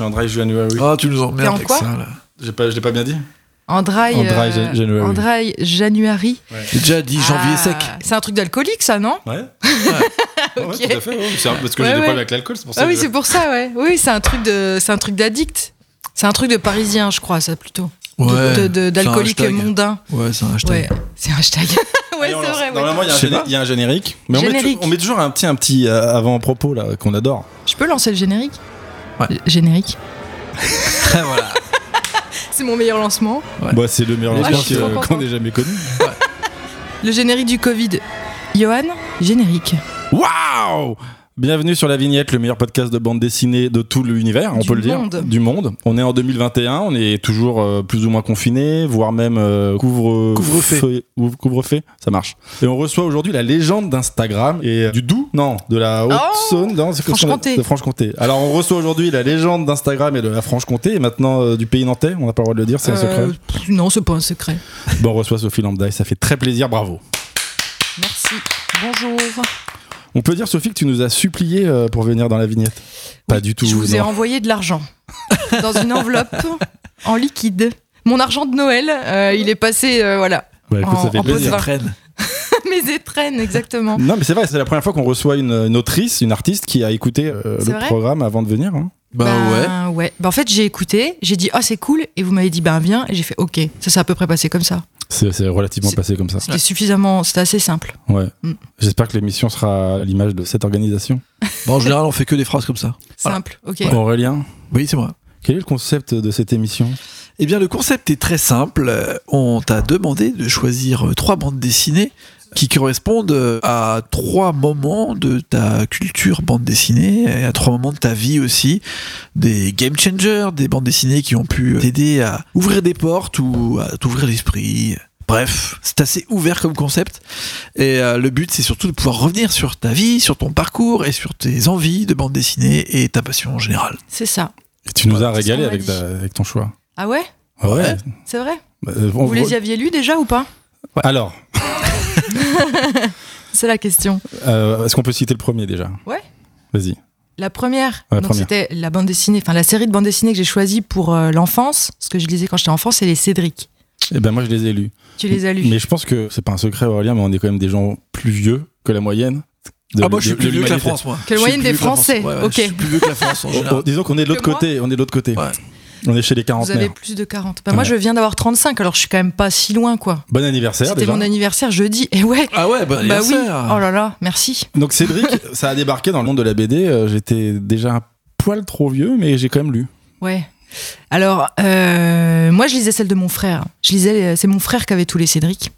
suis en dry January. Ah, tu nous emmerdes en avec quoi ça, là. J'ai pas, je l'ai pas bien dit En dry, En dry euh, Jan- January. en dry January. J'ai déjà dit janvier Ah, sec. C'est un truc d'alcoolique, ça, non Ouais. Ouais, Ok. tout à fait. ouais. C'est un- parce que Ouais, j'ai des ouais. problèmes avec l'alcool, c'est pour ça. Ah oui, que- c'est pour ça, ouais. Oui, c'est un truc de, c'est un truc d'addict. C'est un truc de parisien, je crois, ça plutôt. De- Ouais, de- de- D'alcoolique mondain. Ouais, c'est un hashtag. Ouais, c'est un hashtag. ouais, c'est vrai. ouais. Normalement, il y a un Je générique. Mais on met, Générique. on met toujours un petit, un petit euh, avant-propos là qu'on adore. Je peux lancer le générique? Ouais. Générique. voilà. C'est mon meilleur lancement. Ouais. Bah, c'est le meilleur lancement qu'on ait jamais connu. Le générique du Covid. Johan, générique. Waouh Bienvenue sur La Vignette, le meilleur podcast de bande dessinée de tout l'univers, on Du peut le monde. dire. Du monde. On est en 2021, on est toujours euh, plus ou moins confiné, voire même euh, couvre Couvre-feu. feu- ou- Couvre-feu, ça marche. Et on reçoit aujourd'hui la légende d'Instagram et euh, du Doubs, non, de la Haute-Saône, qu'on a- Franche-Comté. De Franche-Comté. Alors on reçoit aujourd'hui la légende d'Instagram et de la Franche-Comté et maintenant du pays nantais, on n'a pas le droit de le dire, c'est un secret. Non, c'est pas un secret. Bon, on reçoit Sophie Lambda et ça fait très plaisir, bravo. On peut dire Sophie que tu nous as supplié euh, pour venir dans la vignette. Pas Oui, du tout. Je vous ai envoyé de l'argent dans une enveloppe en liquide. Mon argent de Noël, euh, il est passé, euh, voilà, Ouais, écoute, en- ça fait en plaisir. mes étrennes, exactement. Non, mais c'est vrai, c'est la première fois qu'on reçoit une, une autrice, une artiste qui a écouté euh, le programme avant de venir. hein. Bah ouais. Ben, ouais. Ben, en fait, j'ai écouté, j'ai dit, oh, c'est cool, et vous m'avez dit, ben, viens, et j'ai fait, ok. Ça s'est à peu près passé comme ça. C'est relativement passé comme ça. C'était suffisamment, c'était assez simple. Ouais. Mm. J'espère que l'émission sera à l'image de cette organisation. Bon, en général, on fait que des phrases comme ça. Voilà. Simple, ok. Aurélien, Oui, c'est moi. quel est le concept de cette émission? Eh bien, le concept est très simple. Euh, On t'a demandé de choisir euh, trois bandes dessinées qui correspondent euh, à trois moments de ta culture bande dessinée et à trois moments de ta vie aussi. Des game changers, des bandes dessinées qui ont pu euh, t'aider à ouvrir des portes ou à t'ouvrir l'esprit. Bref, c'est assez ouvert comme concept. Et euh, le but, c'est surtout de pouvoir revenir sur ta vie, sur ton parcours et sur tes envies de bande dessinée et ta passion en général. C'est ça. Et Tu nous as régalé avec, ta- avec ton choix. Ah ouais? Ouais. Ouais. C'est vrai? Bah, on- Vous les y aviez lus déjà ou pas? Alors, C'est la question. euh, est-ce qu'on peut citer le premier déjà? Ouais. Vas-y. La première, Ouais, donc première. c'était la bande dessinée, enfin la série de bande dessinée que j'ai choisie pour euh, l'enfance, ce que je lisais quand j'étais enfant, c'est les Cédric. Eh ben moi, je les ai lus. Tu les as lus Mais je pense que c'est pas un secret, Aurélien, mais on est quand même des gens plus vieux que la moyenne. de- ah, moi, je suis plus vieux que la. France, moi. Que suis moyenne des la. Français, Ouais, ouais, ok. Je suis plus vieux que la France en général. oh, disons qu'on est de l'autre côté. On est de l'autre côté. On est chez les Vous avez plus de 40. Bah, Moi, je viens d'avoir 35, alors je suis quand même pas si loin, quoi. Bon anniversaire C'était mon anniversaire jeudi. Et ouais, Ah ouais, bon bah oui. anniversaire. Oh là là, merci. Donc Cédric, ça a débarqué dans le monde de la BD. euh, J'étais déjà un poil trop vieux, mais j'ai quand même lu. Ouais. Alors, euh, moi, je lisais celle de mon frère. Je lisais, c'est mon frère qui avait tous les Cédric.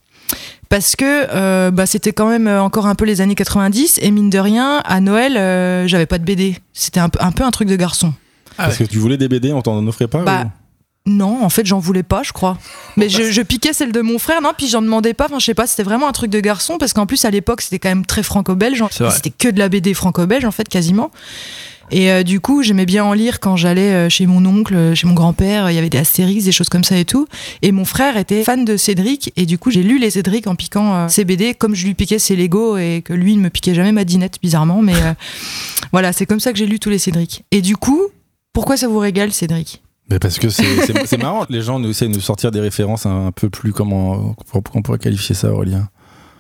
Parce que euh, bah, c'était quand même encore un peu les années 90 et mine de rien, à Noël, euh, j'avais pas de BD. C'était un peu un truc de garçon. Ah Parce ouais. que tu voulais des BD, on t'en offrait pas Bah, Non, en fait, j'en voulais pas, je crois. Mais je, je piquais celle de mon frère, non, puis j'en demandais pas. Enfin, je sais pas, c'était vraiment un truc de garçon parce qu'en plus, à l'époque, c'était quand même très franco-belge. Vrai. C'était que de la BD franco-belge, en fait, quasiment. Et euh, du coup, j'aimais bien en lire quand j'allais euh, chez mon oncle, euh, chez mon grand-père. Il y avait des Astérix, des choses comme ça et tout. Et mon frère était fan de Cédric. Et du coup, j'ai lu les Cédric en piquant euh, ses BD, comme je lui piquais ses Lego et que lui ne me piquait jamais ma dinette, bizarrement. Mais euh, voilà, c'est comme ça que j'ai lu tous les Cédric. Et du coup, pourquoi ça vous régale, Cédric Mais parce que c'est- marrant. Les gens nous essayent de nous sortir des références un, un peu plus comment on pourrait qualifier ça, Aurélien.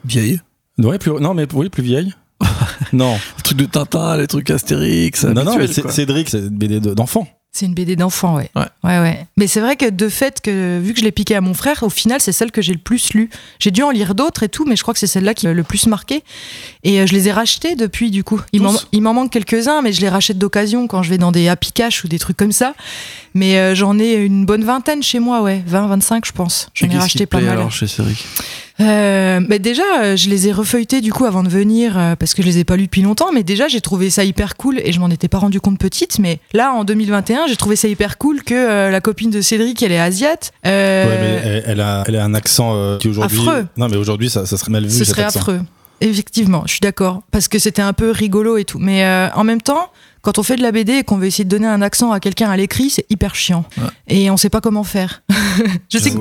Vieille. Ouais, plus, non, mais oui, plus vieille. non, Les trucs de Tintin, les trucs Astérix. non, non, mais quoi. Cédric, c'est une BD de- d'enfant. C'est une BD d'enfant, ouais. Ouais. ouais, ouais. Mais c'est vrai que de fait que, vu que je l'ai piqué à mon frère, au final, c'est celle que j'ai le plus lue. J'ai dû en lire d'autres et tout, mais je crois que c'est celle-là qui m'a le plus marqué. Et euh, je les ai rachetées depuis, du coup. Il m'en, Tous il m'en manque quelques-uns, mais je les rachète d'occasion quand je vais dans des Happy Cash ou des trucs comme ça. Mais euh, j'en ai une bonne vingtaine chez moi, ouais. 20, 25, je pense. J'en ai racheté plaît, mal. alors chez Cédric? Euh, mais déjà, euh, je les ai refeuilletés du coup avant de venir euh, parce que je les ai pas lus depuis longtemps. Mais déjà, j'ai trouvé ça hyper cool et je m'en étais pas rendu compte petite. Mais là, en 2021, j'ai trouvé ça hyper cool que euh, la copine de Cédric, elle est asiate. Euh, Ouais, mais elle, elle a, elle a un accent qui aujourd'hui. Affreux. Non, mais aujourd'hui, ça, ça serait mal vu. ce cet serait accent. affreux. Effectivement, je suis d'accord parce que c'était un peu rigolo et tout. Mais en même temps, quand on fait de la BD et qu'on veut essayer de donner un accent à quelqu'un à l'écrit, c'est hyper chiant. Ouais. Et on sait pas comment faire. je sais que.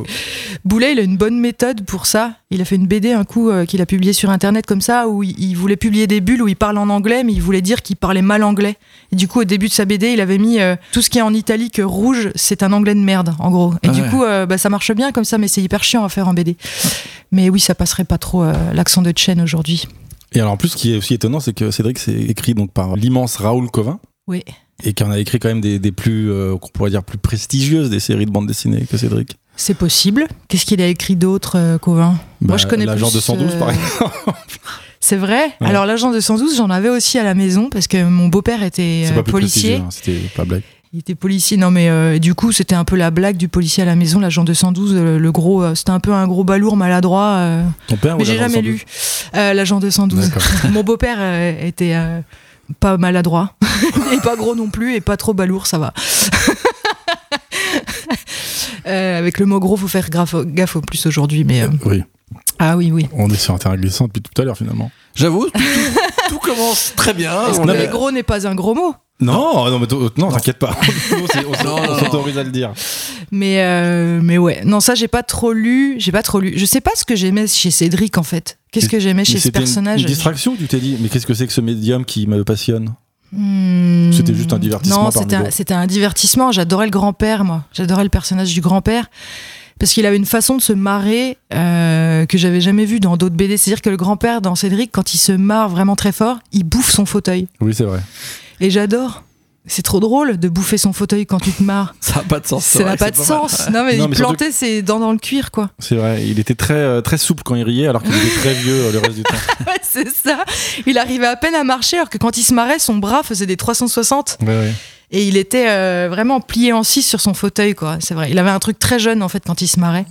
Boulet, il a une bonne méthode pour ça. Il a fait une BD un coup euh, qu'il a publié sur internet comme ça, où il, il voulait publier des bulles où il parle en anglais, mais il voulait dire qu'il parlait mal anglais. Et du coup, au début de sa BD, il avait mis euh, tout ce qui est en italique rouge, c'est un anglais de merde, en gros. Et Ah du ouais. coup, euh, bah, ça marche bien comme ça, mais c'est hyper chiant à faire en BD. Mais oui, ça passerait pas trop l'accent de Chen aujourd'hui. Et alors en plus, ce qui est aussi étonnant, c'est que Cédric c'est écrit donc par l'immense Raoul Covin Oui. et qui en a écrit quand même des, des plus, euh, qu'on pourrait dire plus prestigieuses des séries de bande dessinée que Cédric. C'est possible. Qu'est-ce qu'il a écrit d'autre, euh, Covin? Moi, Bah, je connais l'agent plus, de 112 euh, par exemple. C'est vrai? Ouais. Alors, l'agent de 112, j'en avais aussi à la maison parce que mon beau-père était euh, policier. hein, c'était pas blague. Il était policier, non mais euh, du coup c'était un peu la blague du policier à la maison, l'agent 212, le, le gros, euh, c'était un peu un gros balourd maladroit. euh, Ton père mais ou j'ai jamais 112? lu euh, l'agent 212. D'accord. Mon beau-père euh, était euh, pas maladroit et pas gros non plus et pas trop balourd, ça va. Euh, avec le mot gros, faut faire gaffe, gaffe au plus aujourd'hui, mais euh, Oui, ah oui oui. on est sur un terrain glissant depuis tout à l'heure finalement. J'avoue, tout, commence très bien. On Non, est- Mais gros n'est pas un gros mot. Non, non, mais non, t'inquiète pas. on s'autorise à le dire. Mais euh, mais ouais, non ça j'ai pas trop lu, j'ai pas trop lu. Je sais pas ce que j'aimais chez Cédric en fait. Qu'est-ce que j'aimais chez ce c'était une- personnage Une, distraction, tu t'es dit, mais qu'est-ce que c'est que ce médium qui me passionne Hmm, C'était juste un divertissement Non, c'était un, un divertissement. J'adorais le grand-père, moi. J'adorais le personnage du grand-père. Parce qu'il avait une façon de se marrer euh, que j'avais jamais vu dans d'autres BD. C'est-à-dire que le grand-père, dans Cédric, quand il se marre vraiment très fort, il bouffe son fauteuil. Oui, c'est vrai. Et j'adore. C'est trop drôle de bouffer son fauteuil quand tu te marres. Ça n'a pas de sens. Ça n'a pas de sens. Non, mais Non, il mais surtout plantait ses dents dans le cuir, quoi. C'est vrai. Il était très, euh, très souple quand il riait, alors qu'il était très vieux euh, le reste du temps. Ouais, c'est ça. Il arrivait à peine à marcher, alors que quand il se marrait, son bras faisait des 360. Ouais, ouais. Et il était euh, vraiment plié en six sur son fauteuil, quoi. C'est vrai. Il avait un truc très jeune, en fait, quand il se marrait.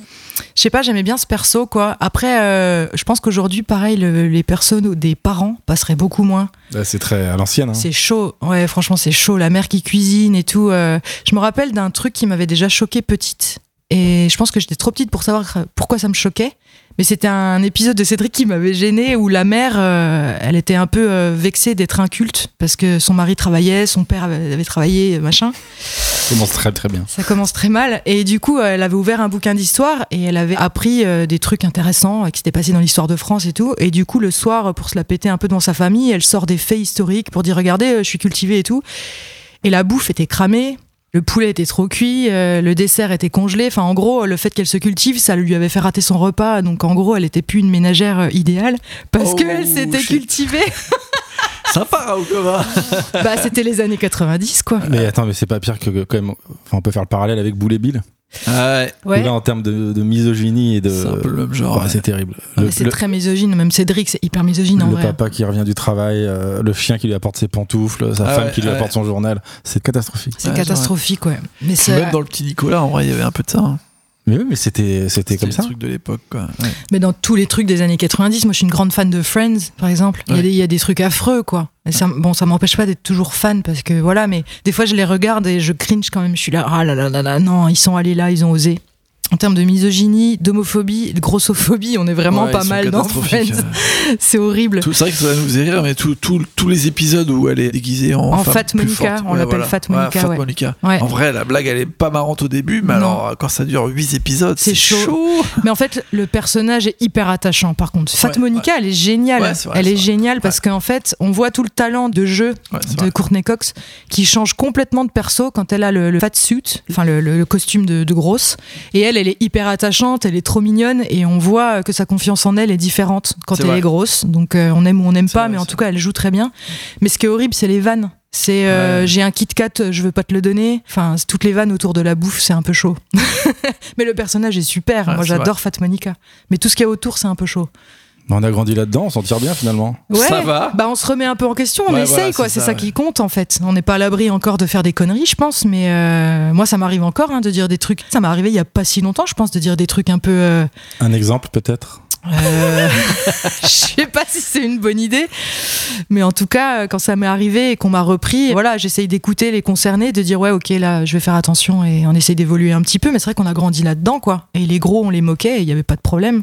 Je sais pas, j'aimais bien ce perso, quoi. Après, euh, je pense qu'aujourd'hui, pareil, le- les persos des parents passeraient beaucoup moins. Là, C'est très à l'ancienne. hein. C'est chaud. Ouais, franchement, c'est chaud. La mère qui cuisine et tout. euh. Je me rappelle d'un truc qui m'avait déjà choqué petite. Et je pense que j'étais trop petite pour savoir pourquoi ça me choquait. Mais c'était un épisode de Cédric qui m'avait gêné où la mère, euh, elle était un peu euh, vexée d'être inculte parce que son mari travaillait, son père avait, avait travaillé, machin. Ça commence très très bien. Ça commence très mal. Et du coup, elle avait ouvert un bouquin d'histoire et elle avait appris euh, des trucs intéressants euh, qui s'étaient passés dans l'histoire de France et tout. Et du coup, le soir, pour se la péter un peu dans sa famille, elle sort des faits historiques pour dire regardez, euh, je suis cultivée et tout. Et la bouffe était cramée. Le poulet était trop cuit, euh, le dessert était congelé. Enfin, en gros, le fait qu'elle se cultive, ça lui avait fait rater son repas. Donc, en gros, elle était plus une ménagère euh, idéale parce Oh, qu'elle s'était cultivée. Sympa, Raoul Cova. bah, c'était les années 90, quoi. Mais attends, mais c'est pas pire que quand même. Enfin, on peut faire le parallèle avec Boule et Bill. Ouais, Ouais. Là, en termes de, de misogynie et de. c'est un peu le même genre. Ouais. c'est terrible. Ah, Le, mais C'est le- très misogyne. Même Cédric, c'est hyper misogyne en le vrai. papa qui revient du travail, euh, le chien qui lui apporte ses pantoufles, sa Ah femme ouais, qui lui ouais. apporte son journal. C'est catastrophique. C'est Ouais, catastrophique, ouais. Mais Même dans le petit Nicolas, en vrai, il y avait un peu de ça. hein. Mais oui, mais c'était c'était comme ça. truc de l'époque, quoi. Ouais. mais dans tous les trucs des années 90, moi je suis une grande fan de Friends, par exemple. Il y a Ouais. des- il y, a des trucs affreux, quoi. Et ça, bon, ça m'empêche pas d'être toujours fan parce que voilà, mais des fois je les regarde et je cringe quand même. Je suis là, ah là là là là, non, ils sont allés là, ils ont osé. En termes de misogynie, d'homophobie, de grossophobie, on est vraiment Ouais, pas mal dans Friends. euh. C'est horrible. C'est vrai que ça nous faisait rire, mais tous les épisodes où elle est déguisée en, En femme Fat plus Monica, forte, on l'appelle Fat Monica, Fat. En vrai, la blague, elle est pas marrante au début, mais Non. alors quand ça dure 8 épisodes, C'est chaud. chaud. Mais en fait, le personnage est hyper attachant. Par contre, Fat Monica, elle est géniale. Vrai, elle est géniale parce qu'en fait, on voit tout le talent de jeu de. Courtney Cox qui change complètement de perso quand elle a le, le fat suit, enfin le, le- le costume de, de grosse. Et elle, elle est hyper attachante, elle est trop mignonne et on voit que sa confiance en elle est différente quand elle vrai. est grosse. Donc euh, on aime ou on n'aime pas, vrai, mais en tout cas, elle joue très bien. Mais ce qui est horrible, c'est les vannes. C'est euh, Ouais. j'ai un Kit Kat, je veux pas te le donner. Enfin, toutes les vannes autour de la bouffe, c'est un peu chaud. mais le personnage est super. Ouais, Moi, j'adore Fat Monica. Mais tout ce qui est autour, c'est un peu chaud. Mais on a grandi là-dedans, on s'en tire bien finalement. Ouais, Ça va. Bah on se remet un peu en question, on Ouais, essaye voilà, quoi, c'est c'est ça, ça, ouais. qui compte en fait. On n'est pas à l'abri encore de faire des conneries, je pense, mais euh, moi ça m'arrive encore hein, de dire des trucs. Ça m'est arrivé il y a pas si longtemps, je pense, de dire des trucs un peu. euh, Un exemple peut-être? Euh, je sais pas si c'est une bonne idée, mais en tout cas, euh, quand ça m'est arrivé et qu'on m'a repris, voilà, j'essaye d'écouter les concernés, de dire ouais, ok, là, je vais faire attention et on essaye d'évoluer un petit peu. Mais c'est vrai qu'on a grandi là-dedans, quoi. Et les gros, on les moquait, et il y avait pas de problème.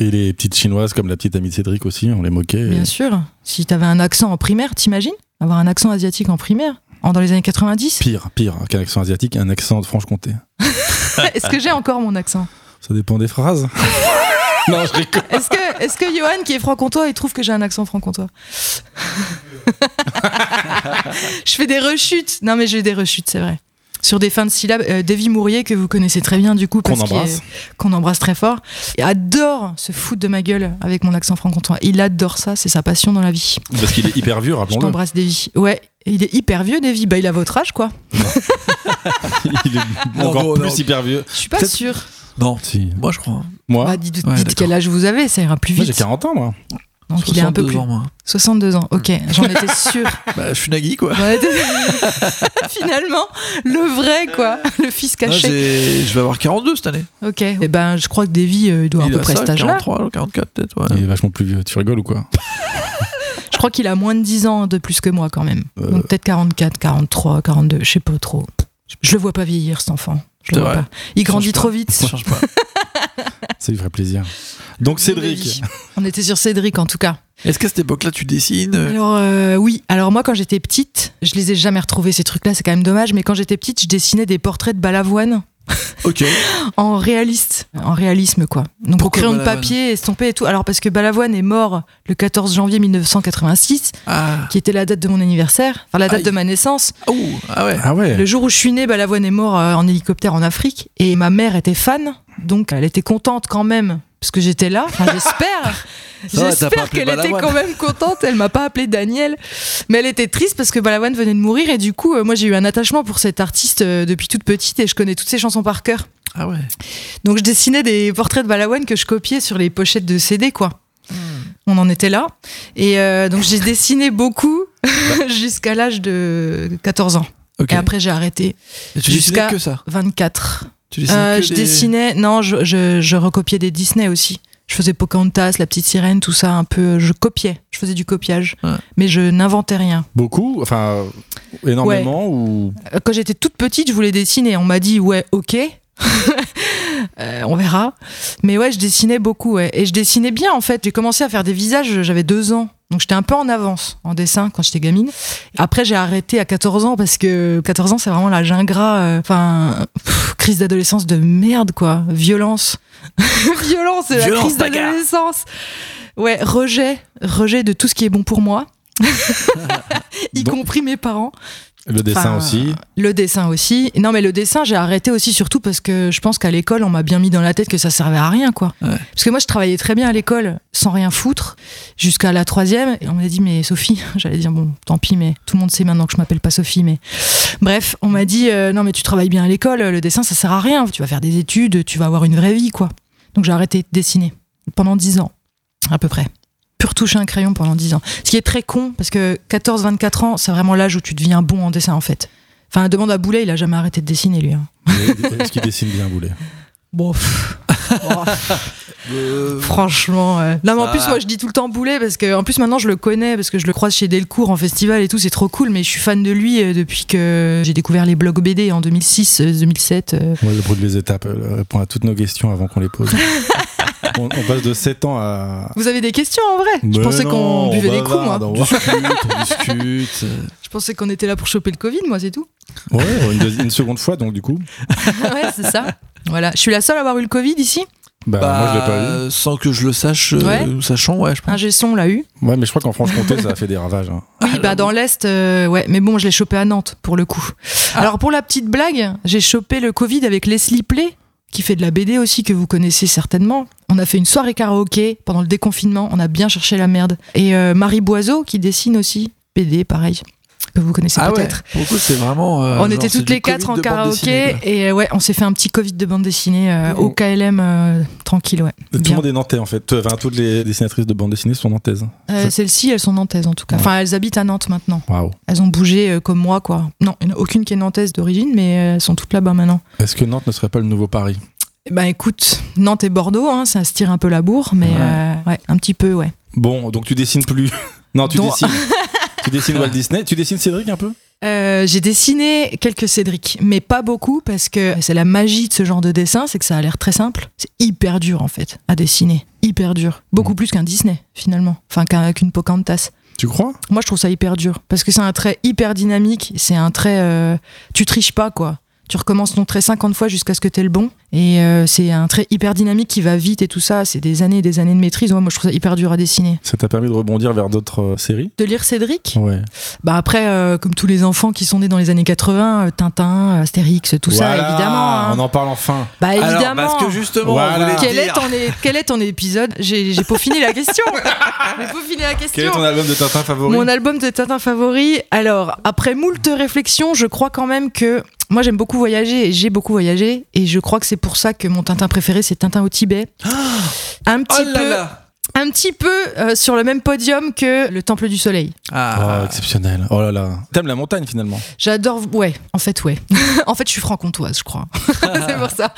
Et les petites chinoises comme la petite amie de Cédric aussi, on les moquait. et- Bien sûr. Si t'avais un accent en primaire, t'imagines avoir un accent asiatique en primaire en, dans les années 90 Pire, pire qu'un accent asiatique, un accent de Franche-Comté. Est-ce que j'ai encore mon accent? Ça dépend des phrases. non, je rigole. Est-ce que, est que Johan, qui est franc-comtois, il trouve que j'ai un accent franc-comtois? Je fais des rechutes. Non, mais j'ai des rechutes, c'est vrai. Sur des fins de syllabes. Euh, Davy Mourier, que vous connaissez très bien, du coup. Qu'on embrasse. Qu'on embrasse très fort. Il adore se foutre de ma gueule avec mon accent franc-comtois. Il adore ça, c'est sa passion dans la vie. Parce qu'il est hyper vieux, Je rappelons-le. t'embrasse, Davy. Ouais, il est hyper vieux, Davy. Bah, il a votre âge, quoi. Il est encore non, plus non. hyper vieux. Je suis pas sûre. Non, Si. moi je crois. Moi, Bah, dites, Ouais, dites d'accord. quel âge vous avez, ça ira plus moi, vite. j'ai 40 ans, moi. Donc il est un peu 62 plus. ans, moi. 62 ans, ok, j'en étais sûre. Bah, je suis Nagui, quoi. Finalement, le vrai, quoi, le fils caché. je vais avoir 42 cette année. ok, et ben je crois que Davy euh, il doit à Il peu a près cet âge-là. 43, 44 peut-être, ouais. Il est vachement plus vieux. Tu rigoles ou quoi Je crois qu'il a moins de 10 ans de plus que moi quand même. Euh. Donc peut-être 44, 43, 42, je sais pas trop. Je le vois pas vieillir cet enfant. Je le vois vrai. pas. Il grandit trop vite. Ça change pas. Ça lui ferait plaisir. Donc, Cédric. On était sur Cédric en tout cas. Est-ce qu'à cette époque-là, tu dessines? Alors euh, oui, alors moi quand j'étais petite, je les ai jamais retrouvés ces trucs-là, c'est quand même dommage, mais quand j'étais petite, je dessinais des portraits de balavoine Ok. en réaliste, en réalisme quoi. Donc au crayon de papier, estompé et tout. Alors parce que Balavoine est mort le 14 janvier 1986, Ah. qui était la date de mon anniversaire, enfin la date Aïe. de ma naissance. Oh, ah ouais. Ah ouais. Le jour où je suis née, Balavoine est mort euh, en hélicoptère en Afrique et ma mère était fan, donc elle était contente quand même parce que j'étais là. Enfin j'espère. J'espère qu'elle était quand même contente. Elle m'a pas appelé Daniel, mais elle était triste parce que Balavoine venait de mourir et du coup, euh, moi j'ai eu un attachement pour cet artiste euh, depuis toute petite et je connais toutes ses chansons par cœur. Ah ouais. Donc je dessinais des portraits de Balavoine que je copiais sur les pochettes de CD, quoi. On en était là. Et euh, donc j'ai dessiné beaucoup jusqu'à l'âge de 14 ans. Et après j'ai arrêté. Jusqu'à- que ça? 24. Tu Euh, que je des- dessinais. Non, je, je, je recopiais des Disney aussi. Je faisais Pocahontas, La Petite Sirène, tout ça un peu. Je copiais. Je faisais du copiage. Ouais. Mais je n'inventais rien. Beaucoup Enfin, euh, énormément ou. Euh, Quand j'étais toute petite, je voulais dessiner. On m'a dit, ouais, ok. Euh, on verra. Mais ouais, je dessinais beaucoup. ouais. Et je dessinais bien, en fait. J'ai commencé à faire des visages, j'avais deux ans. Donc j'étais un peu en avance en dessin quand j'étais gamine. Après, j'ai arrêté à 14 ans parce que 14 ans, c'est vraiment l'âge ingrat. euh, Enfin, crise d'adolescence de merde, quoi. Violence. Violence, c'est la crise d'adolescence. Ouais, rejet. Rejet de tout ce qui est bon pour moi. y compris mes parents. Le dessin Enfin, aussi. Le dessin aussi. Non, mais le dessin, j'ai arrêté aussi surtout parce que je pense qu'à l'école, on m'a bien mis dans la tête que ça servait à rien, quoi. Ouais. Parce que moi, je travaillais très bien à l'école, sans rien foutre, jusqu'à la troisième. Et on m'a dit, mais Sophie, j'allais dire, bon, tant pis, mais tout le monde sait maintenant que je m'appelle pas Sophie, mais bref, on m'a dit, euh, non, mais tu travailles bien à l'école, le dessin, ça sert à rien. Tu vas faire des études, tu vas avoir une vraie vie, quoi. Donc j'ai arrêté de dessiner pendant 10 ans, à peu près. Toucher un crayon pendant 10 ans. Ce qui est très con, parce que 14-24 ans, c'est vraiment l'âge où tu deviens bon en dessin, en fait. Enfin, demande à Boulet, il a jamais arrêté de dessiner, lui. hein. Est-ce qu'il dessine bien, Boulet? Bon, pff. Oh, Euh, franchement. euh. Non, mais en plus, moi, je dis tout le temps Boulet, parce que, en plus, maintenant, je le connais, parce que je le croise chez Delcourt en festival et tout, c'est trop cool, mais je suis fan de lui euh, depuis que j'ai découvert les blogs BD en 2006, euh, 2007. euh. Moi, je brûle les étapes. Elle répond à toutes nos questions avant qu'on les pose. on, on passe de 7 ans à. Vous avez des questions en vrai? Je pensais qu'on on buvait des coups, moi. bavarde, on discute, on discute. Je pensais qu'on était là pour choper le Covid, moi, c'est tout. Ouais, une, seconde fois, donc du coup. ouais, c'est ça. Voilà. Je suis la seule à avoir eu le Covid ici? Bah, moi, je l'ai pas eu. Bah, Sans que je le sache, euh, Ouais. ou sachant, ouais, je pense. Un gestion l'a eu. Ouais, mais je crois qu'en Franche-Comté, ça a fait des ravages. hein. Oui, Ah, bah dans l'Est, euh, ouais. Mais bon, je l'ai chopé à Nantes, pour le coup. Ah. Alors, pour la petite blague, j'ai chopé le Covid avec Leslie Play, qui fait de la BD aussi, que vous connaissez certainement. On a fait une soirée karaoké pendant le déconfinement. On a bien cherché la merde. Et euh, Marie Boiseau, qui dessine aussi. BD, pareil. Que vous connaissez Ah ouais, peut-être. coup, c'est vraiment. euh, on genre, était toutes les quatre en Covid karaoké et ouais, on s'est fait un petit Covid de bande dessinée euh, Oh. au KLM euh, tranquille, ouais. Tout le Bien. monde est nantais, en fait. Enfin, toutes les dessinatrices de bande dessinée sont nantaises. Euh, Celles-ci, elles sont nantaises en tout cas. Ouais. Enfin, elles habitent à Nantes maintenant. Waouh. Elles ont bougé euh, comme moi, quoi. Non, il n'y en a aucune qui est nantaise d'origine, mais elles sont toutes là-bas maintenant. Est-ce que Nantes ne serait pas le nouveau Paris? Eh Ben écoute, Nantes et Bordeaux, hein, ça se tire un peu la bourre, mais Ouais. euh, ouais, un petit peu, ouais. Bon, donc tu dessines plus. non, tu Donc- dessines. tu dessines Walt Disney. Tu dessines Cédric un peu? Euh, j'ai dessiné quelques Cédric, mais pas beaucoup parce que c'est la magie de ce genre de dessin, c'est que ça a l'air très simple. C'est hyper dur en fait à dessiner, hyper dur, beaucoup Mm. plus qu'un Disney finalement, enfin qu'un- qu'une Pocahontas. Tu crois? Moi, je trouve ça hyper dur parce que c'est un trait hyper dynamique. C'est un trait. euh, tu triches pas, quoi. Tu recommences ton trait 50 fois jusqu'à ce que tu le bon. Et euh, c'est un trait hyper dynamique qui va vite et tout ça. C'est des années et des années de maîtrise. Ouais, moi, je trouve ça hyper dur à dessiner. Ça t'a permis de rebondir vers d'autres euh, séries? De lire Cédric? Ouais. Bah après, euh, comme tous les enfants qui sont nés dans les années 80, euh, Tintin, Astérix, tout ça, évidemment. hein. On en parle enfin. Bah Alors, évidemment. parce que justement, Voilà. on voulait Quel est, ton, é- quel est ton épisode? J'ai j'ai peaufiné la question. J'ai peaufiné la question. Quel est ton album de Tintin favori? Mon album de Tintin favori. Alors, après moult réflexions, je crois quand même que moi j'aime beaucoup voyager et j'ai beaucoup voyagé et je crois que c'est pour ça que mon Tintin préféré c'est Tintin au Tibet. Un Oh petit là peu, là un petit peu euh, sur le même podium que le Temple du Soleil. Ah, Oh, exceptionnel. Oh là là. T'aimes la montagne finalement J'adore. Ouais, en fait, ouais. en fait, je suis franc-comtoise, je crois. c'est pour ça.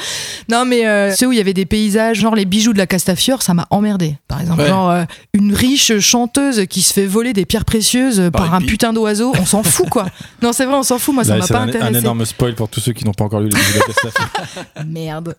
Non, mais euh, ceux où il y avait des paysages, genre les bijoux de la Castafiore, ça m'a emmerdé. Par exemple, Ouais. genre euh, une riche chanteuse qui se fait voler des pierres précieuses euh, Par un putain d'oiseau, on s'en fout, quoi. Non, c'est vrai, on s'en fout. Moi, ça m'a pas un, un intéressé. énorme spoil pour tous ceux qui n'ont pas encore lu les livres de la Castafiore. Merde.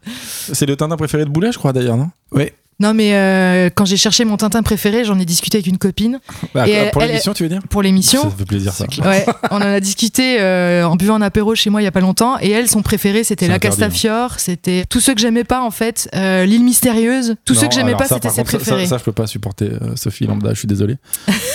C'est le Tintin préféré de Boulet, je crois d'ailleurs, non? Ouais. Non, mais euh, quand j'ai cherché mon Tintin préféré, j'en ai discuté avec une copine Bah, Et elle- Pour l'émission, tu veux dire pour l'émission. Ça fait plaisir ça. Ouais, on en a discuté euh, en buvant un apéro chez moi il y a pas longtemps. Et elle, son préféré, c'était la interdit, Castafiore. C'était tous ceux que j'aimais pas en fait. Euh, L'île mystérieuse. Tous ceux que j'aimais pas, c'était ses contre, ça- préférés. Ça, ça, je peux pas supporter euh, Sophie Lambda, je suis désolé.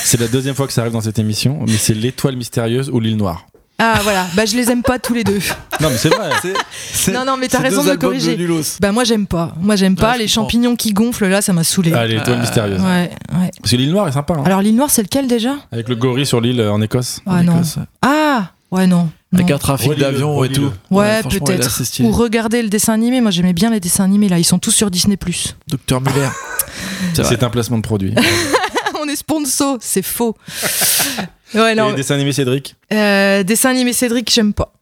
c'est la deuxième fois que ça arrive dans cette émission, mais c'est l'étoile mystérieuse ou l'île noire. Ah voilà, bah je les aime pas tous les deux. Non, mais c'est vrai. Non non, mais t'as raison deux de me corriger. Bah moi j'aime pas. Moi j'aime pas les champignons qui gonflent là, ça m'a saoulé. Allez, l'étoile Euh, mystérieuse. Ouais, ouais. Parce que l'île noire est sympa. hein. Alors l'île noire, c'est lequel déjà? Avec le gorille sur l'île euh, en Écosse. Ah En non. Écosse. Ah ouais non. Avec non. un trafic d'avions et tout. Ouais, peut-être. Ou regarder le dessin animé. Moi j'aimais bien les dessins animés là. Ils sont tous sur Disney+. Docteur Muller. C'est un placement de produit. On est sponsor, c'est faux. Ouais Et non. les dessins animés Cédric Euh, dessin animé Cédric, j'aime pas.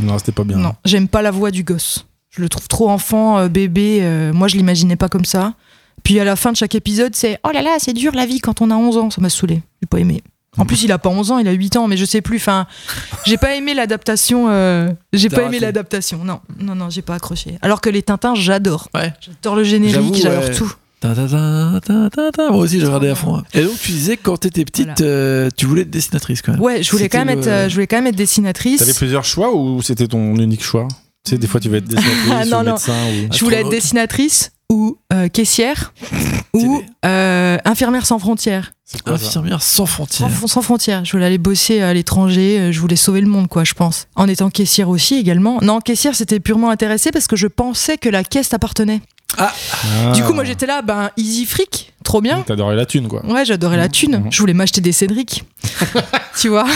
Non, c'était pas bien. Non, j'aime pas la voix du gosse. Je le trouve trop enfant, euh, bébé. euh, moi, je l'imaginais pas comme ça. Puis à la fin de chaque épisode, c'est oh là là, c'est dur la vie quand on a 11 ans. Ça m'a saoulé. J'ai pas aimé. En plus, il a pas 11 ans, il a 8 ans, mais je sais plus. Enfin, j'ai pas aimé l'adaptation. euh, j'ai T'as pas aimé raté. l'adaptation. Non, non, non, j'ai pas accroché. Alors que les Tintins, j'adore. Ouais. J'adore le générique, j'adore ouais. tout. Ta, ta, ta, ta, ta, ta. Moi aussi, j'ai regardé à fond. hein. Et donc, tu disais que quand t'étais petite, Voilà. euh, tu voulais être dessinatrice quand même. Ouais, je voulais quand même le- être, euh, je voulais quand même être dessinatrice. T'avais plusieurs choix ou c'était ton unique choix? Tu sais, des fois, tu vas être dessinatrice Ah, non, ou non. médecin ou... Je voulais être dessinatrice ou euh, caissière ou euh, infirmière sans frontières. Quoi Infirmière sans Sans, frontières. sans frontières. Je voulais aller bosser à l'étranger. euh, Je voulais sauver le monde, quoi, je pense. En étant caissière aussi, également. Non, caissière, c'était purement intéressé parce que je pensais que la caisse t'appartenait. Ah. Du coup, moi, j'étais là, ben, easy fric, trop bien. T'adorais la thune, quoi. Ouais, j'adorais la thune. Mhm. Je voulais m'acheter des Cédric. tu vois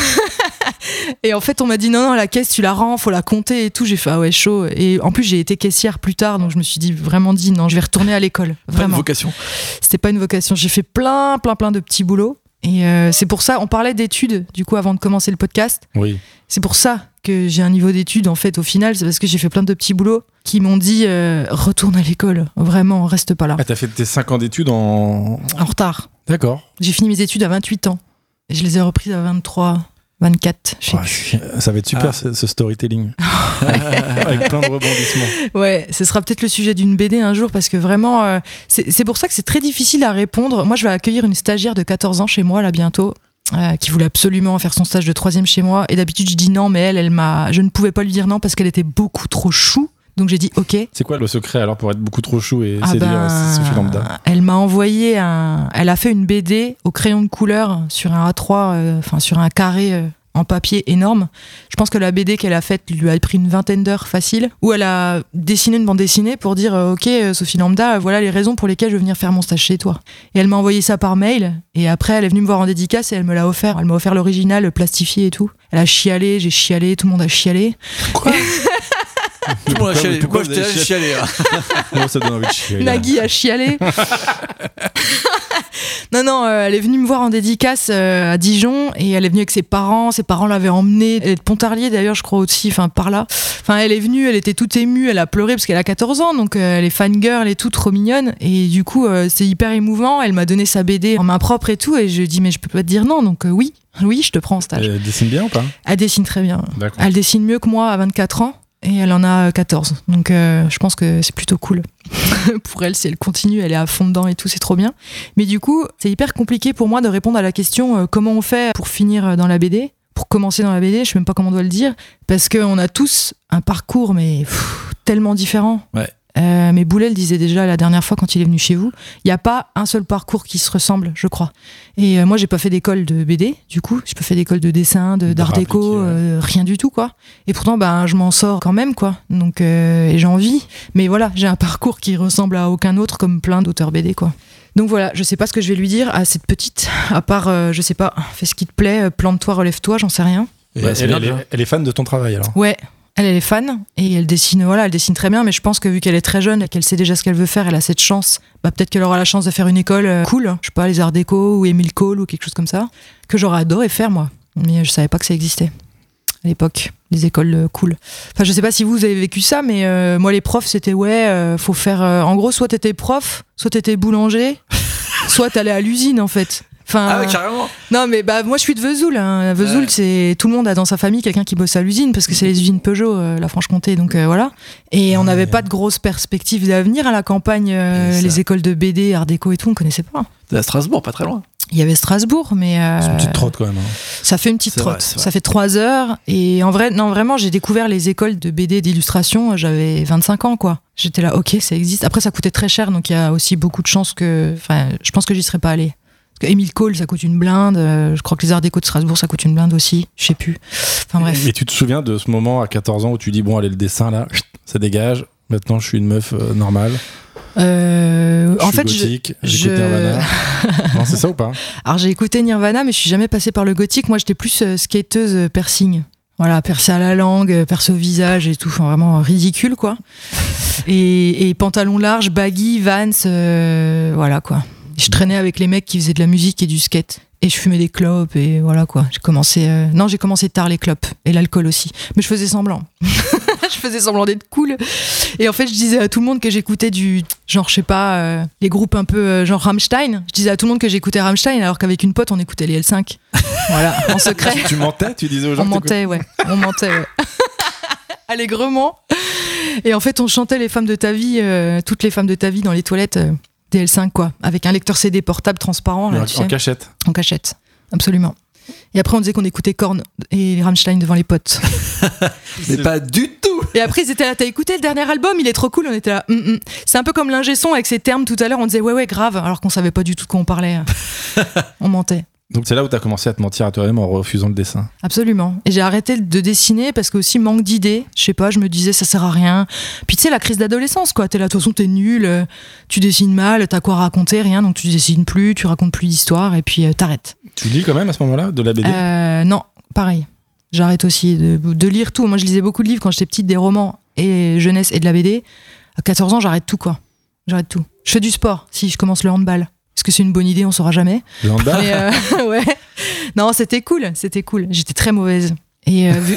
Et en fait, on m'a dit non, non, la caisse, tu la rends, faut la compter et tout. J'ai fait ah ouais, chaud. Et en plus, j'ai été caissière plus tard, donc je me suis dit vraiment dit non, je vais retourner à l'école. Pas de Vraiment. vocation. C'était pas une vocation. J'ai fait plein, plein, plein de petits boulots. Et euh, c'est pour ça, on parlait d'études, du coup, avant de commencer le podcast. Oui. C'est pour ça que j'ai un niveau d'études, en fait, au final. C'est parce que j'ai fait plein de petits boulots qui m'ont dit euh, retourne à l'école. Vraiment, reste pas là. Ah, t'as fait tes 5 ans d'études en. En retard. D'accord. J'ai fini mes études à 28 ans. Et je les ai reprises à 23, 24. Je sais Ouais, plus. ça va être super Ah. ce, ce storytelling. Avec plein de rebondissements. Ouais, ce sera peut-être le sujet d'une BD un jour parce que vraiment, euh, c'est c'est pour ça que c'est très difficile à répondre. Moi, je vais accueillir une stagiaire de 14 ans chez moi là bientôt. Euh, qui voulait absolument faire son stage de troisième chez moi. Et d'habitude je dis non mais elle elle m'a je ne pouvais pas lui dire non parce qu'elle était beaucoup trop chou. Donc j'ai dit ok. C'est quoi le secret alors pour être beaucoup trop chou et Ah séduire ben, Sophie Lambda elle m'a envoyé un elle a fait une BD au crayon de couleur sur un A3 euh, enfin sur un carré euh, en papier énorme. Je pense que la BD qu'elle a faite lui a pris une vingtaine d'heures facile, où elle a dessiné une bande dessinée pour dire euh, Ok, euh, Sophie Lambda, euh, voilà les raisons pour lesquelles je veux venir faire mon stage chez toi. Et elle m'a envoyé ça par mail, et après elle est venue me voir en dédicace et elle me l'a offert. Elle m'a offert l'original plastifié et tout. Elle a chialé, j'ai chialé, tout le monde a chialé. Tout le monde a chialé. pourquoi Moi, j'étais là, chialé. ça donne envie de là. Nagui a chialé. non, non, euh, elle est venue me voir en dédicace euh, à Dijon et elle est venue avec ses parents. Ses parents l'avaient emmenée. Elle est de Pontarlier d'ailleurs, je crois aussi, enfin par là. Enfin, elle est venue, elle était toute émue, elle a pleuré parce qu'elle a 14 ans, donc euh, elle est fangirl et tout, trop mignonne. Et du coup, euh, c'est hyper émouvant. Elle m'a donné sa BD en main propre et tout. Et je dis, mais je peux pas te dire non, donc oui, oui, je te prends en stage. Elle dessine bien ou pas? Elle dessine très bien. Elle dessine mieux que moi à 24 ans et elle en a 14. Donc euh, je pense que c'est plutôt cool. pour elle, si elle continue, elle est à fond dedans et tout, c'est trop bien. Mais du coup, c'est hyper compliqué pour moi de répondre à la question euh, comment on fait pour finir dans la BD pour commencer dans la BD, je sais même pas comment on doit le dire, parce qu'on a tous un parcours, mais pff, tellement différent. Ouais. Euh, mais Boulet le disait déjà la dernière fois quand il est venu chez vous, il n'y a pas un seul parcours qui se ressemble, je crois. Et euh, moi, j'ai pas fait d'école de BD, du coup, j'ai pas fait d'école de dessin, de- d'art déco, euh, rien du tout, quoi. Et pourtant, ben, je m'en sors quand même, quoi. Donc, euh, et j'ai envie. Mais voilà, j'ai un parcours qui ressemble à aucun autre, comme plein d'auteurs BD, quoi. Donc voilà, je sais pas ce que je vais lui dire à cette petite, à part, euh, je sais pas, fais ce qui te plaît, plante-toi, relève-toi, j'en sais rien. Et Bah, elle est fan de ton travail alors. Ouais, elle, elle est fan et elle dessine, voilà, elle dessine très bien, mais je pense que vu qu'elle est très jeune et qu'elle sait déjà ce qu'elle veut faire, elle a cette chance, bah, peut-être qu'elle aura la chance de faire une école euh, cool, je sais pas, les arts déco ou Émile Cole ou quelque chose comme ça, que j'aurais adoré faire moi, mais je savais pas que ça existait à l'époque, les écoles euh, cool. Enfin, je sais pas si vous avez vécu ça, mais euh, moi les profs c'était ouais, euh, faut faire, en gros, soit t'étais prof, soit t'étais boulanger, soit t'allais à l'usine en fait. Enfin, Ah ouais, carrément. non, mais bah moi je suis de Vesoul. Hein. À Vesoul, Ouais. c'est tout le monde a dans sa famille quelqu'un qui bosse à l'usine parce que c'est les usines Peugeot, euh, la Franche-Comté. Donc euh, voilà. Et on n'avait ouais. pas de grosses perspectives d'avenir à la campagne. euh, les écoles de BD, Art déco et tout, on connaissait pas. À Strasbourg, pas très loin. Il y avait Strasbourg, mais euh, C'est une petite trotte quand même. hein. ça fait une petite trotte. vrai. ça fait trois heures. Et en vrai, non, vraiment, j'ai découvert les écoles de BD et d'illustration. J'avais 25 ans, quoi. J'étais là, ok, ça existe. Après, ça coûtait très cher, donc il y a aussi beaucoup de chances que. Enfin, je pense que j'y serais pas allée. Émile Cole, ça coûte une blinde. euh, Je crois que les Arts déco de Strasbourg, ça coûte une blinde aussi. Je sais plus. Enfin bref. Et tu te souviens de ce moment à 14 ans où tu dis bon allez le dessin là, ça dégage. Maintenant je suis une meuf euh, normale. Euh, Je en suis fait, je- gothique. je- J'écoute Nirvana. non c'est ça ou pas? Alors j'ai écouté Nirvana, mais je suis jamais passée par le gothique. Moi, j'étais plus euh, skateuse piercing. Voilà, percé à la langue, percé au visage et tout. Enfin, vraiment ridicule, quoi. Et, et pantalon large, baggy, Vans, voilà, quoi. Je traînais avec les mecs qui faisaient de la musique et du skate. Et je fumais des clopes et voilà quoi. J'ai commencé. euh, Non, j'ai commencé tard les clopes et l'alcool aussi. Mais je faisais semblant. je faisais semblant d'être cool. Et en fait, je disais à tout le monde que j'écoutais du genre, je sais pas, euh, les groupes un peu euh, genre Rammstein. Je disais à tout le monde que j'écoutais Rammstein alors qu'avec une pote, on écoutait les L5. voilà, en secret. Tu mentais Tu disais aux gens On mentait, ouais. On mentait, ouais. Allègrement. Et en fait, on chantait les femmes de ta vie, toutes les femmes de ta vie dans les toilettes euh, des L5, quoi. Avec un lecteur CD portable transparent, là, en, tu en sais, cachette. en cachette. Absolument. Et après, on disait qu'on écoutait Korn et Rammstein devant les potes. Mais pas du tout. Et après, ils étaient là, t'as écouté le dernier album, il est trop cool. On était là, Hum, hum. c'est un peu comme l'ingé son avec ses termes tout à l'heure. On disait, ouais, ouais, grave, alors qu'on savait pas du tout de quoi on parlait. on mentait. Donc c'est là où t'as commencé à te mentir à toi-même en refusant le dessin. Absolument. Et j'ai arrêté de dessiner parce que aussi manque d'idées. Je sais pas, je me disais ça sert à rien. Puis tu sais la crise d'adolescence quoi. T'es là, de toute façon t'es nul, euh, tu dessines mal, t'as quoi raconter, rien. Donc tu dessines plus, tu racontes plus d'histoire et puis euh, t'arrêtes. Tu lis quand même à ce moment-là de la BD Euh, non, pareil. J'arrête aussi de, de lire tout. Moi je lisais beaucoup de livres quand j'étais petite, des romans et jeunesse et de la BD. À 14 ans j'arrête tout quoi. J'arrête tout. Je fais du sport si je commence le handball. Est-ce que c'est une bonne idée On saura jamais. Mais euh, ouais. Non, c'était cool, c'était cool. J'étais très mauvaise. Et euh, vu...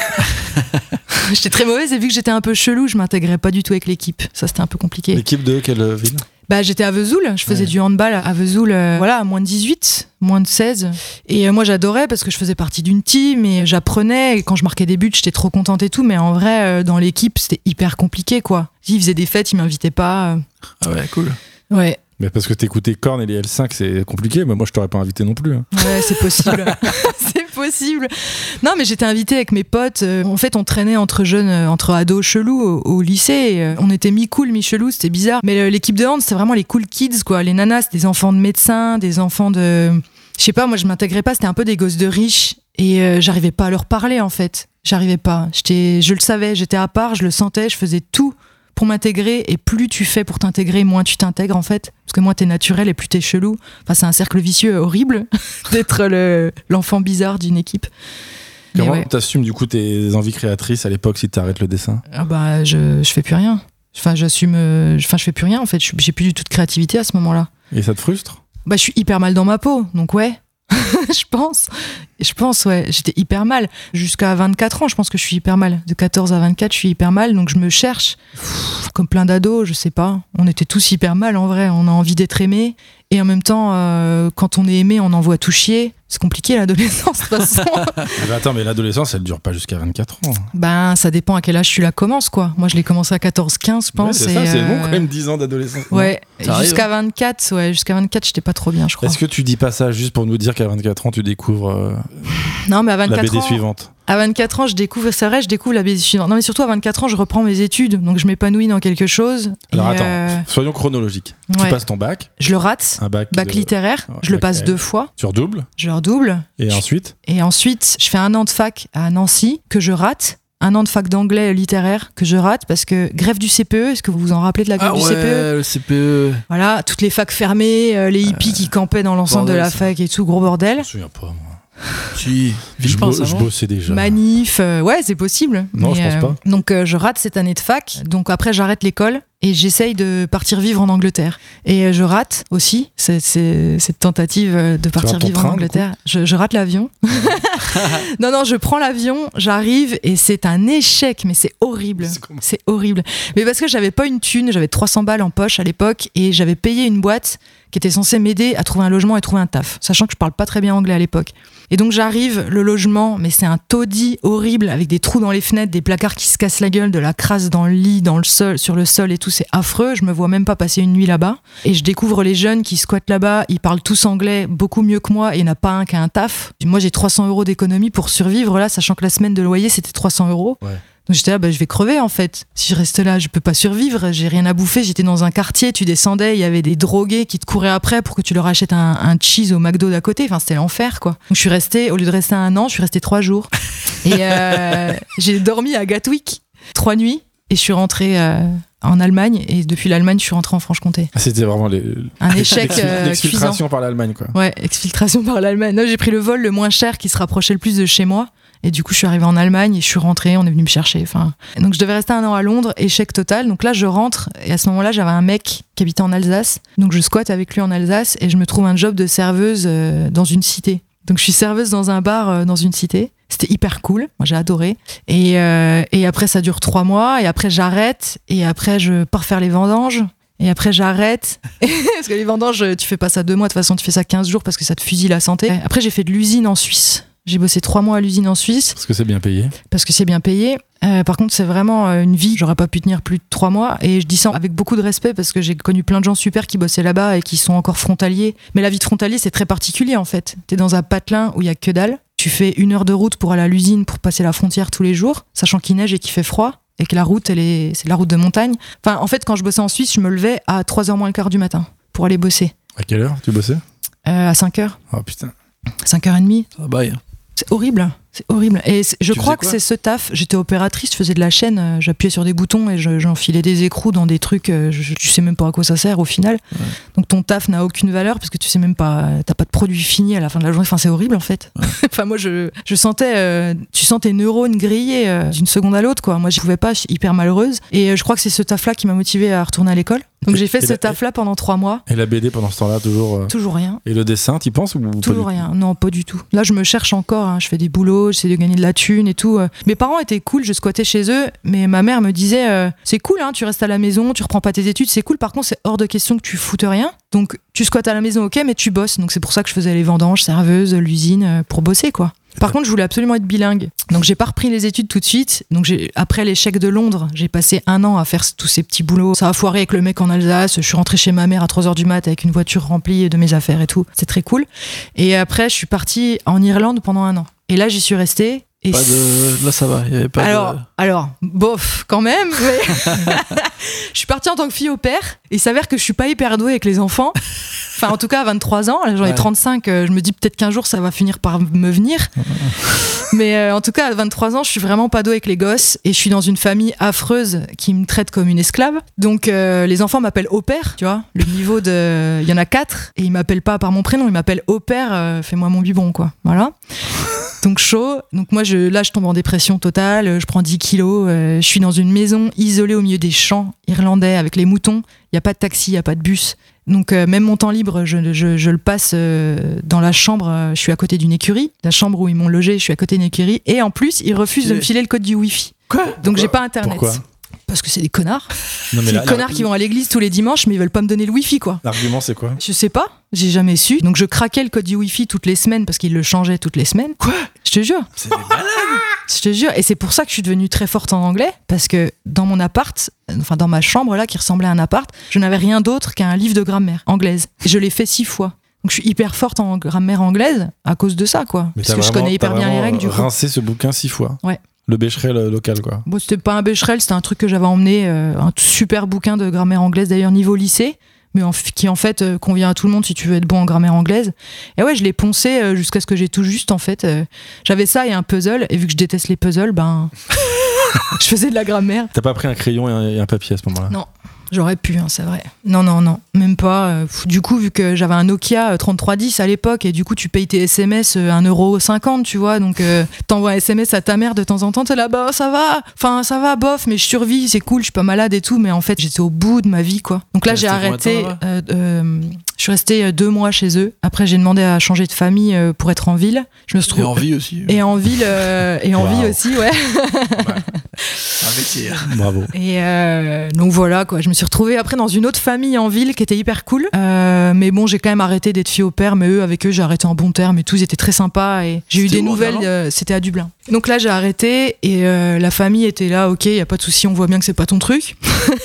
j'étais très mauvaise et vu que j'étais un peu chelou, je m'intégrais pas du tout avec l'équipe. Ça, c'était un peu compliqué. L'équipe de quelle ville? Bah, j'étais à Vesoul, je faisais Ouais. du handball à Vesoul, euh, voilà, à moins de 18, moins de 16. Et euh, moi, j'adorais parce que je faisais partie d'une team et j'apprenais. Et quand je marquais des buts, j'étais trop contente et tout. Mais en vrai, euh, dans l'équipe, c'était hyper compliqué, quoi. Ils faisaient des fêtes, ils m'invitaient pas. Ah ouais, cool. Ouais, Mais parce que t'écoutais Korn et les L5, c'est compliqué. Mais moi, je t'aurais pas invité non plus. hein. Ouais, c'est possible. c'est possible. Non, mais j'étais invitée avec mes potes. Euh, En fait, on traînait entre jeunes, euh, entre ados chelous au, au lycée. euh, on était mi-cool, mi-chelou, c'était bizarre. Mais l'équipe de hand, c'était vraiment les cool kids, quoi. Les nanas, c'était des enfants de médecins, des enfants de. Je sais pas, moi, je m'intégrais pas. C'était un peu des gosses de riches. Et euh, j'arrivais pas à leur parler, en fait. J'arrivais pas. J'étais, je le savais, j'étais à part, je le sentais, je faisais tout pour m'intégrer. Et plus tu fais pour t'intégrer, moins tu t'intègres, en fait. Parce que moins t'es naturel et plus t'es chelou. Enfin, c'est un cercle vicieux horrible d'être le- l'enfant bizarre d'une équipe. Comment ouais. t'assumes du coup tes envies créatrices à l'époque si t'arrêtes le dessin? Ah bah, je, je fais plus rien. Enfin, j'assume. euh, Enfin, je fais plus rien, en fait. J'ai plus du tout de créativité à ce moment-là. Et ça te frustre? Bah, je suis hyper mal dans ma peau, donc ouais. je pense. Je pense, ouais. J'étais hyper mal. Jusqu'à 24 ans, je pense que je suis hyper mal. De 14 à 24, je suis hyper mal. Donc je me cherche. Comme plein d'ados, je sais pas. On était tous hyper mal en vrai. On a envie d'être aimé. Et en même temps, euh, quand on est aimé, on envoie tout chier. C'est compliqué l'adolescence de toute façon. Ah bah attends, mais l'adolescence, elle dure pas jusqu'à 24 ans. ben, ça dépend à quel âge tu la commences, quoi. Moi, je l'ai commencé à 14, 15, je pense. Ouais, c'est ça, c'est euh, bon quand même 10 ans d'adolescence. Ouais, Ça arrive, jusqu'à 24, ouais, jusqu'à 24, j'étais pas trop bien, je crois. Est-ce que tu dis pas ça juste pour nous dire qu'à 24 ans, tu découvres euh, Non, mais à la 24 BD ans, suivante? à 24 ans, je découvre, c'est vrai, je découvre la BD suivante. Non, mais surtout à 24 ans, je reprends mes études, donc je m'épanouis dans quelque chose. Alors attends, euh, soyons chronologiques. Tu ouais. passes ton bac, Je le rate. un bac, Bac de- littéraire, Ouais, je le passe L. deux fois, sur double, je le redouble. et Je- ensuite Et ensuite, je fais un an de fac à Nancy que je rate. Un an de fac d'anglais littéraire que je rate parce que grève du CPE, est-ce que vous vous en rappelez de la grève Ah du ouais, CPE le CPE. Voilà, toutes les facs fermées, euh, les hippies qui campaient dans l'ensemble de la ça. fac et tout, gros Je bordel. me souviens pas, moi. Si, Je, bo- je bossais déjà. Manif, euh, ouais, c'est possible. Non, je pense euh, pas. Donc euh, je rate cette année de fac. Donc après j'arrête l'école et j'essaye de partir vivre en Angleterre. Et euh, je rate aussi cette, tentative euh, de partir vivre train, en Angleterre. Je, je rate l'avion. non, non, je prends l'avion, j'arrive et c'est un échec, mais c'est horrible. C'est horrible. Mais parce que j'avais pas une thune, j'avais 300 balles en poche à l'époque et j'avais payé une boîte qui était censée m'aider à trouver un logement et trouver un taf, sachant que je parle pas très bien anglais à l'époque. Et donc j'arrive, le logement, mais c'est un taudis horrible avec des trous dans les fenêtres, des placards qui se cassent la gueule, de la crasse dans le lit, dans le sol, sur le sol et tout, c'est affreux. Je me vois même pas passer une nuit là-bas. Et je découvre les jeunes qui squattent là-bas, ils parlent tous anglais beaucoup mieux que moi et il n'y en a pas un qui a un taf. Moi j'ai 300 euros d'économie pour survivre là, sachant que la semaine de loyer c'était 300 euros. Ouais. Donc j'étais là, bah, je vais crever en fait. Si je reste là, je peux pas survivre. J'ai rien à bouffer. J'étais dans un quartier, tu descendais, il y avait des drogués qui te couraient après pour que tu leur achètes un, un cheese au McDo d'à côté. Enfin, c'était l'enfer quoi. Donc je suis restée, au lieu de rester un an, je suis restée trois jours. Et euh, j'ai dormi à Gatwick trois nuits et je suis rentrée euh, en Allemagne. Et depuis l'Allemagne, je suis rentrée en Franche-Comté. Ah, C'était vraiment les... Un échec euh, l'exfiltration par l'Allemagne, quoi. Ouais, exfiltration par l'Allemagne. J'ai pris le vol le moins cher qui se rapprochait le plus de chez moi. Et du coup, je suis arrivée en Allemagne et je suis rentrée, on est venu me chercher. Enfin, donc je devais rester un an à Londres, échec total. Donc là, je rentre et à ce moment-là, j'avais un mec qui habitait en Alsace. Donc je squatte avec lui en Alsace et je me trouve un job de serveuse euh, dans une cité. Donc je suis serveuse dans un bar euh, dans une cité. C'était hyper cool, moi j'ai adoré. Et, euh, et après ça dure trois mois et après j'arrête et après je pars faire les vendanges. Et après j'arrête parce que les vendanges tu fais pas ça deux mois de toute façon tu fais ça 15 jours parce que ça te fusille la santé. Après j'ai fait de l'usine en Suisse. J'ai bossé trois mois à l'usine en Suisse Parce que c'est bien payé. parce que c'est bien payé. Euh, par contre, c'est vraiment euh, une vie. J'aurais pas pu tenir plus de trois mois. Et je dis ça avec beaucoup de respect parce que j'ai connu plein de gens super qui bossaient là-bas et qui sont encore frontaliers. Mais la vie de frontalier, c'est très particulier en fait. T'es dans un patelin où il y a que dalle. Tu fais une heure de route pour aller à l'usine pour passer la frontière tous les jours, sachant qu'il neige et qu'il fait froid. Et que la route, elle est, c'est la route de montagne. Enfin, en fait, quand je bossais en Suisse, je me levais à 3h moins le quart du matin pour aller bosser. À quelle heure tu bossais? Euh, à 5h, Oh putain. 5h30. Ah bah, C'est horrible, c'est horrible. Et je Tu crois que c'est ce taf. J'étais opératrice, je faisais de la chaîne, euh, j'appuyais sur des boutons et je- j'enfilais des écrous dans des trucs. euh, je, tu sais même pas à quoi ça sert au final. Donc ton taf n'a aucune valeur parce que tu sais même pas, euh, t'as pas de produit fini à la fin de la journée. Enfin, c'est horrible en fait. enfin, moi, je, je sentais, euh, tu sens tes neurones grillés euh, d'une seconde à l'autre, quoi. Moi, je pouvais pas, je suis hyper malheureuse. Et je crois que c'est ce taf-là qui m'a motivée à retourner à l'école. Donc j'ai fait et ce taf-là pendant trois mois. Et la BD pendant ce temps-là, toujours. euh, Toujours rien. Et le dessin, t'y penses ou Toujours rien, non, pas du tout. Là, je me cherche encore, hein. je fais des boulots, j'essaie de gagner de la thune et tout. euh. Mes parents étaient cool, je squattais chez eux, mais ma mère me disait euh, C'est cool, hein, tu restes à la maison, tu reprends pas tes études, c'est cool, par contre, c'est hors de question que tu foutes rien. Donc, tu squattes à la maison, ok, mais tu bosses. Donc, c'est pour ça que je faisais les vendanges, serveuse, l'usine, euh, pour bosser, quoi. Par contre, je voulais absolument être bilingue. Donc, j'ai pas repris les études tout de suite. Donc, j'ai, après l'échec de Londres, j'ai passé un an à faire tous ces petits boulots. Ça a foiré avec le mec en Alsace. Je suis rentrée chez ma mère à 3h du mat avec une voiture remplie de mes affaires et tout. C'est très cool. Et après, je suis partie en Irlande pendant un an. Et là, j'y suis restée. Et Pas de... Là, ça va. Il y avait pas alors, de... alors, bof, quand même. mais- je suis partie en tant que fille au père. Et il s'avère que je suis pas hyper douée avec les enfants. Enfin, en tout cas, à 23 ans, là, j'en ai Ouais. 35. euh, je me dis peut-être qu'un jour, ça va finir par me venir. Mais euh, en tout cas, à 23 ans, je suis vraiment pas douée avec les gosses. Et je suis dans une famille affreuse qui me traite comme une esclave. Donc, euh, les enfants m'appellent au père, tu vois. Le niveau de. Il y en a quatre. Et ils m'appellent pas par mon prénom. Ils m'appellent au père, euh, fais-moi mon bibon, quoi. Voilà. Donc chaud. Donc moi, je, là, je tombe en dépression totale. Je prends 10 kilos. euh, je suis dans une maison isolée au milieu des champs irlandais avec les moutons. Il n'y a pas de taxi, il n'y a pas de bus. Donc euh, même mon temps libre, je, je- je le passe euh, dans la chambre. euh, je suis à côté d'une écurie, la chambre où ils m'ont logé. Je suis à côté d'une écurie. Et en plus, ils refusent de me filer le code du Wi-Fi. Quoi? Donc j'ai pas internet. Pourquoi? Parce que c'est des connards. Non, là, des connards qui vont à l'église tous les dimanches, mais ils veulent pas me donner le Wi-Fi, quoi. L'argument, c'est quoi? Je sais pas, j'ai jamais su. Donc je craquais le code du Wi-Fi toutes les semaines parce qu'ils le changeaient toutes les semaines. Quoi? Je te jure. C'est des malades. Je te jure, et c'est pour ça que je suis devenue très forte en anglais, parce que dans mon appart, enfin dans ma chambre là, qui ressemblait à un appart, je n'avais rien d'autre qu'un livre de grammaire anglaise. Et je l'ai fait six fois. Donc je suis hyper forte en grammaire anglaise à cause de ça, quoi. Mais parce que je connais hyper bien les règles du coup. rincé ce bouquin six fois. Ouais. Le Becherel euh, local, quoi. Bon, c'était pas un Becherel, c'était un truc que j'avais emmené, euh, un super bouquin de grammaire anglaise d'ailleurs niveau lycée, mais en qui en fait euh, convient à tout le monde si tu veux être bon en grammaire anglaise. Et ouais, je l'ai poncé euh, jusqu'à ce que j'ai tout juste en fait. euh, J'avais ça et un puzzle, et vu que je déteste les puzzles, ben je faisais de la grammaire. T'as pas pris un crayon et un, et un papier à ce moment-là? Non. J'aurais pu, hein, c'est vrai. Non, non, non, même pas. euh, Du coup, vu que j'avais un Nokia euh, 3310 à l'époque, et du coup, tu payes tes SMS euh, 1,50€, tu vois, donc euh, t'envoies un SMS à ta mère de temps en temps, t'es là, bah ça va, enfin ça va, bof, mais je survis, c'est cool, je suis pas malade et tout, mais en fait, j'étais au bout de ma vie, quoi. Donc là, j'ai arrêté. euh, euh, je suis restée euh, deux mois chez eux. Après, j'ai demandé à changer de famille euh, pour être en ville. Je me suis Et trouvée. en vie aussi. Et en ville, euh, et en vie aussi, ouais. C'est un métier. Bravo. Et euh, donc voilà quoi, je me suis retrouvée après dans une autre famille en ville qui était hyper cool. Euh, mais bon, j'ai quand même arrêté d'être fille au père, mais eux avec eux j'ai arrêté en bon terme et tout, ils étaient très sympas et j'ai eu des nouvelles. Euh, C'était à Dublin. Donc là j'ai arrêté et euh, la famille était là, ok, y a pas de souci, on voit bien que c'est pas ton truc.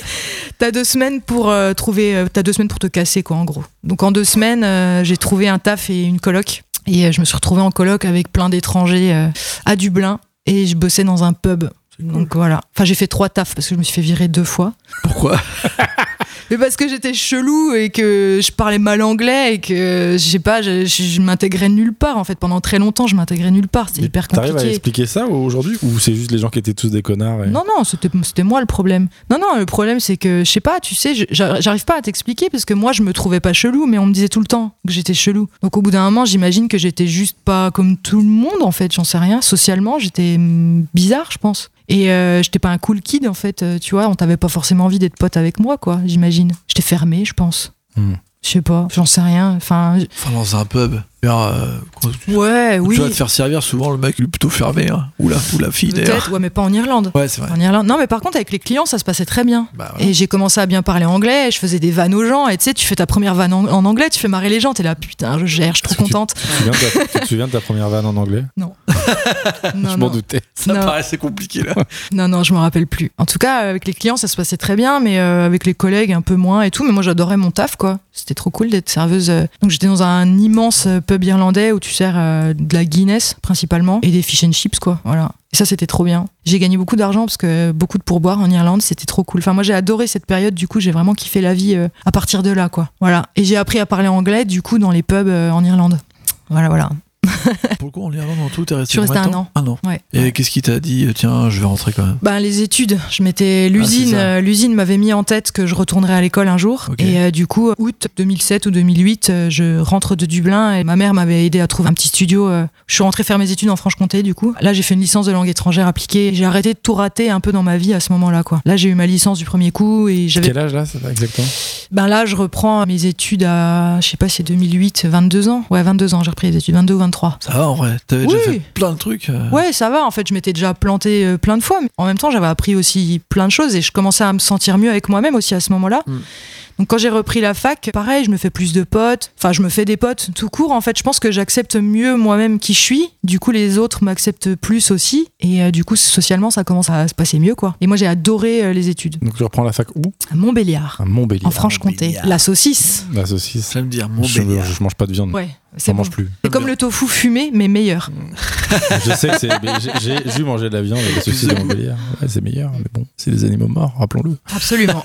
t'as deux semaines pour trouver, t'as deux semaines pour te casser quoi en gros. Donc en deux semaines j'ai trouvé un taf et une coloc et je me suis retrouvée en coloc avec plein d'étrangers à Dublin et je bossais dans un pub. Donc voilà. Enfin, j'ai fait trois tafs parce que je me suis fait virer deux fois. Pourquoi? Mais parce que j'étais chelou et que je parlais mal anglais et que, je sais pas, je, je- je m'intégrais nulle part. En fait, pendant très longtemps, je m'intégrais nulle part. C'était hyper T'arrives à compliqué. expliquer ça aujourd'hui? Ou c'est juste les gens qui étaient tous des connards et- Non, non, c'était moi le problème. Non, non, le problème, c'est que, je sais pas, tu sais, j'arrive pas à t'expliquer parce que moi, je me trouvais pas chelou, mais on me disait tout le temps que j'étais chelou. Donc, au bout d'un moment, j'imagine que j'étais juste pas comme tout le monde, en fait, j'en sais rien. Socialement, j'étais hum, bizarre, je pense. Et euh, j'étais pas un cool kid, en fait, euh, tu vois, on t'avait pas forcément envie d'être pote avec moi, quoi, j'imagine. J'étais fermé, je pense. Hmm. Je sais pas, j'en sais rien. Enfin, Enfin, dans un pub. Vers, euh, ouais, oui. Tu vas te faire servir, souvent le mec il est plutôt fermé. hein. Ou, la, ou la fille. Peut-être, ouais, mais pas en Irlande. Ouais, c'est vrai. En Irlande. Non, mais par contre, avec les clients, ça se passait très bien. Bah. Et j'ai commencé à bien parler anglais, je faisais des vannes aux gens, et tu sais, tu fais ta première vanne en, en anglais, tu fais marrer les gens, t'es là, putain, je gère, je suis trop contente. Tu tu te souviens de ta première vanne en anglais? Non, Je m'en doutais. Ça non. paraissait compliqué là. non, non, je me rappelle plus. En tout cas, avec les clients, ça se passait très bien, mais euh, avec les collègues, un peu moins et tout. Mais moi, j'adorais mon taf, quoi. C'était trop cool d'être serveuse. euh. Donc, j'étais dans un immense irlandais où tu sers euh, de la Guinness, principalement, et des fish and chips, quoi. Voilà. Et ça, c'était trop bien. J'ai gagné beaucoup d'argent parce que beaucoup de pourboires en Irlande, c'était trop cool. Enfin, moi, j'ai adoré cette période. Du coup, j'ai vraiment kiffé la vie euh, à partir de là, quoi. Voilà. Et j'ai appris à parler anglais, du coup, dans les pubs euh, en Irlande. Voilà, voilà. Pour le coup, en Irlande, en tout, t'es resté Je suis resté combien de un temps Un an. Ouais. Et qu'est-ce qui t'a dit euh, Tiens, je vais rentrer quand même? Ben, les études, je m'étais Ah, l'usine, euh, l'usine m'avait mis en tête que je retournerais à l'école un jour. Et euh, du coup, août 2007 ou 2008, euh, je rentre de Dublin et ma mère m'avait aidé à trouver un petit studio. je suis rentrée faire mes études en Franche-Comté du coup. Là, j'ai fait une licence de langue étrangère appliquée. J'ai arrêté de tout rater un peu dans ma vie à ce moment-là quoi. Là, j'ai eu ma licence du premier coup et j'avais Quel âge là, ça, exactement? Ben là, je reprends mes études à je sais pas, c'est 2008, 22 ans. Ouais, 22 ans, j'ai repris les études 22 ou 23. Ça va en vrai T'avais déjà Oui. fait plein de trucs euh, Ouais, ça va. En fait, je m'étais déjà planté euh, plein de fois. Mais en même temps, j'avais appris aussi plein de choses et je commençais à me sentir mieux avec moi-même aussi à ce moment-là. Mm. Donc, quand j'ai repris la fac, pareil, je me fais plus de potes. Enfin, je me fais des potes tout court. En fait, je pense que j'accepte mieux moi-même qui je suis. Du coup, les autres m'acceptent plus aussi. Et euh, du coup, socialement, ça commence à se passer mieux, quoi. Et moi, j'ai adoré euh, les études. Donc tu reprends la fac où? À Montbéliard, À Montbéliard. en Franche-Comté. Montbéliard. La saucisse. La saucisse. J'aime dire mon Je, je mange pas de viande. Ouais, C'est bon. mange plus. C'est comme le tofu fumé, mais meilleur. je sais que c'est. j'ai- mangé de la viande et la saucisse de Montbéliard. Ouais, c'est meilleur, mais bon, c'est des animaux morts, rappelons-le. Absolument.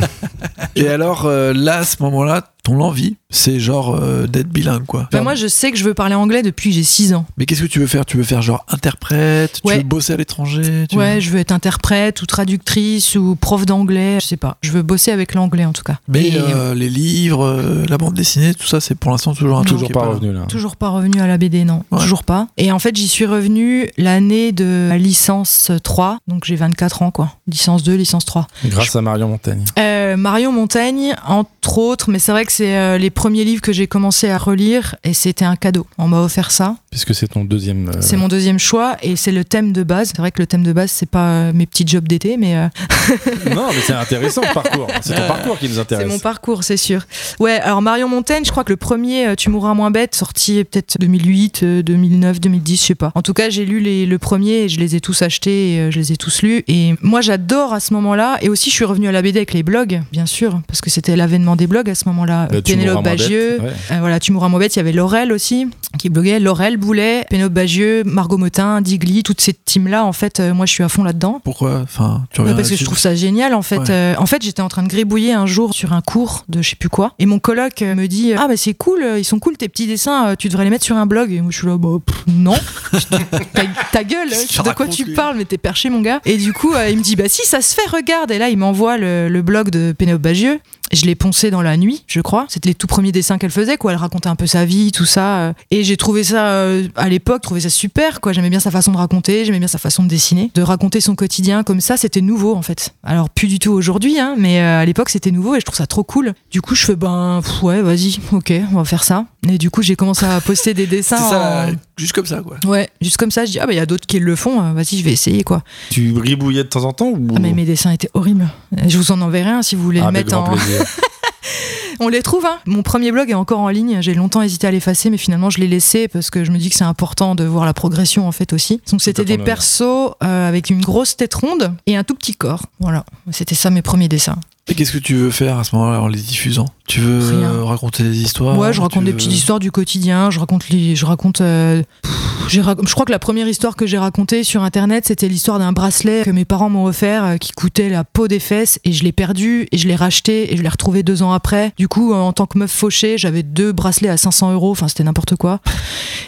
Et alors, euh, là, à ce moment-là, ton envie, c'est genre euh, d'être bilingue, quoi. Ben, moi, je sais que je veux parler anglais depuis que j'ai 6 ans. Mais qu'est-ce que tu veux faire? Tu veux faire genre interprète? Tu veux bosser à l'étranger? Ouais, veux- je veux être interprète ou traductrice ou prof d'anglais, je sais pas. Je veux bosser avec l'anglais en tout cas. Mais Et, euh, les livres, euh, la bande dessinée, tout ça, c'est pour l'instant toujours un truc Toujours pas revenu là. Toujours pas revenu à la BD, non. Ouais. Toujours pas. Et en fait, j'y suis revenue l'année de ma licence 3, donc j'ai 24 ans quoi. Licence 2, licence 3. Grâce à Marion Montaigne. Euh, Marion Montaigne, entre autres, mais c'est vrai que c'est euh, les premiers livres que j'ai commencé à relire et c'était un cadeau. On m'a offert ça. Puisque c'est ton deuxième. euh, C'est mon deuxième choix et c'est le thème de base. C'est vrai que le thème de base, c'est pas euh, mes petits jobs d'été, mais Non, mais c'est intéressant le parcours. C'est ton parcours qui nous c'est intéresse. mon parcours, c'est sûr. Ouais, alors Marion Montaigne, je crois que le premier, Tu mourras moins bête, sorti peut-être 2008, euh, 2009, 2010, je sais pas. En tout cas, j'ai lu les, le premier et je les ai tous achetés et je les ai tous lus. Et moi, j'adore à ce moment-là. Et aussi, je suis revenue à la BD avec les blogs, bien sûr, parce que c'était l'avènement des blogs à ce moment-là. Bah, Pénélope Bagieux, ouais. euh, voilà, Tu mourras moins bête, il y avait Laurel aussi, qui bloguait. Laurel Boulet, Pénélope Bagieux, Margot Motin, Digli, toutes ces teams-là, en fait, euh, moi, je suis à fond là-dedans. Pourquoi? Enfin, tu Ouais, reviens parce que je trouve ça génial en fait. Ouais. Euh, en fait, j'étais en train de gribouiller un jour sur un cours de je sais plus quoi, et mon coloc me dit ah bah c'est cool, ils sont cool tes petits dessins, tu devrais les mettre sur un blog. Et moi je suis là bah pff, non, ta, ta gueule, de quoi tu lui? parles, mais t'es perché mon gars. Et du coup euh, il me dit bah si ça se fait, regarde. Et là il m'envoie le, le blog de Pénélope Bagieux. Je l'ai poncé dans la nuit, je crois. C'était les tout premiers dessins qu'elle faisait, quoi. Elle racontait un peu sa vie, tout ça. euh. Et j'ai trouvé ça, euh, à l'époque, trouvé ça super, quoi. J'aimais bien sa façon de raconter, j'aimais bien sa façon de dessiner. De raconter son quotidien comme ça, c'était nouveau, en fait. Alors, plus du tout aujourd'hui, hein, mais euh, à l'époque, c'était nouveau et je trouve ça trop cool. Du coup, je fais, ben, ouais, vas-y, ok, on va faire ça. Et du coup, j'ai commencé à poster des dessins. C'est ça, en- juste comme ça, quoi. Ouais, juste comme ça, je dis, ah, bah, il y a d'autres qui le font, euh, vas-y, je vais essayer, quoi. Tu gribouillais de temps en temps ou... Ah, mais mes dessins étaient horribles. Je vous en enverrai un si vous voulez Ah, le avec mettre en. On les trouve, hein. Mon premier blog est encore en ligne. J'ai longtemps hésité à l'effacer, mais finalement, je l'ai laissé parce que je me dis que c'est important de voir la progression, en fait, aussi. Donc, c'était des persos euh, avec une grosse tête ronde et un tout petit corps. Voilà. C'était ça mes premiers dessins. Et qu'est-ce que tu veux faire à ce moment-là en les diffusant? Tu veux Rien. euh, raconter des histoires ouais, je raconte des veux- petites histoires du quotidien. Je raconte les. Je raconte. euh, pff, j'ai rac- Je crois que la première histoire que j'ai racontée sur internet, c'était l'histoire d'un bracelet que mes parents m'ont offert euh, qui coûtait la peau des fesses et je l'ai perdu et je l'ai racheté et je l'ai retrouvé deux ans après. Du coup, euh, en tant que meuf fauchée, j'avais deux bracelets à 500 euros. Enfin, c'était n'importe quoi.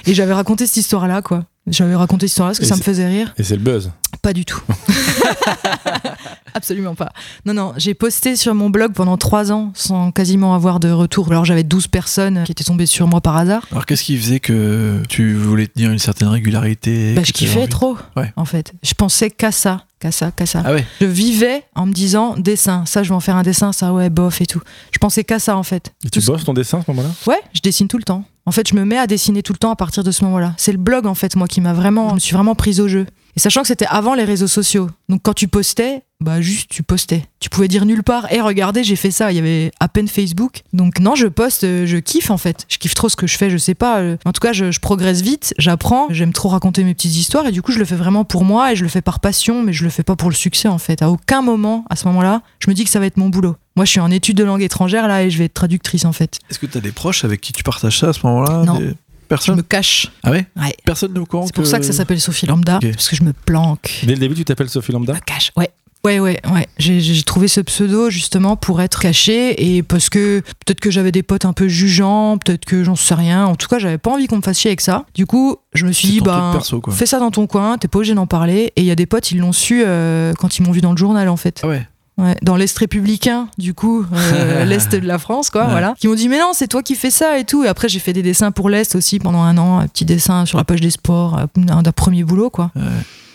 Et j'avais raconté cette histoire-là, quoi. J'avais raconté cette histoire-là parce que Et ça me faisait rire. Et c'est le buzz. Pas du tout. Absolument pas. Non, non, j'ai posté sur mon blog pendant trois ans sans quasiment avoir de retour. Alors j'avais 12 personnes qui étaient tombées sur moi par hasard. Alors qu'est-ce qui faisait que tu voulais tenir une certaine régularité Bah, je kiffais envie trop, Ouais. en fait. Je pensais qu'à ça, qu'à ça, qu'à ça. Ah ouais Je vivais en me disant dessin, ça je vais en faire un dessin, ça ouais, bof et tout. Je pensais qu'à ça en fait. Et tu bosses ton dessin à ce moment-là? Ouais, je dessine tout le temps. En fait, je me mets à dessiner tout le temps à partir de ce moment-là. C'est le blog en fait, moi, qui m'a vraiment, je me suis vraiment prise au jeu. Et sachant que c'était avant les réseaux sociaux. Donc quand tu postais, bah juste tu postais. Tu pouvais dire nulle part, et regardez, j'ai fait ça. Il y avait à peine Facebook. Donc non, je poste, euh, je kiffe en fait. Je kiffe trop ce que je fais, je sais pas. euh. En tout cas, je, je progresse vite, j'apprends. J'aime trop raconter mes petites histoires et du coup, je le fais vraiment pour moi et je le fais par passion, mais je le fais pas pour le succès en fait. À aucun moment, à ce moment-là, je me dis que ça va être mon boulot. Moi, je suis en études de langue étrangère là et je vais être traductrice en fait. Est-ce que tu as des proches avec qui tu partages ça à ce moment-là? Non. Des- Je Personne me cache. Ah ouais Ouais. Personne n'est au courant C'est pour ça que ça s'appelle Sophie Lambda, parce que je me planque. Dès le début, tu t'appelles Sophie Lambda Je me cache, ouais. Ouais, ouais, ouais. J'ai trouvé ce pseudo justement pour être caché et parce que peut-être que j'avais des potes un peu jugeants, peut-être que j'en sais rien. En tout cas, j'avais pas envie qu'on me fasse chier avec ça. Du coup, je me suis dit, bah, perso, fais ça dans ton coin, t'es pas obligé d'en parler. Et il y a des potes, ils l'ont su euh, quand ils m'ont vu dans le journal en fait. Ah ouais Ouais, dans l'Est républicain, du coup, euh, l'Est de la France, quoi, Ouais. voilà. Qui m'ont dit, mais non, c'est toi qui fais ça et tout. Et après, j'ai fait des dessins pour l'Est aussi pendant un an, un petit dessin sur la page des sports, euh, un d'un premier boulot, quoi. Ouais.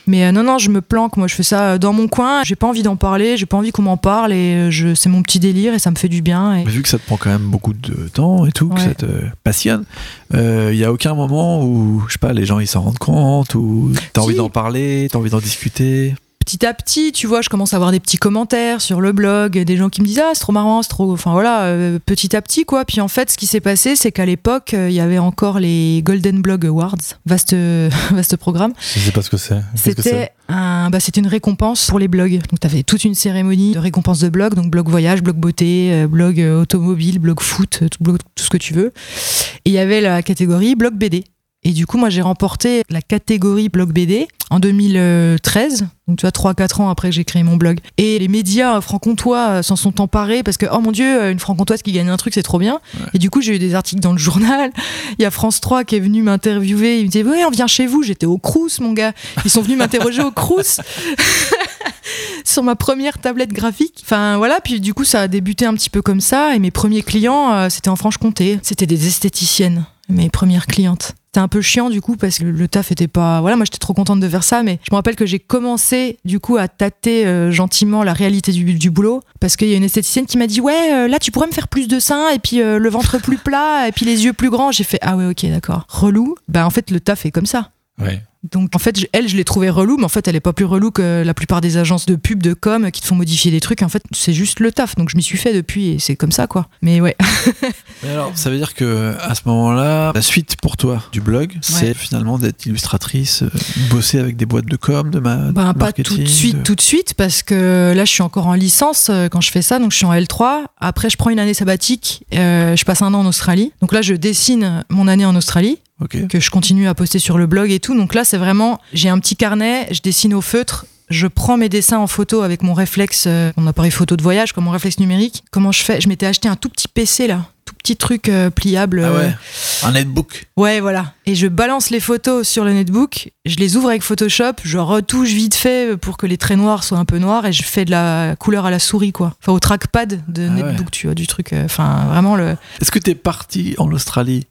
Mais euh, non, non, je me planque, moi, je fais ça euh, dans mon coin, j'ai pas envie d'en parler, j'ai pas envie qu'on m'en parle et euh, je, c'est mon petit délire et ça me fait du bien. Et... Mais vu que ça te prend quand même beaucoup de temps et tout, que ça te passionne, il y a aucun moment où, je sais pas, les gens ils s'en rendent compte, ou t'as Si. envie d'en parler, t'as envie d'en discuter? Petit à petit, tu vois, je commence à avoir des petits commentaires sur le blog, des gens qui me disent ah c'est trop marrant, c'est trop, enfin voilà, euh, petit à petit quoi. Puis en fait, ce qui s'est passé, c'est qu'à l'époque, euh, il y avait encore les Golden Blog Awards, vaste vaste programme. Je sais pas ce que c'est. C'était un, bah, c'était une récompense pour les blogs. Donc tu avais toute une cérémonie de récompense de blogs, donc blog voyage, blog beauté, euh, blog automobile, blog foot, tout, blog- tout ce que tu veux. Et il y avait la catégorie blog BD. Et du coup, moi, j'ai remporté la catégorie blog BD en 2013. Donc, tu vois, 3-4 ans après que j'ai créé mon blog. Et les médias franc-comtois euh, s'en sont emparés parce que, oh mon Dieu, euh, une franc-comtoise qui gagne un truc, c'est trop bien. Et du coup, j'ai eu des articles dans le journal. Il y a France 3 qui est venu m'interviewer. Il me disait, ouais, on vient chez vous. J'étais au Crous, mon gars. Ils sont venus m'interroger au Crous. sur ma première tablette graphique. Enfin voilà, puis du coup ça a débuté un petit peu comme ça et mes premiers clients euh, c'était en Franche-Comté, c'était des esthéticiennes. Mes premières clientes. C'était un peu chiant du coup parce que le taf était pas. Voilà, moi j'étais trop contente de faire ça, mais je me rappelle que j'ai commencé du coup à tâter euh, gentiment la réalité du, boulot parce qu'il y a une esthéticienne qui m'a dit ouais euh, là tu pourrais me faire plus de seins et puis euh, le ventre plus plat et puis les yeux plus grands. J'ai fait ah ouais ok d'accord. Relou. Bah en fait le taf est comme ça. Ouais. Donc en fait, elle, je l'ai trouvée relou, mais en fait, elle est pas plus relou que la plupart des agences de pub, de com qui te font modifier des trucs. En fait, c'est juste le taf. Donc je m'y suis fait depuis et c'est comme ça, quoi. Mais ouais. Mais alors, ça veut dire que à ce moment-là, la suite pour toi du blog, c'est finalement d'être illustratrice, euh, bosser avec des boîtes de com, de ma Ben, pas marketing, tout de suite, de- tout de suite, parce que là, je suis encore en licence euh, quand je fais ça, donc je suis en L3. Après, je prends une année sabbatique, euh, je passe un an en Australie. Donc là, je dessine mon année en Australie, Que je continue à poster sur le blog et tout. Donc là, c'est vraiment, j'ai un petit carnet, je dessine au feutre. Je prends mes dessins en photo avec mon réflexe, euh, mon appareil photo de voyage, comme mon réflexe numérique. Comment je fais? Je m'étais acheté un tout petit PC là, tout petit truc euh, pliable. Ah euh, ouais. Un netbook. Ouais, voilà. Et je balance les photos sur le netbook, je les ouvre avec Photoshop, je retouche vite fait pour que les traits noirs soient un peu noirs et je fais de la couleur à la souris, quoi. Enfin, au trackpad de Ah netbook, tu vois, du truc. Enfin, vraiment le. Est-ce que t'es parti en Australie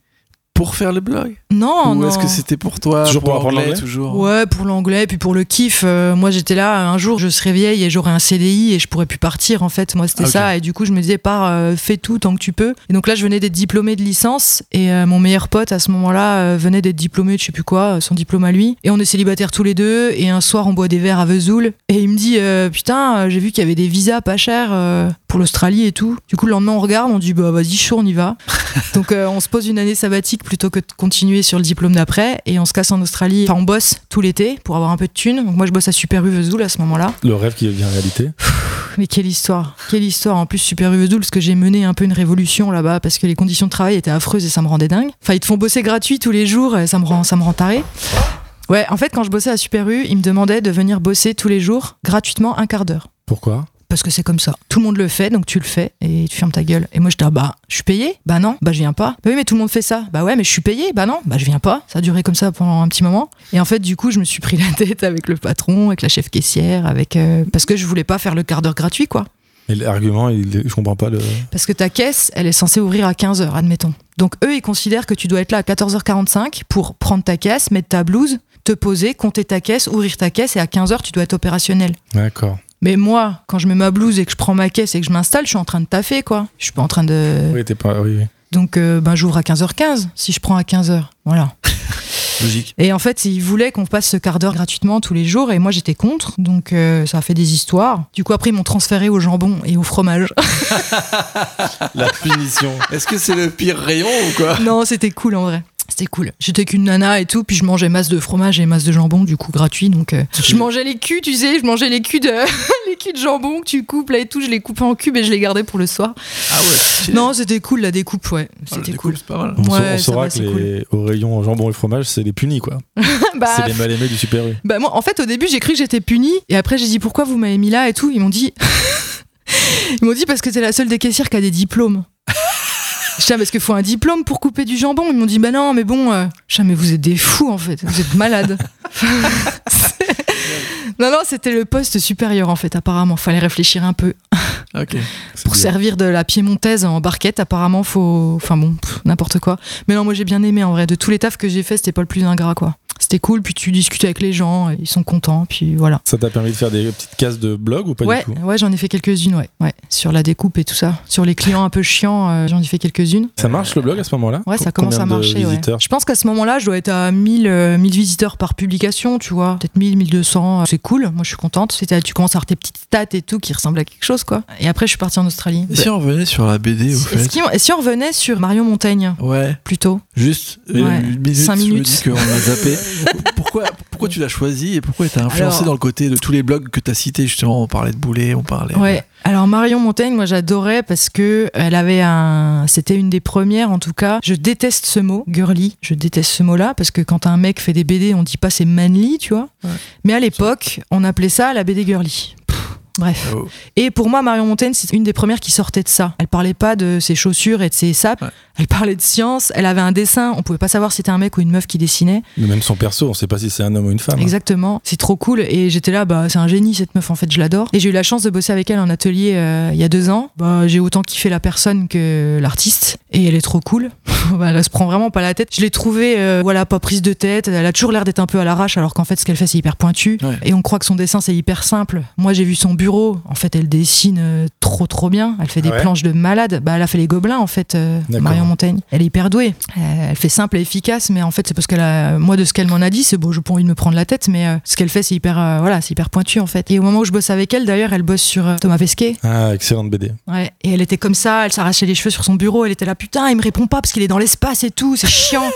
pour faire le blog Non, Ou non. est-ce que c'était pour toi Toujours pour apprendre l'anglais, l'anglais toujours Ouais, pour l'anglais, puis pour le kiff. euh, moi, j'étais là, un jour, je serais vieille et j'aurais un CDI et je pourrais plus partir, en fait. Moi, c'était Ah, ça. Et du coup, je me disais, pars, euh, fais tout tant que tu peux. Et donc là, je venais d'être diplômée de licence et euh, mon meilleur pote, à ce moment-là, euh, venait d'être diplômé de je sais plus quoi, son diplôme à lui. Et on est célibataires tous les deux. Et un soir, on boit des verres à Vesoul. Et il me dit, euh, putain, j'ai vu qu'il y avait des visas pas chers euh, pour l'Australie et tout. Du coup, le lendemain, on regarde, on dit, bah vas-y, chaud, on y va. donc, euh, on se pose une année sabbatique plutôt que de continuer sur le diplôme d'après. Et on se casse en Australie. Enfin, on bosse tout l'été pour avoir un peu de thunes. Donc, moi, je bosse à Super U Vesoul à ce moment-là. Le rêve qui devient réalité. Mais quelle histoire, quelle histoire. En plus, Super U Vesoul, parce que j'ai mené un peu une révolution là-bas, parce que les conditions de travail étaient affreuses et ça me rendait dingue. Enfin, ils te font bosser gratuit tous les jours, et ça me rend, ça me rend taré. Ouais, en fait, quand je bossais à Super U, ils me demandaient de venir bosser tous les jours, gratuitement, un quart d'heure. Pourquoi? Parce que c'est comme ça. Tout le monde le fait, donc tu le fais et tu fermes ta gueule. Et moi, j'étais, ah, bah, je suis payé Bah non, bah je viens pas. Bah oui, mais tout le monde fait ça. Bah ouais, mais je suis payé Bah non, bah je viens pas. Ça a duré comme ça pendant un petit moment. Et en fait, du coup, je me suis pris la tête avec le patron, avec la chef caissière, avec. euh, parce que je voulais pas faire le quart d'heure gratuit, quoi. Et l'argument, je comprends pas le. Parce que ta caisse, elle est censée ouvrir à 15h, admettons. Donc eux, ils considèrent que tu dois être là à 14h45 pour prendre ta caisse, mettre ta blouse, te poser, compter ta caisse, ouvrir ta caisse, et à 15h, tu dois être opérationnel. D'accord. Mais moi, quand je mets ma blouse et que je prends ma caisse et que je m'installe, je suis en train de taffer, quoi. Je suis pas en train de... Oui, t'es pas. Oui, oui. Donc, euh, ben, j'ouvre à 15h15 si je prends à 15h. Voilà. Logique. Et en fait, ils voulaient qu'on passe ce quart d'heure gratuitement tous les jours et moi j'étais contre. Donc euh, ça a fait des histoires. Du coup, après, ils m'ont transféré au jambon et au fromage. La punition. Est-ce que c'est le pire rayon ou quoi? Non, c'était cool en vrai. C'était cool. J'étais qu'une nana et tout, puis je mangeais masse de fromage et masse de jambon, du coup gratuit. Donc euh, je mangeais les culs, tu sais, je mangeais les culs de les culs de jambon que tu coupes là et tout. Je les coupais en cubes et je les gardais pour le soir. Ah ouais. Non, c'était cool la découpe, ouais. Ah, C'était cool. C'est pas mal. On, Ouais, saura que c'est les, au rayon jambon et fromage, c'est les punis, quoi. Bah, C'est les mal aimés du Super U. Bah moi, en fait, au début, j'ai cru que j'étais punie, et après, j'ai dit pourquoi vous m'avez mis là et tout? Ils m'ont dit, ils m'ont dit parce que t'es la seule des caissières qui a des diplômes. Sais, parce qu'il faut un diplôme pour couper du jambon? Ils m'ont dit, bah non, mais bon, euh... mais vous êtes des fous en fait, vous êtes malades. Non, non, c'était le poste supérieur en fait, apparemment. Fallait réfléchir un peu. Pour bien. servir de la piémontaise en barquette, apparemment, faut. Enfin bon, n'importe quoi. Mais non, moi j'ai bien aimé en vrai. De tous les tafs que j'ai fait, c'était pas le plus ingrat quoi. C'était cool, puis tu discutes avec les gens, ils sont contents, puis voilà. Ça t'a permis de faire des petites cases de blog ou pas ouais, du tout ouais, j'en ai fait quelques-unes, ouais. ouais. Sur la découpe et tout ça. Sur les clients un peu chiants, euh, j'en ai fait quelques-unes. Ça marche le blog à ce moment-là Ouais, ça Co- commence à marcher. Ouais. Je pense qu'à ce moment-là, je dois être à 1000, euh, 1000 visiteurs par publication, tu vois. Peut-être 1000, 1200. euh, C'est cool, moi je suis contente. C'était- Tu commences à avoir tes petites stats et tout qui ressemblent à quelque chose, quoi. Et après, je suis partie en Australie. Et si on revenait sur la BD, au fait Et si on revenait sur Marion Montaigne, Ouais, plutôt juste euh, Ouais. une minute. Cinq je me minutes. dis qu'on a zappé. pourquoi, pourquoi tu l'as choisi et pourquoi t'as influencé Alors- dans le côté de tous les blogs que t'as cités justement On parlait de Boulet, on parlait. Ouais. Alors Marion Montaigne, moi j'adorais parce que elle avait un, c'était une des premières en tout cas. Je déteste ce mot, girly. Je déteste ce mot-là parce que quand un mec fait des BD, on dit pas c'est manly, tu vois. Ouais. Mais à l'époque, on appelait ça la BD girly. Bref. Oh. Et pour moi, Marion Montaigne, c'est une des premières qui sortait de ça. Elle parlait pas de ses chaussures et de ses sapes. Ouais. Elle parlait de science. Elle avait un dessin. On pouvait pas savoir si c'était un mec ou une meuf qui dessinait. Mais même son perso, on sait pas si c'est un homme ou une femme. Exactement. C'est trop cool. Et j'étais là, bah, c'est un génie cette meuf. En fait, je l'adore. Et j'ai eu la chance de bosser avec elle en atelier euh, il y a deux ans. Bah, j'ai autant kiffé la personne que l'artiste. Et elle est trop cool. Bah, elle se prend vraiment pas la tête. Je l'ai trouvée, euh, voilà, pas prise de tête. Elle a toujours l'air d'être un peu à l'arrache, alors qu'en fait, ce qu'elle fait, c'est hyper pointu. Ouais. Et on croit que son dessin, c'est hyper simple. Moi, j'ai vu son bureau. En fait, elle dessine euh, trop, trop bien. Elle fait des ouais planches de malade. Bah, elle a fait les gobelins, en fait, euh. Marion Montaigne. Elle est hyper douée. Euh, elle fait simple et efficace, mais en fait, c'est parce qu'elle a, moi, de ce qu'elle m'en a dit, c'est bon, je pas envie de me prendre la tête, mais euh, ce qu'elle fait, c'est hyper, voilà, c'est hyper pointu, en fait. Et au moment où je bosse avec elle, d'ailleurs, elle bosse sur Thomas Pesquet. Ah, excellente BD. Ouais. Et elle était comme ça, elle s'arrachait les cheveux sur son bureau, elle était là, putain, il me répond pas parce qu'il est dans l'espace et tout, c'est chiant.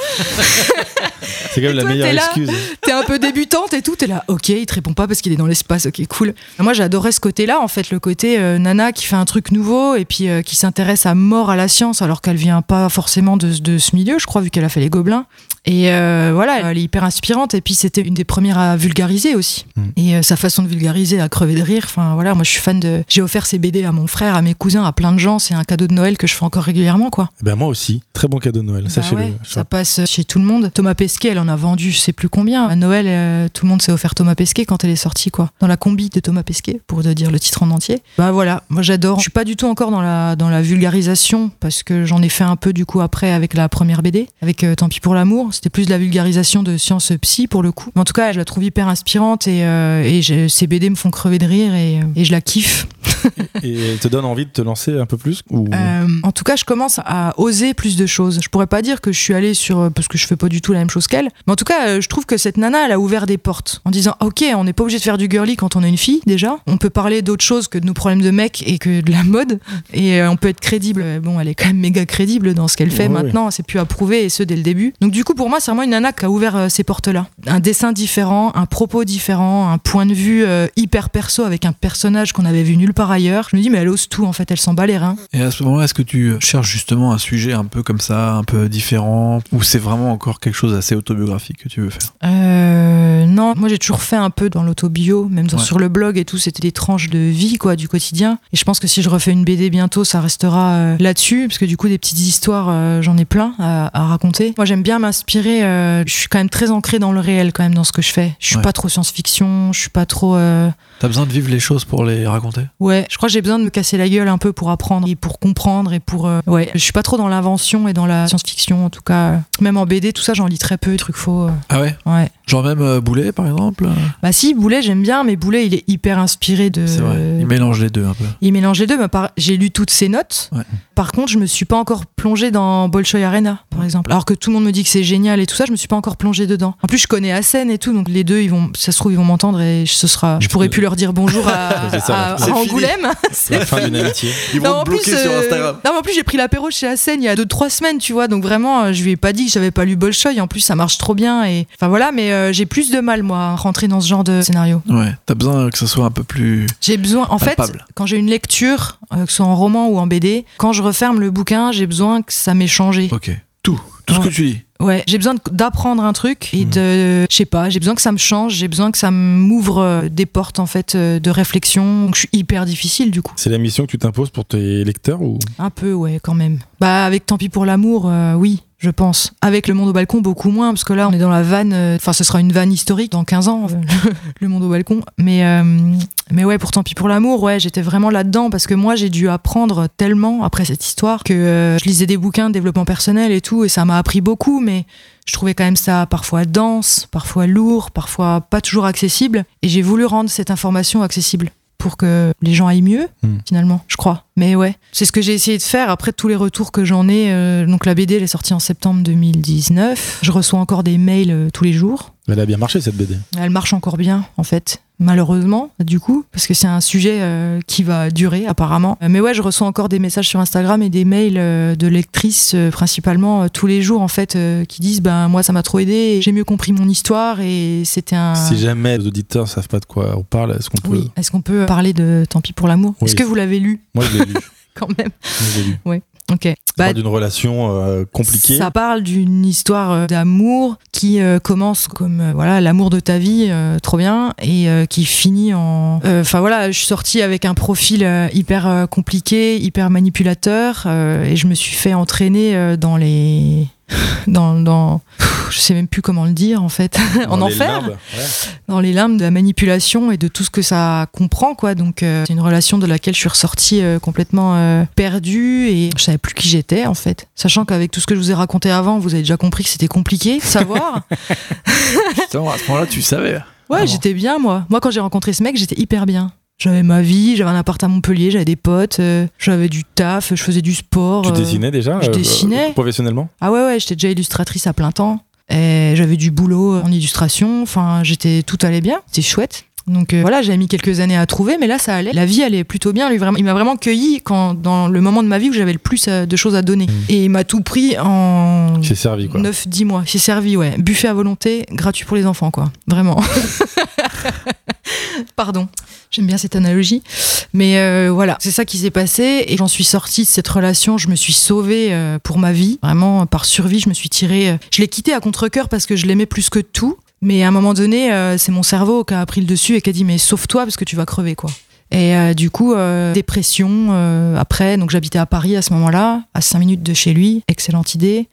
C'est quand même la meilleure là excuse. T'es un peu débutante et tout, t'es là, ok, il te répond pas parce qu'il est dans l'espace, ok, cool. Moi, j'adorais ce côté-là, en fait, le côté euh, nana qui fait un truc nouveau et puis euh, qui s'intéresse à mort à la science alors qu'elle vient pas forcément de, de ce milieu, je crois, vu qu'elle a fait les gobelins. Et euh, voilà, elle est hyper inspirante et puis c'était une des premières à vulgariser aussi. Mm. Et sa façon de vulgariser a crevé de rire. Enfin voilà, moi je suis fan de. J'ai offert ces BD à mon frère, à mes cousins, à plein de gens. C'est un cadeau de Noël que je fais encore régulièrement, quoi. Eh Ben moi aussi. Très bon cadeau de Noël. Bah Sachez-le. ouais, ça passe chez tout le monde. Thomas Pesquet, elle en a vendu, je sais plus combien. À Noël, tout le monde s'est offert Thomas Pesquet quand elle est sortie, quoi. Dans la combi de Thomas Pesquet, pour te dire le titre en entier. Bah voilà, moi j'adore. Je suis pas du tout encore dans la, dans la vulgarisation, parce que j'en ai fait un peu du coup après avec la première BD, avec euh, Tant pis pour l'amour. C'était plus de la vulgarisation de sciences psy pour le coup. Mais en tout cas, je la trouve hyper inspirante et, euh, et ces BD me font crever de rire et, et je la kiffe. Et elle te donne envie de te lancer un peu plus ou... Euh, en tout cas, je commence à oser plus de choses. Je pourrais pas dire que je suis allée sur parce que je fais pas du tout la même chose qu'elle, mais en tout cas, euh, je trouve que cette nana, elle a ouvert des portes en disant OK, on n'est pas obligé de faire du girly quand on est une fille déjà. On peut parler d'autre chose que de nos problèmes de mec et que de la mode, et euh, on peut être crédible. Euh, Bon, elle est quand même méga crédible dans ce qu'elle fait Ouais, maintenant. C'est plus à prouver et ce dès le début. Donc du coup, pour moi, c'est vraiment une nana qui a ouvert euh, ces portes-là. Un dessin différent, un propos différent, un point de vue hyper perso avec un personnage qu'on avait vu nulle part ailleurs. Je me dis mais elle ose tout en fait. Elle s'en bat les reins. Et à ce moment-là, est-ce que tu cherches justement un sujet un peu comme ça, un peu différent, ou c'est vraiment encore quelque chose d'assez autobiographique que tu veux faire? Euh, non, moi j'ai toujours fait un peu dans l'autobio, même Ouais. sur le blog et tout, c'était des tranches de vie quoi, du quotidien. Et je pense que si je refais une BD bientôt, ça restera euh, là-dessus, parce que du coup des petites histoires, euh, j'en ai plein à, à raconter. Moi j'aime bien m'inspirer. euh, je suis quand même très ancrée dans le réel quand même dans ce que je fais. Je suis Ouais. pas trop science-fiction, je suis pas trop. T'as besoin de vivre les choses pour les raconter? Ouais, je crois que j'ai besoin de me casser la gueule un peu pour apprendre et pour comprendre et pour. Ouais, je suis pas trop dans l'invention et dans la science-fiction en tout cas. Même en BD, tout ça, j'en lis très peu, trucs faux. Ah ouais? Ouais. Genre même Boulet, par exemple? Bah si, Boulet, j'aime bien, mais Boulet, il est hyper inspiré de... C'est vrai, il mélange les deux un peu. Il mélange les deux, mais par- j'ai lu toutes ses notes. Ouais. Par contre, je me suis pas encore plongée dans Bolshoi Arena, par exemple. Alors que tout le monde me dit que c'est génial et tout ça, je me suis pas encore plongée dedans. En plus, je connais Asen et tout, donc les deux, ils vont, ça se trouve, ils vont m'entendre et ce sera. Je pourrai plus leur dire bonjour à, C'est ça, à- à c'est. Angoulême. La fin d'une amitié. Ils Non, en plus, euh, Non, mais en plus, j'ai pris l'apéro chez Asen il y a 2-3 semaines, tu vois. Donc vraiment, euh, je lui ai pas dit que j'avais pas lu Bolshoi. En plus, ça marche trop bien. Et enfin voilà, mais euh, j'ai plus de mal, moi, à rentrer dans ce genre de scénario. Ouais, t'as besoin que ça soit un peu plus. J'ai besoin, en fait, quand j'ai une lecture, euh, que ce soit en roman ou en BD, quand je referme le bouquin, j'ai besoin que ça m'ait changé. Ok. Tout. Tout ce que tu dis. Ouais, j'ai besoin d'apprendre un truc et Mhm. de, je sais pas, j'ai besoin que ça me change, j'ai besoin que ça m'ouvre euh, des portes en fait euh, de réflexion. Donc je suis hyper difficile du coup. C'est la mission que tu t'imposes pour tes lecteurs ou? Un peu, ouais, quand même. Bah avec Tant pis pour l'amour, euh, oui. Je pense. Avec le monde au balcon, beaucoup moins, parce que là, on est dans la vanne. euh, Enfin, ce sera une vanne historique dans 15 ans, euh, le monde au balcon. Mais, euh, mais ouais, pour tant pis pour l'amour, ouais, j'étais vraiment là-dedans, parce que moi, j'ai dû apprendre tellement après cette histoire que euh, je lisais des bouquins de développement personnel et tout, et ça m'a appris beaucoup, mais je trouvais quand même ça parfois dense, parfois lourd, parfois pas toujours accessible. Et j'ai voulu rendre cette information accessible pour que les gens aillent mieux, Hmm. finalement, je crois. Mais ouais, c'est ce que j'ai essayé de faire après tous les retours que j'en ai. euh, donc la BD, elle est sortie en septembre 2019. Je reçois encore des mails euh, tous les jours. Elle a bien marché cette BD. Elle marche encore bien, en fait. Malheureusement, du coup, parce que c'est un sujet euh, qui va durer apparemment. Euh, Mais ouais, je reçois encore des messages sur Instagram et des mails euh, de lectrices, euh, principalement tous les jours, en fait, qui disent Ben, moi, ça m'a trop aidé, j'ai mieux compris mon histoire et c'était un. Si jamais les auditeurs ne savent pas de quoi on parle, est-ce qu'on peut. Oui. Est-ce qu'on peut parler de Tant pis pour l'amour? Oui. Est-ce que vous l'avez lu? Moi je l'ai lu. quand même Moi, je l'ai lu. Ok. Ça Bah, parle d'une relation euh, compliquée. Ça parle d'une histoire euh, d'amour qui euh, commence comme voilà l'amour de ta vie, trop bien, et qui finit en. Enfin voilà, je suis sortie avec un profil hyper compliqué, hyper manipulateur, et je me suis fait entraîner dans les. Dans, dans je sais même plus comment le dire en fait. En enfer. limbes, ouais. dans les limbes de la manipulation et de tout ce que ça comprend quoi. Donc euh, c'est une relation de laquelle je suis ressortie euh, complètement euh, perdue et je savais plus qui j'étais en fait. Sachant qu'avec tout ce que je vous ai raconté avant vous avez déjà compris que c'était compliqué de savoir. Justement, à ce moment-là, tu savais. ouais j'étais bien moi. Moi quand j'ai rencontré ce mec j'étais hyper bien j'avais ma vie j'avais un appart à Montpellier j'avais des potes euh, j'avais du taf je faisais du sport Tu euh, dessinais déjà je euh, dessinais. professionnellement? Ah ouais, ouais, j'étais déjà illustratrice à plein temps. Et j'avais du boulot en illustration. Enfin, j'étais tout allait bien. C'était chouette. Donc euh, voilà, j'avais mis quelques années à trouver, mais là ça allait. La vie allait plutôt bien. Lui, vraiment, il m'a vraiment cueilli quand, dans le moment de ma vie où j'avais le plus de choses à donner. Et il m'a tout pris en C'est servi quoi. 9-10 mois. J'ai servi, ouais. Buffet à volonté, gratuit pour les enfants, quoi. Vraiment. Pardon. J'aime bien cette analogie. Mais euh, voilà, c'est ça qui s'est passé. Et j'en suis sortie de cette relation. Je me suis sauvée euh, pour ma vie. Vraiment, par survie, je me suis tirée. euh, Je l'ai quitté à contre-coeur parce que je l'aimais plus que tout. Mais à un moment donné, euh, c'est mon cerveau qui a pris le dessus et qui a dit Mais sauve-toi parce que tu vas crever, quoi. Et euh, du coup, euh, dépression euh, après. Donc j'habitais à Paris à ce moment-là, à 5 minutes de chez lui. Excellente idée.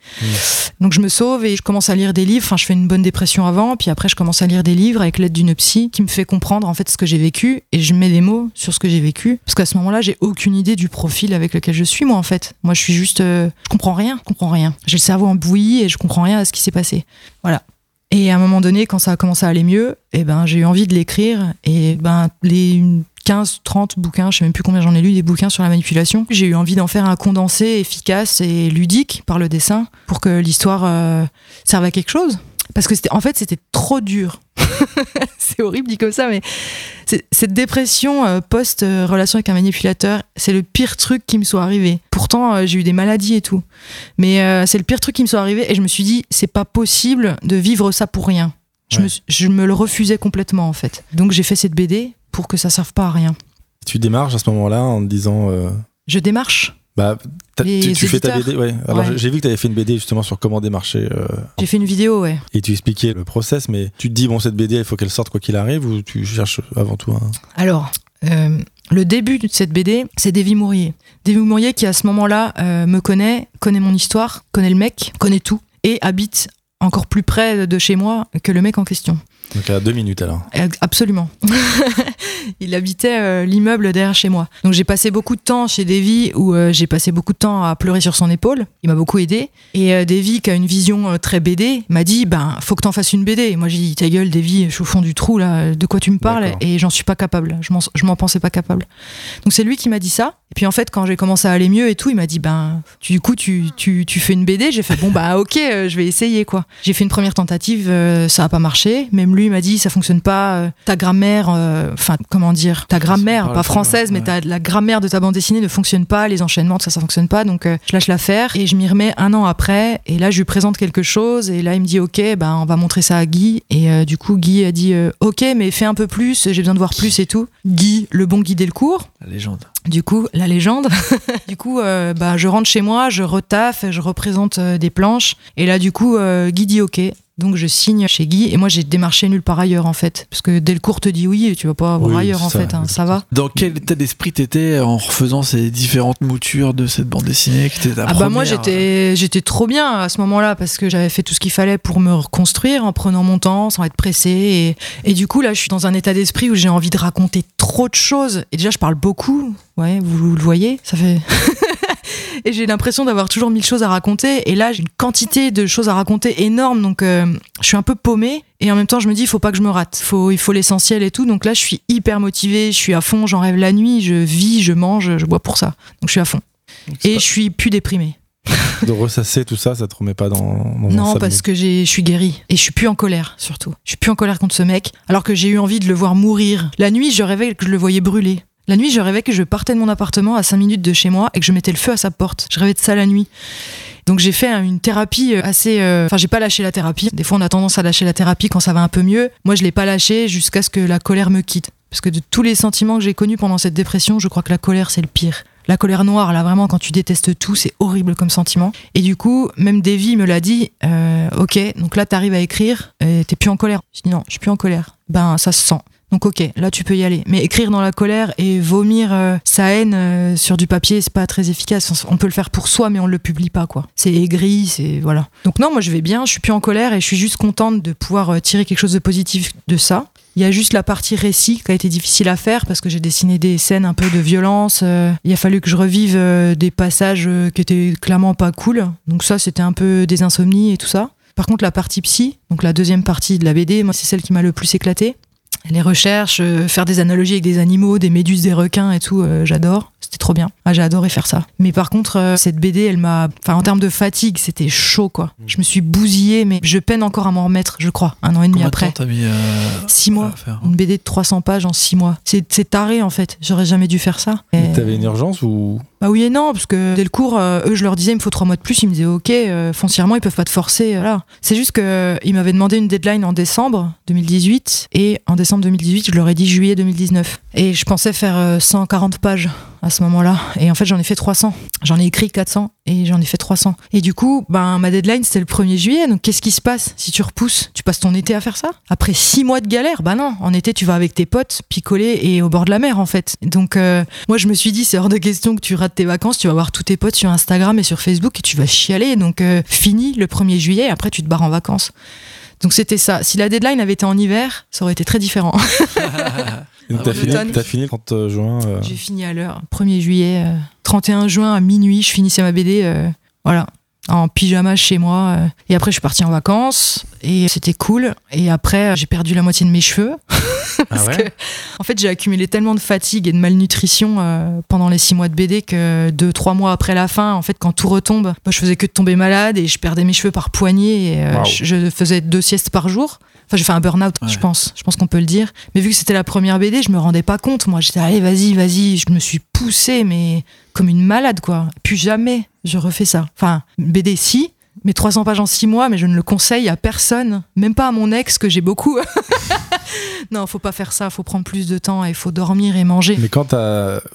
Donc je me sauve et je commence à lire des livres. Enfin, je fais une bonne dépression avant, puis après je commence à lire des livres avec l'aide d'une psy qui me fait comprendre en fait ce que j'ai vécu et je mets des mots sur ce que j'ai vécu parce qu'à ce moment-là, j'ai aucune idée du profil avec lequel je suis moi en fait. Moi, je suis juste, je comprends rien, je comprends rien. J'ai le cerveau en bouillie et je comprends rien à ce qui s'est passé. Voilà. Et à un moment donné, quand ça a commencé à aller mieux, eh ben j'ai eu envie de l'écrire et ben les 15, 30 bouquins, je sais même plus combien j'en ai lu, des bouquins sur la manipulation. J'ai eu envie d'en faire un condensé efficace et ludique par le dessin pour que l'histoire euh, serve à quelque chose. Parce que c'était, en fait, c'était trop dur. c'est horrible dit comme ça, mais cette dépression euh, post-relation avec un manipulateur, c'est le pire truc qui me soit arrivé. Pourtant, euh, j'ai eu des maladies et tout. Mais euh, c'est le pire truc qui me soit arrivé et je me suis dit, c'est pas possible de vivre ça pour rien. Je, Ouais. me, je me le refusais complètement en fait. Donc j'ai fait cette BD pour que ça serve pas à rien. Tu démarches à ce moment-là en te disant. euh, Je démarche. bah, tu, tu fais ta. BD, ouais. Alors Ouais. j'ai- j'ai vu que tu avais fait une BD justement sur comment démarcher euh, J'ai fait une vidéo, ouais. et tu expliquais le process, mais tu te dis bon cette BD il faut qu'elle sorte quoi qu'il arrive ou tu cherches avant tout un. Alors, euh, le début de cette BD, c'est Davy Mourier. Davy Mourier qui à ce moment-là euh, me connaît, connaît mon histoire, connaît le mec, connaît tout et habite encore plus près de chez moi que le mec en question. Donc à deux minutes alors. Absolument. il habitait euh, l'immeuble derrière chez moi. Donc j'ai passé beaucoup de temps chez Davy où euh, j'ai passé beaucoup de temps à pleurer sur son épaule. Il m'a beaucoup aidé. Et euh, Davy, qui a une vision euh, très BD, m'a dit ben faut que t'en fasses une BD. Et moi j'ai dit ta gueule Davy, je suis au fond du trou là. De quoi tu me parles. Et j'en suis pas capable. Je m'en, je m'en pensais pas capable. Donc c'est lui qui m'a dit ça. Et puis en fait quand j'ai commencé à aller mieux et tout, il m'a dit ben tu- du coup tu, tu, tu fais une BD. J'ai fait bon bah ok, je vais essayer quoi. J'ai fait une première tentative, ça a pas marché. Même lui m'a dit ça fonctionne pas. euh, ta grammaire, euh, enfin comment dire, ta grammaire, pas française, mais ouais. ta, la grammaire de ta bande dessinée ne fonctionne pas. Les enchaînements, tout ça, ça fonctionne pas. Donc euh, je lâche l'affaire et je m'y remets un an après. Et là je lui présente quelque chose et là il me dit ok, ben on va montrer ça à Guy. Et euh, du coup Guy a dit euh, ok, mais fais un peu plus. J'ai besoin de voir plus et tout. Guy, le bon Guy Delcourt. La légende. Du coup, la légende. du coup, euh, bah, je rentre chez moi, je retaffe, je représente euh, des planches. Et là, du coup, euh, Guy dit OK. Donc, je signe chez Guy. Et moi, j'ai démarché nulle part ailleurs, en fait. Parce que Delcourt te dit oui, et tu vas pas voir Oui, ailleurs, en fait. hein, ça va. Dans quel état d'esprit t'étais en refaisant ces différentes moutures de cette bande dessinée qui était ta Ah bah moi j'étais j'étais trop bien à ce moment-là parce que j'avais fait tout ce qu'il fallait pour me reconstruire en prenant mon temps sans être pressé et, et du coup là je suis dans un état d'esprit où j'ai envie de raconter trop de choses et déjà je parle beaucoup ouais vous le voyez ça fait et j'ai l'impression d'avoir toujours mille choses à raconter. Et là j'ai une quantité de choses à raconter énorme. Donc euh, je suis un peu paumée. Et en même temps je me dis il faut pas que je me rate. Faut il faut l'essentiel et tout. Donc là je suis hyper motivée. Je suis à fond. J'en rêve la nuit. Je vis je mange. Je bois pour ça. Donc je suis à fond. Donc, et je suis plus déprimée. De ressasser tout ça, ça te remet pas dans. dans Non, parce que je suis guérie. Et je suis plus en colère, surtout. Je suis plus en colère contre ce mec, alors que j'ai eu envie de le voir mourir. La nuit, je rêvais que je le voyais brûler. La nuit, je rêvais que je partais de mon appartement à 5 minutes de chez moi et que je mettais le feu à sa porte. Je rêvais de ça la nuit. Donc j'ai fait une thérapie assez... euh, Enfin, j'ai pas lâché la thérapie. Des fois, on a tendance à lâcher la thérapie quand ça va un peu mieux. Moi, je l'ai pas lâché jusqu'à ce que la colère me quitte. Parce que de tous les sentiments que j'ai connus pendant cette dépression, je crois que la colère, c'est le pire. La colère noire, là, vraiment, quand tu détestes tout, c'est horrible comme sentiment. Et du coup, même Davy me l'a dit, euh, ok, donc là, t'arrives à écrire, et t'es plus en colère. Je dis non, je suis plus en colère. Ben, ça se sent. Donc ok, là tu peux y aller. Mais écrire dans la colère et vomir euh, sa haine euh, sur du papier, c'est pas très efficace. On peut le faire pour soi, mais on le publie pas quoi. C'est aigri, c'est voilà. Donc non, moi je vais bien, je suis plus en colère et je suis juste contente de pouvoir euh, tirer quelque chose de positif de ça. Il y a juste la partie récit qui a été difficile à faire parce que j'ai dessiné des scènes un peu de violence. il a fallu que je revive des passages qui étaient clairement pas cool. Donc ça, c'était un peu des insomnies et tout ça. Par contre, la partie psy, donc la deuxième partie de la BD, moi, c'est celle qui m'a le plus éclaté les recherches, euh, faire des analogies avec des animaux, des méduses, des requins et tout, euh, j'adore. C'était trop bien. Ah, j'ai adoré faire ça. Mais par contre, euh, cette BD, elle m'a. Enfin, en termes de fatigue, c'était chaud, quoi. Mm. Je me suis bousillée, mais je peine encore à m'en remettre, je crois, un an et demi Combien après. De temps t'as mis six mois. Une BD de 300 pages en six mois. C'est taré, en fait. J'aurais jamais dû faire ça. Et... T'avais une urgence ou bah oui et non, parce que dès le cours, eux, je leur disais, il me faut trois mois de plus. Ils me disaient, ok, foncièrement, ils peuvent pas te forcer. Voilà. C'est juste qu'ils m'avaient demandé une deadline en décembre 2018, et en décembre 2018, je leur ai dit juillet 2019. Et je pensais faire 140 pages à ce moment-là. Et en fait, j'en ai fait 300. J'en ai écrit 400 et j'en ai fait 300. Et du coup, ben, ma deadline, c'était le 1er juillet. Donc, qu'est-ce qui se passe si tu repousses? Tu passes ton été à faire ça? Après 6 mois de galère Bah non, en été, tu vas avec tes potes, picoler et au bord de la mer, en fait. Donc, euh, moi, je me suis dit, c'est hors de question que tu rates tes vacances. Tu vas voir tous tes potes sur Instagram et sur Facebook et tu vas chialer. Donc, euh, fini le 1er juillet. Après, tu te barres en vacances. Donc c'était ça. Si la deadline avait été en hiver, ça aurait été très différent. Donc t'as fini, as fini le 30 juin euh. J'ai fini à l'heure, 1er juillet, 31 juin à minuit, je finissais ma BD. voilà, en pyjama chez moi. Euh, et après, je suis partie en vacances et c'était cool. Et après, j'ai perdu la moitié de mes cheveux. parce ah que, en fait, j'ai accumulé tellement de fatigue et de malnutrition euh, pendant les six mois de BD que deux, trois mois après la fin, en fait, quand tout retombe, moi, je faisais que de tomber malade et je perdais mes cheveux par poignée et euh, je, faisais deux siestes par jour. Enfin, j'ai fait un burn-out, je pense. Je pense qu'on peut le dire. Mais vu que c'était la première BD, je me rendais pas compte. Moi, j'étais, allez, vas-y, vas-y. Je me suis poussée, mais comme une malade, quoi. Plus jamais je refais ça. Enfin, BD, si, mais 300 pages en 6 mois, mais je ne le conseille à personne, même pas à mon ex que j'ai beaucoup. non, faut pas faire ça, faut prendre plus de temps et faut dormir et manger. Mais quand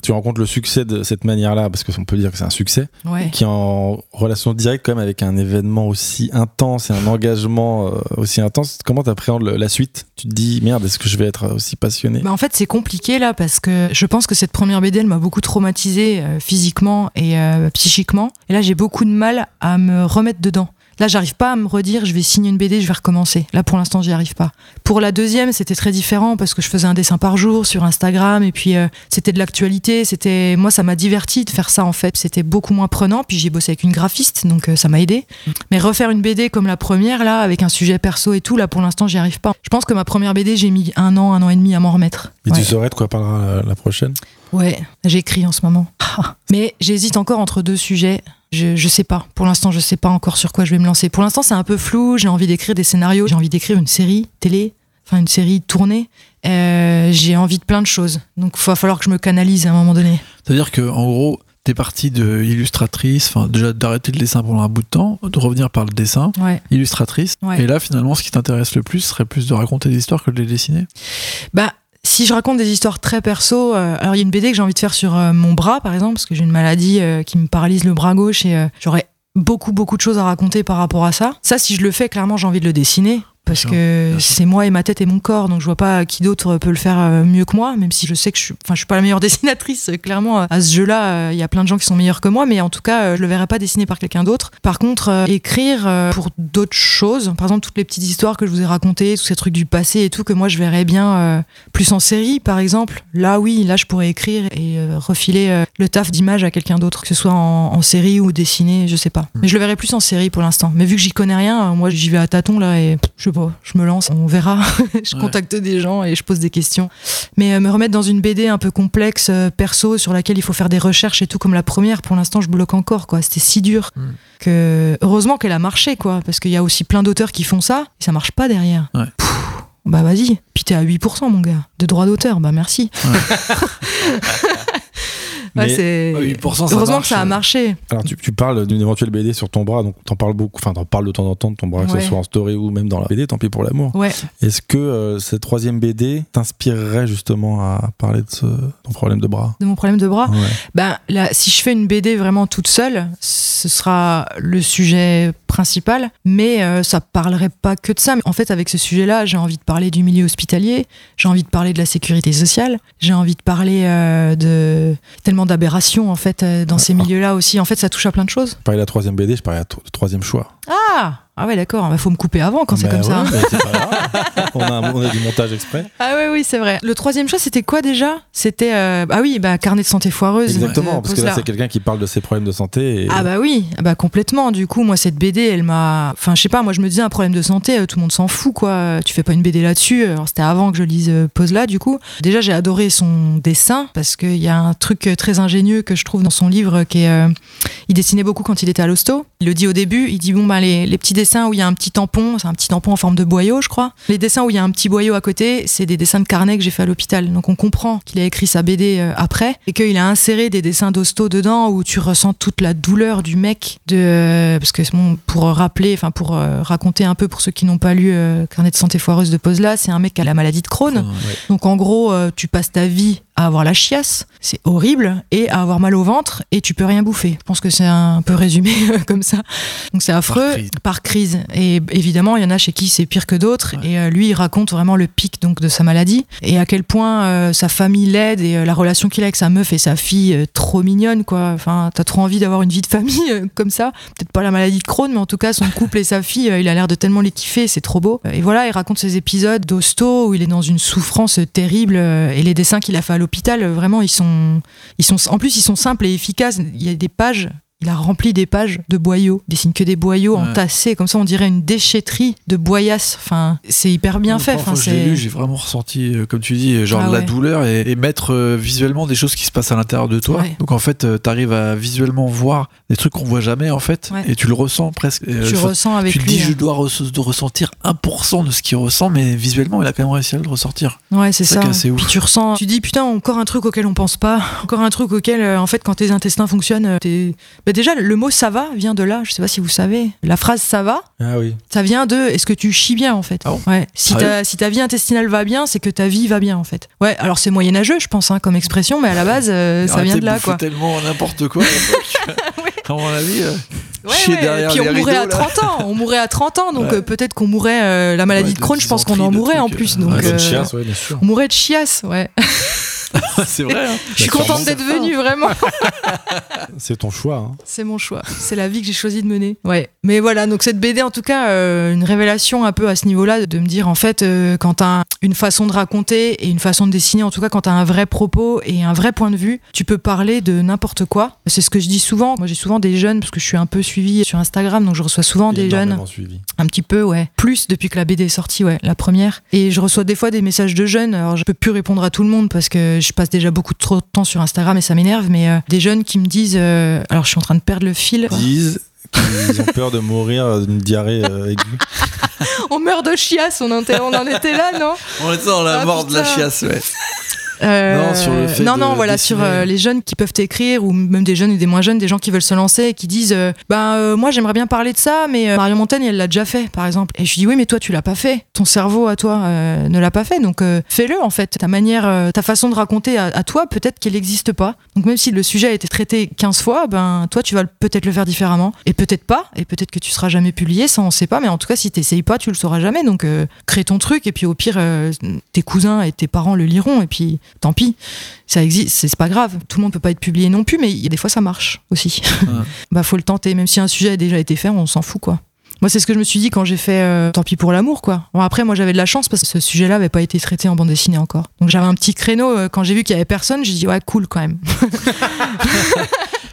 tu rencontres le succès de cette manière-là, parce qu'on peut dire que c'est un succès, qui est en relation directe quand même avec un événement aussi intense et un engagement euh, aussi intense, comment tu appréhendes la suite? Tu te dis, merde, est-ce que je vais être aussi passionné? Bah En fait, c'est compliqué là, parce que je pense que cette première BD, elle m'a beaucoup traumatisé euh, physiquement et euh, psychiquement. Et là, j'ai beaucoup de mal à me remettre dedans. Là, j'arrive pas à me redire, je vais signer une BD, je vais recommencer. Là, pour l'instant, j'y arrive pas. Pour la deuxième, c'était très différent parce que je faisais un dessin par jour sur Instagram et puis euh, c'était de l'actualité. C'était, moi, ça m'a diverti de faire ça en fait. C'était beaucoup moins prenant. Puis j'ai bossé avec une graphiste, donc euh, ça m'a aidé. Mais refaire une BD comme la première là, avec un sujet perso et tout, là, pour l'instant, j'y arrive pas. Je pense que ma première BD, j'ai mis un an, un an et demi à m'en remettre. Et tu saurais de quoi parlera la prochaine? Ouais, j'écris en ce moment. Mais j'hésite encore entre deux sujets. Je, je sais pas. Pour l'instant, je sais pas encore sur quoi je vais me lancer. Pour l'instant, c'est un peu flou. J'ai envie d'écrire des scénarios. J'ai envie d'écrire une série télé, enfin une série tournée. Euh, j'ai envie de plein de choses. Donc, il va falloir que je me canalise à un moment donné. C'est-à-dire que, en gros, t'es partie de illustratrice, enfin déjà d'arrêter le dessin pendant un bout de temps, de revenir par le dessin, illustratrice. Et là, finalement, ce qui t'intéresse le plus serait plus de raconter des histoires que de les dessiner. Bah, si je raconte des histoires très perso, euh, alors il y a une BD que j'ai envie de faire sur euh, mon bras, par exemple, parce que j'ai une maladie euh, qui me paralyse le bras gauche et j'aurais beaucoup beaucoup de choses à raconter par rapport à ça. Ça, si je le fais, clairement, j'ai envie de le dessiner parce que c'est moi et ma tête et mon corps, donc je vois pas qui d'autre peut le faire euh, mieux que moi, même si je sais que je suis, enfin, je suis pas la meilleure dessinatrice. Euh, clairement, à ce jeu-là, il euh, y a plein de gens qui sont meilleurs que moi, mais en tout cas, je le verrai pas dessiné par quelqu'un d'autre. Par contre, écrire pour d'autres choses, par exemple toutes les petites histoires que je vous ai racontées, tous ces trucs du passé et tout, que moi je verrais bien plus en série, par exemple. Là, oui, là, je pourrais écrire et refiler le taf d'image à quelqu'un d'autre, que ce soit en, série ou dessiné, je sais pas. Mais je le verrai plus en série pour l'instant. Mais vu que j'y connais rien, moi j'y vais à tâtons là et je sais pas je me lance, on verra. je contacte des gens et je pose des questions. Mais euh, me remettre dans une BD un peu complexe, euh, perso, sur laquelle il faut faire des recherches et tout, comme la première, pour l'instant, je bloque encore, quoi. C'était si dur mm. que heureusement qu'elle a marché, quoi. Parce qu'il y a aussi plein d'auteurs qui font ça et ça marche pas derrière. bah vas-y. Puis t'es à 8%, mon gars, de droit d'auteur. Bah merci. Heureusement que ça a marché. Alors, tu, tu parles d'une éventuelle BD sur ton bras, donc t'en parles beaucoup, enfin, t'en parles de temps en temps de ton bras, que ce soit en story ou même dans la BD, tant pis pour l'amour. Ouais. Est-ce que euh, cette troisième BD t'inspirerait justement à parler de ce, ton problème de bras? De mon problème de bras? Ben, là, si je fais une BD vraiment toute seule, ce sera le sujet principal, mais euh, ça parlerait pas que de ça. En fait, avec ce sujet-là, j'ai envie de parler du milieu hospitalier, j'ai envie de parler de la sécurité sociale, j'ai envie de parler euh, de tellement d'aberrations en fait euh, dans ces milieux-là aussi. En fait, ça touche à plein de choses. Je parlais de la troisième BD, je parlais de troisième choix. Ah ah ouais, d'accord, il bah, faut me couper avant quand c'est bah comme ça. on, a, du montage exprès. Ah ouais, oui, c'est vrai. Le troisième choix, c'était quoi déjà? C'était. Euh, ah oui, bah, carnet de santé foireuse. Exactement, parce que là, c'est quelqu'un qui parle de ses problèmes de santé. Ah bah oui, ah bah complètement. Du coup, moi, cette BD, elle m'a. Enfin, je sais pas, moi, je me disais, un problème de santé, euh, tout le monde s'en fout, quoi. Tu fais pas une BD là-dessus. Alors, c'était avant que je lise euh, Pose là, du coup. Déjà, j'ai adoré son dessin, parce qu'il y a un truc très ingénieux que je trouve dans son livre qui est. il dessinait beaucoup quand il était à l'hosto. Il le dit au début, il dit, bon, bah, les, les petits dessins où il y a un petit tampon, c'est un petit tampon en forme de boyau, je crois. Les dessins où il y a un petit boyau à côté, c'est des dessins de carnet que j'ai fait à l'hôpital. Donc on comprend qu'il a écrit sa BD euh, après et qu'il a inséré des dessins d'hosto dedans où tu ressens toute la douleur du mec. De, euh, parce que bon, pour rappeler, enfin pour euh, raconter un peu pour ceux qui n'ont pas lu Carnet de santé foireuse de Posela, c'est un mec qui a la maladie de Crohn. Donc en gros, tu passes ta vie à avoir la chiasse, c'est horrible, et à avoir mal au ventre, et tu peux rien bouffer. Je pense que c'est un peu résumé comme ça. Donc c'est affreux par crise. Et évidemment, il y en a chez qui c'est pire que d'autres. Et euh, lui, il raconte vraiment le pic donc de sa maladie et à quel point euh, sa famille l'aide et euh, la relation qu'il a avec sa meuf et sa fille, trop mignonne quoi. Enfin, t'as trop envie d'avoir une vie de famille comme ça. Peut-être pas la maladie de Crohn, mais en tout cas son couple et sa fille, il a l'air de tellement les kiffer, c'est trop beau. Et voilà, il raconte ces épisodes d'hosto où il est dans une souffrance terrible et les dessins qu'il a fait à l'hôpital, vraiment, ils sont, ils sont, en plus, ils sont simples et efficaces. Il y a des pages il a rempli des pages de boyaux. Il dessine que des boyaux entassés, comme ça on dirait une déchetterie de boyasses. Enfin, c'est hyper bien fait. Enfin, j'ai lu, j'ai vraiment ressenti, euh, comme tu dis, genre ah la douleur et, mettre euh, visuellement des choses qui se passent à l'intérieur de toi. Donc en fait, euh, tu arrives à visuellement voir des trucs qu'on voit jamais en fait, et tu le ressens presque. tu ressens avec Tu te dis, je dois ressentir 1% de ce qu'il ressent, mais visuellement, il a quand même réussi à le ressortir. Ouais, c'est ça. Puis tu ressens, tu dis putain, encore un truc auquel on pense pas, encore un truc auquel, en fait, quand tes intestins fonctionnent, t'es bah, déjà, le mot ça va vient de là. Je sais pas si vous savez. La phrase ça va, ah oui. ça vient de est-ce que tu chies bien en fait. Ah ouais. Si, ta, si ta vie intestinale va bien, c'est que ta vie va bien en fait. Ouais, alors c'est moyenâgeux, je pense, hein, comme expression, mais à la base, euh, ça vient de là. quoi. tellement n'importe quoi. à mon avis. Euh, ouais, ouais. Et puis on mourrait à 30 ans, on mourrait à 30 ans, donc euh, peut-être qu'on mourrait la maladie de Crohn, je pense qu'on en mourrait en plus. Donc, chiasse, bien sûr. On mourrait de chiasse, ouais. c'est vrai. Hein. Je suis contente d'être venue, vraiment. c'est ton choix. Hein. C'est mon choix. C'est la vie que j'ai choisi de mener. Ouais. Mais voilà, donc cette BD, en tout cas, euh, une révélation un peu à ce niveau-là, de me dire, en fait, euh, quand t'as une façon de raconter et une façon de dessiner, en tout cas, quand t'as un vrai propos et un vrai point de vue, tu peux parler de n'importe quoi. C'est ce que je dis souvent. Moi, j'ai souvent des jeunes, parce que je suis un peu suivie sur Instagram, donc je reçois souvent des jeunes. Suivi. Un petit peu, ouais. Plus depuis que la BD est sortie, ouais, la première. Et je reçois des fois des messages de jeunes. Alors, je peux plus répondre à tout le monde parce que je passe déjà beaucoup trop de temps sur Instagram et ça m'énerve, mais euh, des jeunes qui me disent, euh, alors je suis en train de perdre le fil. Disent qu'ils ont peur de mourir d'une diarrhée euh, aiguë. on meurt de chiasse, on en, était, on en était là, non? On était dans la ah, mort de la chiasse, ouais. Euh, non, sur le fait non, non, voilà, sur euh, les jeunes qui peuvent écrire, ou même des jeunes et des moins jeunes, des gens qui veulent se lancer et qui disent euh, Ben, moi, j'aimerais bien parler de ça, mais Marion Montaigne, elle l'a déjà fait, par exemple. Et je dis Oui, mais toi, tu l'as pas fait. Ton cerveau à toi ne l'a pas fait. Donc, fais-le, en fait. Ta manière, ta façon de raconter à, toi, peut-être qu'elle n'existe pas. Donc, même si le sujet a été traité 15 fois, ben, toi, tu vas peut-être le faire différemment. Et peut-être pas. Et peut-être que tu seras jamais publié, ça, on sait pas. Mais en tout cas, si t'essayes pas, tu le sauras jamais. Donc, crée ton truc. Et puis, au pire, tes cousins et tes parents le liront. Et puis, tant pis ça existe, c'est pas grave. Tout le monde peut pas être publié non plus, mais il y a des fois ça marche aussi. bah faut le tenter, même si un sujet a déjà été fait, on s'en fout quoi. Moi, c'est ce que je me suis dit quand j'ai fait euh, Tant pis pour l'amour, quoi. Bon, après, moi, j'avais de la chance parce que ce sujet-là avait pas été traité en bande dessinée encore. Donc, j'avais un petit créneau. Euh, quand j'ai vu qu'il y avait personne, j'ai dit, ouais, cool quand même.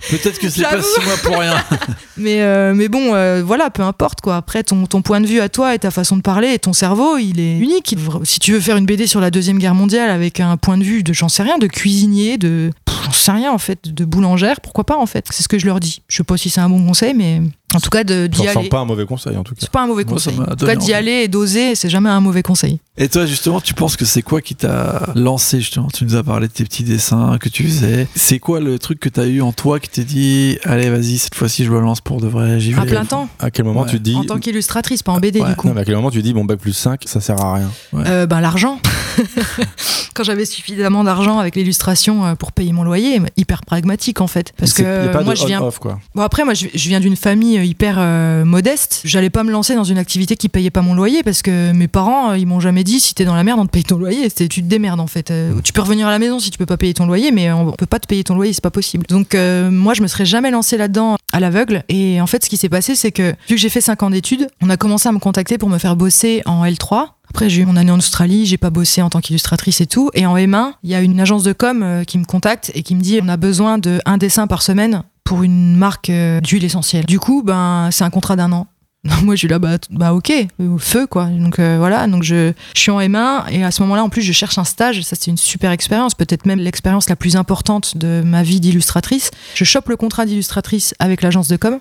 Peut-être que c'est pas six mois pour rien. mais, euh, mais bon, euh, voilà, peu importe quoi. Après, ton, ton point de vue à toi et ta façon de parler et ton cerveau, il est unique. Si tu veux faire une BD sur la Deuxième Guerre mondiale avec un point de vue de, j'en sais rien, de cuisinier, de. J'en sais rien en fait, de boulangère, pourquoi pas en fait C'est ce que je leur dis. Je sais pas si c'est un bon conseil, mais En tout cas, d'y aller. C'est pas un mauvais conseil, en tout cas. C'est pas un mauvais conseil. en tout cas, d'y aller et d'oser, c'est jamais un mauvais conseil. Et toi, justement, tu penses que c'est quoi qui t'a lancé, justement? Tu nous as parlé de tes petits dessins que tu faisais. C'est quoi le truc que t'as eu en toi qui t'est dit, allez, vas-y, cette fois-ci, je me lance pour de vrai, j'y vais À plein temps. À quel moment tu te dis. En tant qu'illustratrice, pas en BD, du coup. Non, mais à quel moment tu te dis, bon, bac plus 5, ça sert à rien? Euh, Ben, l'argent. Quand j'avais suffisamment d'argent avec l'illustration euh, pour payer mon loyer, hyper pragmatique, en fait. Parce que moi, je viens. quoi. Bon, après, moi, je viens d'une famille hyper euh, modeste. J'allais pas me lancer dans une activité qui payait pas mon loyer parce que mes parents, ils m'ont jamais dit si t'es dans la merde, on te paye ton loyer. Tu te démerdes en fait. Euh, tu peux revenir à la maison si tu peux pas payer ton loyer, mais on peut pas te payer ton loyer, c'est pas possible. Donc euh, moi, je me serais jamais lancé là-dedans à l'aveugle. Et en fait, ce qui s'est passé, c'est que vu que j'ai fait 5 ans d'études, on a commencé à me contacter pour me faire bosser en L3. Après, j'ai eu mon année en Australie, j'ai pas bossé en tant qu'illustratrice et tout. Et en M1, il y a une agence de com qui me contacte et qui me dit on a besoin de un dessin par semaine pour une marque euh, d'huile essentielle. Du coup, ben, c'est un contrat d'un an. Moi, je suis là, bah, bah ok, feu quoi. Donc euh, voilà, donc je, je, suis en M1 et à ce moment-là, en plus, je cherche un stage. Ça, c'est une super expérience, peut-être même l'expérience la plus importante de ma vie d'illustratrice. Je chope le contrat d'illustratrice avec l'agence de com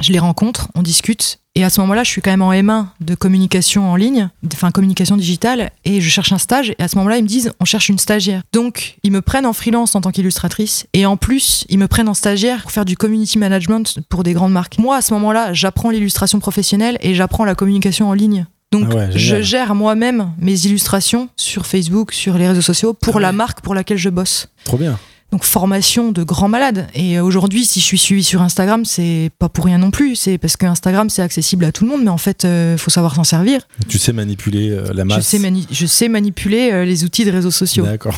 je les rencontre, on discute. Et à ce moment-là, je suis quand même en M1 de communication en ligne, enfin communication digitale, et je cherche un stage. Et à ce moment-là, ils me disent, on cherche une stagiaire. Donc, ils me prennent en freelance en tant qu'illustratrice, et en plus, ils me prennent en stagiaire pour faire du community management pour des grandes marques. Moi, à ce moment-là, j'apprends l'illustration professionnelle et j'apprends la communication en ligne. Donc, ah je gère moi-même mes illustrations sur Facebook, sur les réseaux sociaux, pour ah la marque pour laquelle je bosse. Trop bien donc formation de grands malades. Et aujourd'hui, si je suis suivi sur Instagram, c'est pas pour rien non plus. C'est parce que Instagram, c'est accessible à tout le monde, mais en fait, il euh, faut savoir s'en servir. Tu sais manipuler euh, la masse. Je sais, je sais manipuler euh, les outils de réseaux sociaux. D'accord.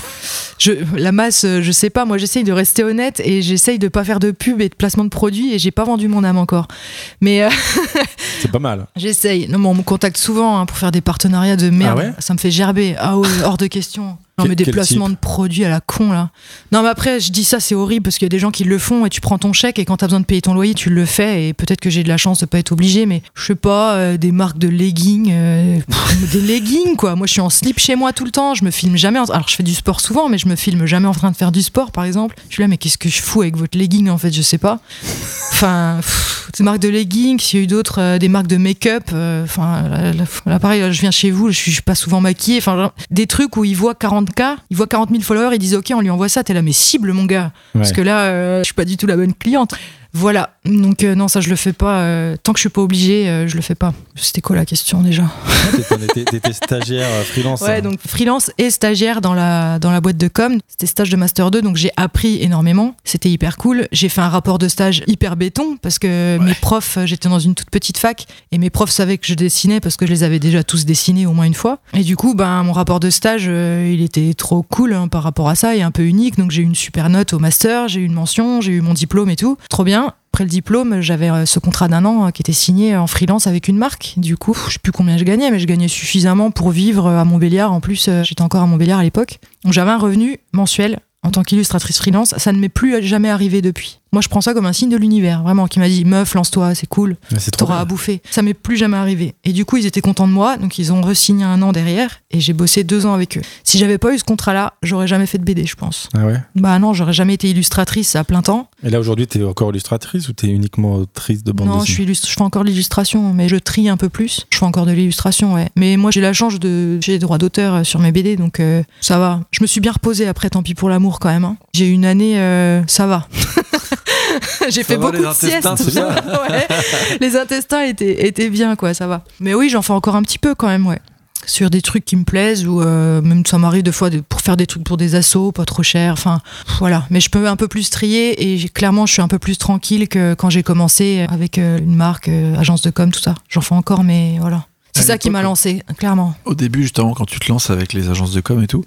la masse, je sais pas. Moi, j'essaye de rester honnête et j'essaye de pas faire de pub et de placement de produits. Et j'ai pas vendu mon âme encore. Mais c'est pas mal. J'essaye. Non, mais on me contacte souvent hein, pour faire des partenariats de merde. Ah ça me fait gerber. Ah ouais, hors de question. Non, mais des placements de produits à la con, là. Non, mais après, je dis ça, c'est horrible parce qu'il y a des gens qui le font et tu prends ton chèque et quand t'as besoin de payer ton loyer, tu le fais et peut-être que j'ai de la chance de pas être obligé, mais je sais pas, euh, des marques de leggings, euh, des leggings, quoi. Moi, je suis en slip chez moi tout le temps, je me filme jamais. Alors, je fais du sport souvent, mais je me filme jamais en train de faire du sport, par exemple. Je suis là, mais qu'est-ce que je fous avec votre legging, en fait, je sais pas. Enfin, des marques de leggings, il y a eu d'autres, euh, des marques de make-up. Enfin, là, pareil, je viens chez vous, je suis pas souvent maquillée. Enfin, des trucs où ils voient 40 cas, il voit 40 000 followers, ils disent ok, on lui envoie ça, t'es là, mais cible mon gars. Parce que là, euh, je suis pas du tout la bonne cliente. Voilà, donc euh, non, ça je le fais pas. Euh, tant que je suis pas obligée, euh, je le fais pas. C'était quoi la question déjà T'étais stagiaire freelance. Ouais, hein. donc freelance et stagiaire dans la, dans la boîte de com. C'était stage de Master 2, donc j'ai appris énormément. C'était hyper cool. J'ai fait un rapport de stage hyper béton parce que mes profs, j'étais dans une toute petite fac et mes profs savaient que je dessinais parce que je les avais déjà tous dessinés au moins une fois. Et du coup, ben, mon rapport de stage, il était trop cool hein, par rapport à ça et un peu unique. Donc j'ai eu une super note au master, j'ai eu une mention, j'ai eu mon diplôme et tout. Trop bien. Après le diplôme, j'avais euh, ce contrat d'un an euh, qui était signé en freelance avec une marque. Du coup, je sais plus combien je gagnais, mais je gagnais suffisamment pour vivre à Montbéliard. En plus, euh, j'étais encore à Montbéliard à l'époque. Donc j'avais un revenu mensuel en tant qu'illustratrice freelance. Ça ne m'est plus jamais arrivé depuis. Moi, je prends ça comme un signe de l'univers, vraiment, qui m'a dit meuf, lance-toi, c'est cool, t'auras à bouffer. Ça m'est plus jamais arrivé. Et du coup, ils étaient contents de moi, donc ils ont re-signé un an derrière, et j'ai bossé deux ans avec eux. Si j'avais pas eu ce contrat-là, j'aurais jamais fait de BD, je pense. Ah ouais? Bah non, j'aurais jamais été illustratrice à plein temps. Et là, aujourd'hui, t'es encore illustratrice ou t'es uniquement autrice de bande Non, je, suis je fais encore l'illustration, mais je trie un peu plus. Je fais encore de l'illustration, ouais. Mais moi, j'ai la chance de. J'ai des droits d'auteur euh, sur mes BD, donc euh, ça va. Je me suis bien reposée après, tant pis pour l'amour quand même. Hein. J'ai eu une année, euh, ça va. j'ai fait beaucoup de siestes. Les intestins étaient, étaient bien, quoi, ça va. Mais oui, j'en fais encore un petit peu quand même, ouais. Sur des trucs qui me plaisent ou euh, même ça m'arrive des fois pour faire des trucs pour des assos pas trop cher enfin voilà. Mais je peux un peu plus trier et clairement je suis un peu plus tranquille que quand j'ai commencé avec euh, une marque euh, agence de com tout ça. J'en fais encore mais voilà c'est ça qui m'a lancé, clairement. Au début, justement, quand tu te lances avec les agences de com et tout,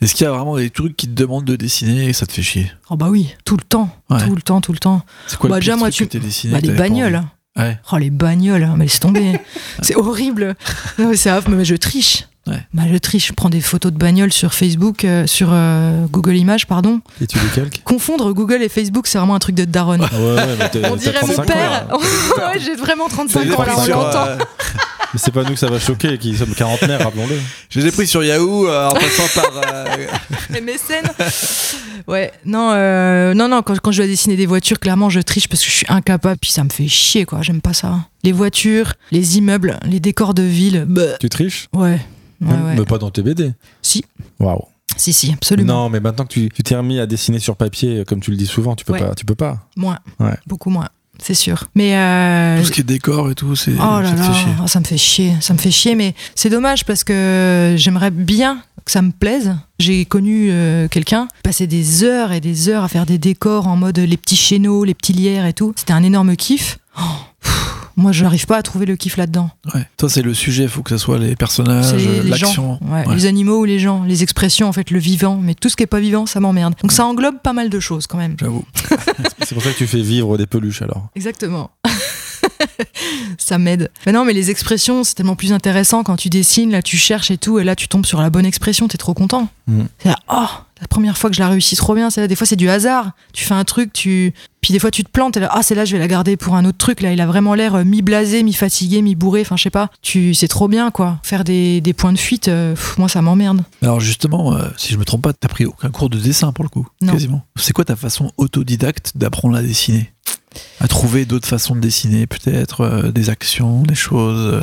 est-ce qu'il y a vraiment des trucs qui te demandent de dessiner et ça te fait chier? Oh bah oui, tout le temps, tout le temps, tout le temps. C'est quoi bah, le déjà, moi, tu... que dessiné bah, les bagnoles. Ouais. Oh les bagnoles, mais laisse tomber. c'est horrible. C'est mais je triche. Ouais. Bah, je triche, je prends des photos de bagnoles sur Facebook, euh, sur euh, Google Images, pardon. Et tu les calques? Confondre Google et Facebook, c'est vraiment un truc de daronne. Ah ouais, ouais, On dirait mon père. ouais, j'ai vraiment 35 ans là, on l'entend. Mais c'est pas nous que ça va choquer, qui sommes quarantenaires, rappelons-le. Je les ai pris sur Yahoo euh, en passant par. Euh... Les mécènes. Ouais, non, euh, non, non. Quand, quand, je dois dessiner des voitures, clairement, je triche parce que je suis incapable. Puis ça me fait chier, quoi. J'aime pas ça. Les voitures, les immeubles, les décors de ville. Bah. Tu triches? Ouais. ouais, ouais. Mais pas dans tes BD. Si. Waouh. Si, si, absolument. Non, mais maintenant que tu t'es remis à dessiner sur papier, comme tu le dis souvent, tu peux Ouais. pas. Tu peux pas. Moins. Ouais. Beaucoup moins. C'est sûr. Mais. euh, Tout ce qui est décor et tout, c'est. Oh là ça là, fait chier. oh, ça me fait chier, ça me fait chier, mais c'est dommage parce que j'aimerais bien que ça me plaise. J'ai connu euh, quelqu'un passer des heures et des heures à faire des décors en mode les petits chéneaux, les petits lierres et tout. C'était un énorme kiff. Oh, moi, je n'arrive pas à trouver le kiff là-dedans. Ouais. Toi, c'est le sujet, faut que ce soit les personnages, l'action. gens, ouais, Ouais. les animaux ou les gens, les expressions, en fait, le vivant. Mais tout ce qui est pas vivant, ça m'emmerde. Donc ça englobe pas mal de choses quand même. J'avoue. C'est pour ça que tu fais vivre des peluches alors. Exactement. ça m'aide. Mais non, mais les expressions, c'est tellement plus intéressant quand tu dessines, là tu cherches et tout, et là tu tombes sur la bonne expression, t'es trop content. Mhm. C'est là, oh, la première fois que je la réussis trop bien, c'est là, des fois c'est du hasard. Tu fais un truc, tu. Puis des fois tu te plantes, et là, ah, c'est là, je vais la garder pour un autre truc, là, il a vraiment l'air euh, mi-blasé, mi-fatigué, mi-bourré, enfin je sais pas. Tu... C'est trop bien, quoi. Faire des, des points de fuite, euh, pff, moi ça m'emmerde. Alors justement, euh, si je me trompe pas, t'as pris aucun cours de dessin pour le coup, Non. quasiment. C'est quoi ta façon autodidacte d'apprendre à dessiner? À trouver d'autres façons de dessiner, peut-être euh, des actions, des choses.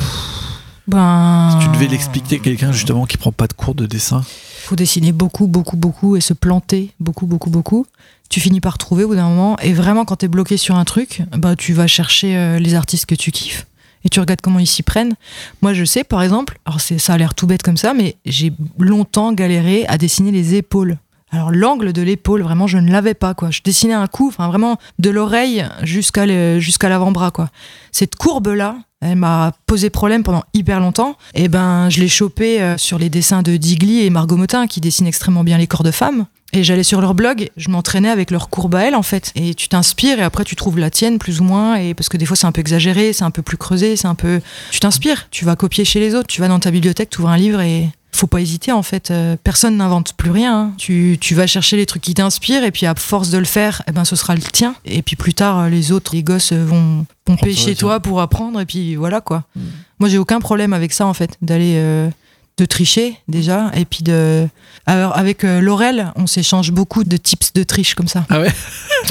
Ben. Si tu devais l'expliquer à quelqu'un justement qui prend pas de cours de dessin. faut dessiner beaucoup, beaucoup, beaucoup et se planter beaucoup, beaucoup, beaucoup. Tu finis par trouver au bout d'un moment. Et vraiment, quand t'es bloqué sur un truc, bah, tu vas chercher euh, les artistes que tu kiffes. Et tu regardes comment ils s'y prennent. Moi, je sais, par exemple, alors c'est, ça a l'air tout bête comme ça, mais j'ai longtemps galéré à dessiner les épaules. Alors l'angle de l'épaule, vraiment, je ne l'avais pas, quoi. Je dessinais un coup, enfin vraiment, de l'oreille jusqu'à, jusqu'à l'avant-bras, quoi. Cette courbe-là, elle m'a posé problème pendant hyper longtemps. Et ben, je l'ai chopé euh, sur les dessins de Digli et Margot Motin, qui dessinent extrêmement bien les corps de femmes. Et j'allais sur leur blog, je m'entraînais avec leur courbe à elles, en fait. Et tu t'inspires, et après tu trouves la tienne, plus ou moins. Et parce que des fois, c'est un peu exagéré, c'est un peu plus creusé, c'est un peu. Tu t'inspires, tu vas copier chez les autres, tu vas dans ta bibliothèque, tu ouvres un livre et. Faut pas hésiter en fait, Euh, personne n'invente plus rien. hein. Tu, tu vas chercher les trucs qui t'inspirent et puis à force de le faire, eh ben ce sera le tien. Et puis plus tard, les autres, les gosses vont pomper chez toi pour apprendre et puis voilà quoi. Mm. Moi j'ai aucun problème avec ça en fait, d'aller euh, de tricher déjà et puis de. Alors avec euh, Laurel, on s'échange beaucoup de tips de triche comme ça. Ah ouais?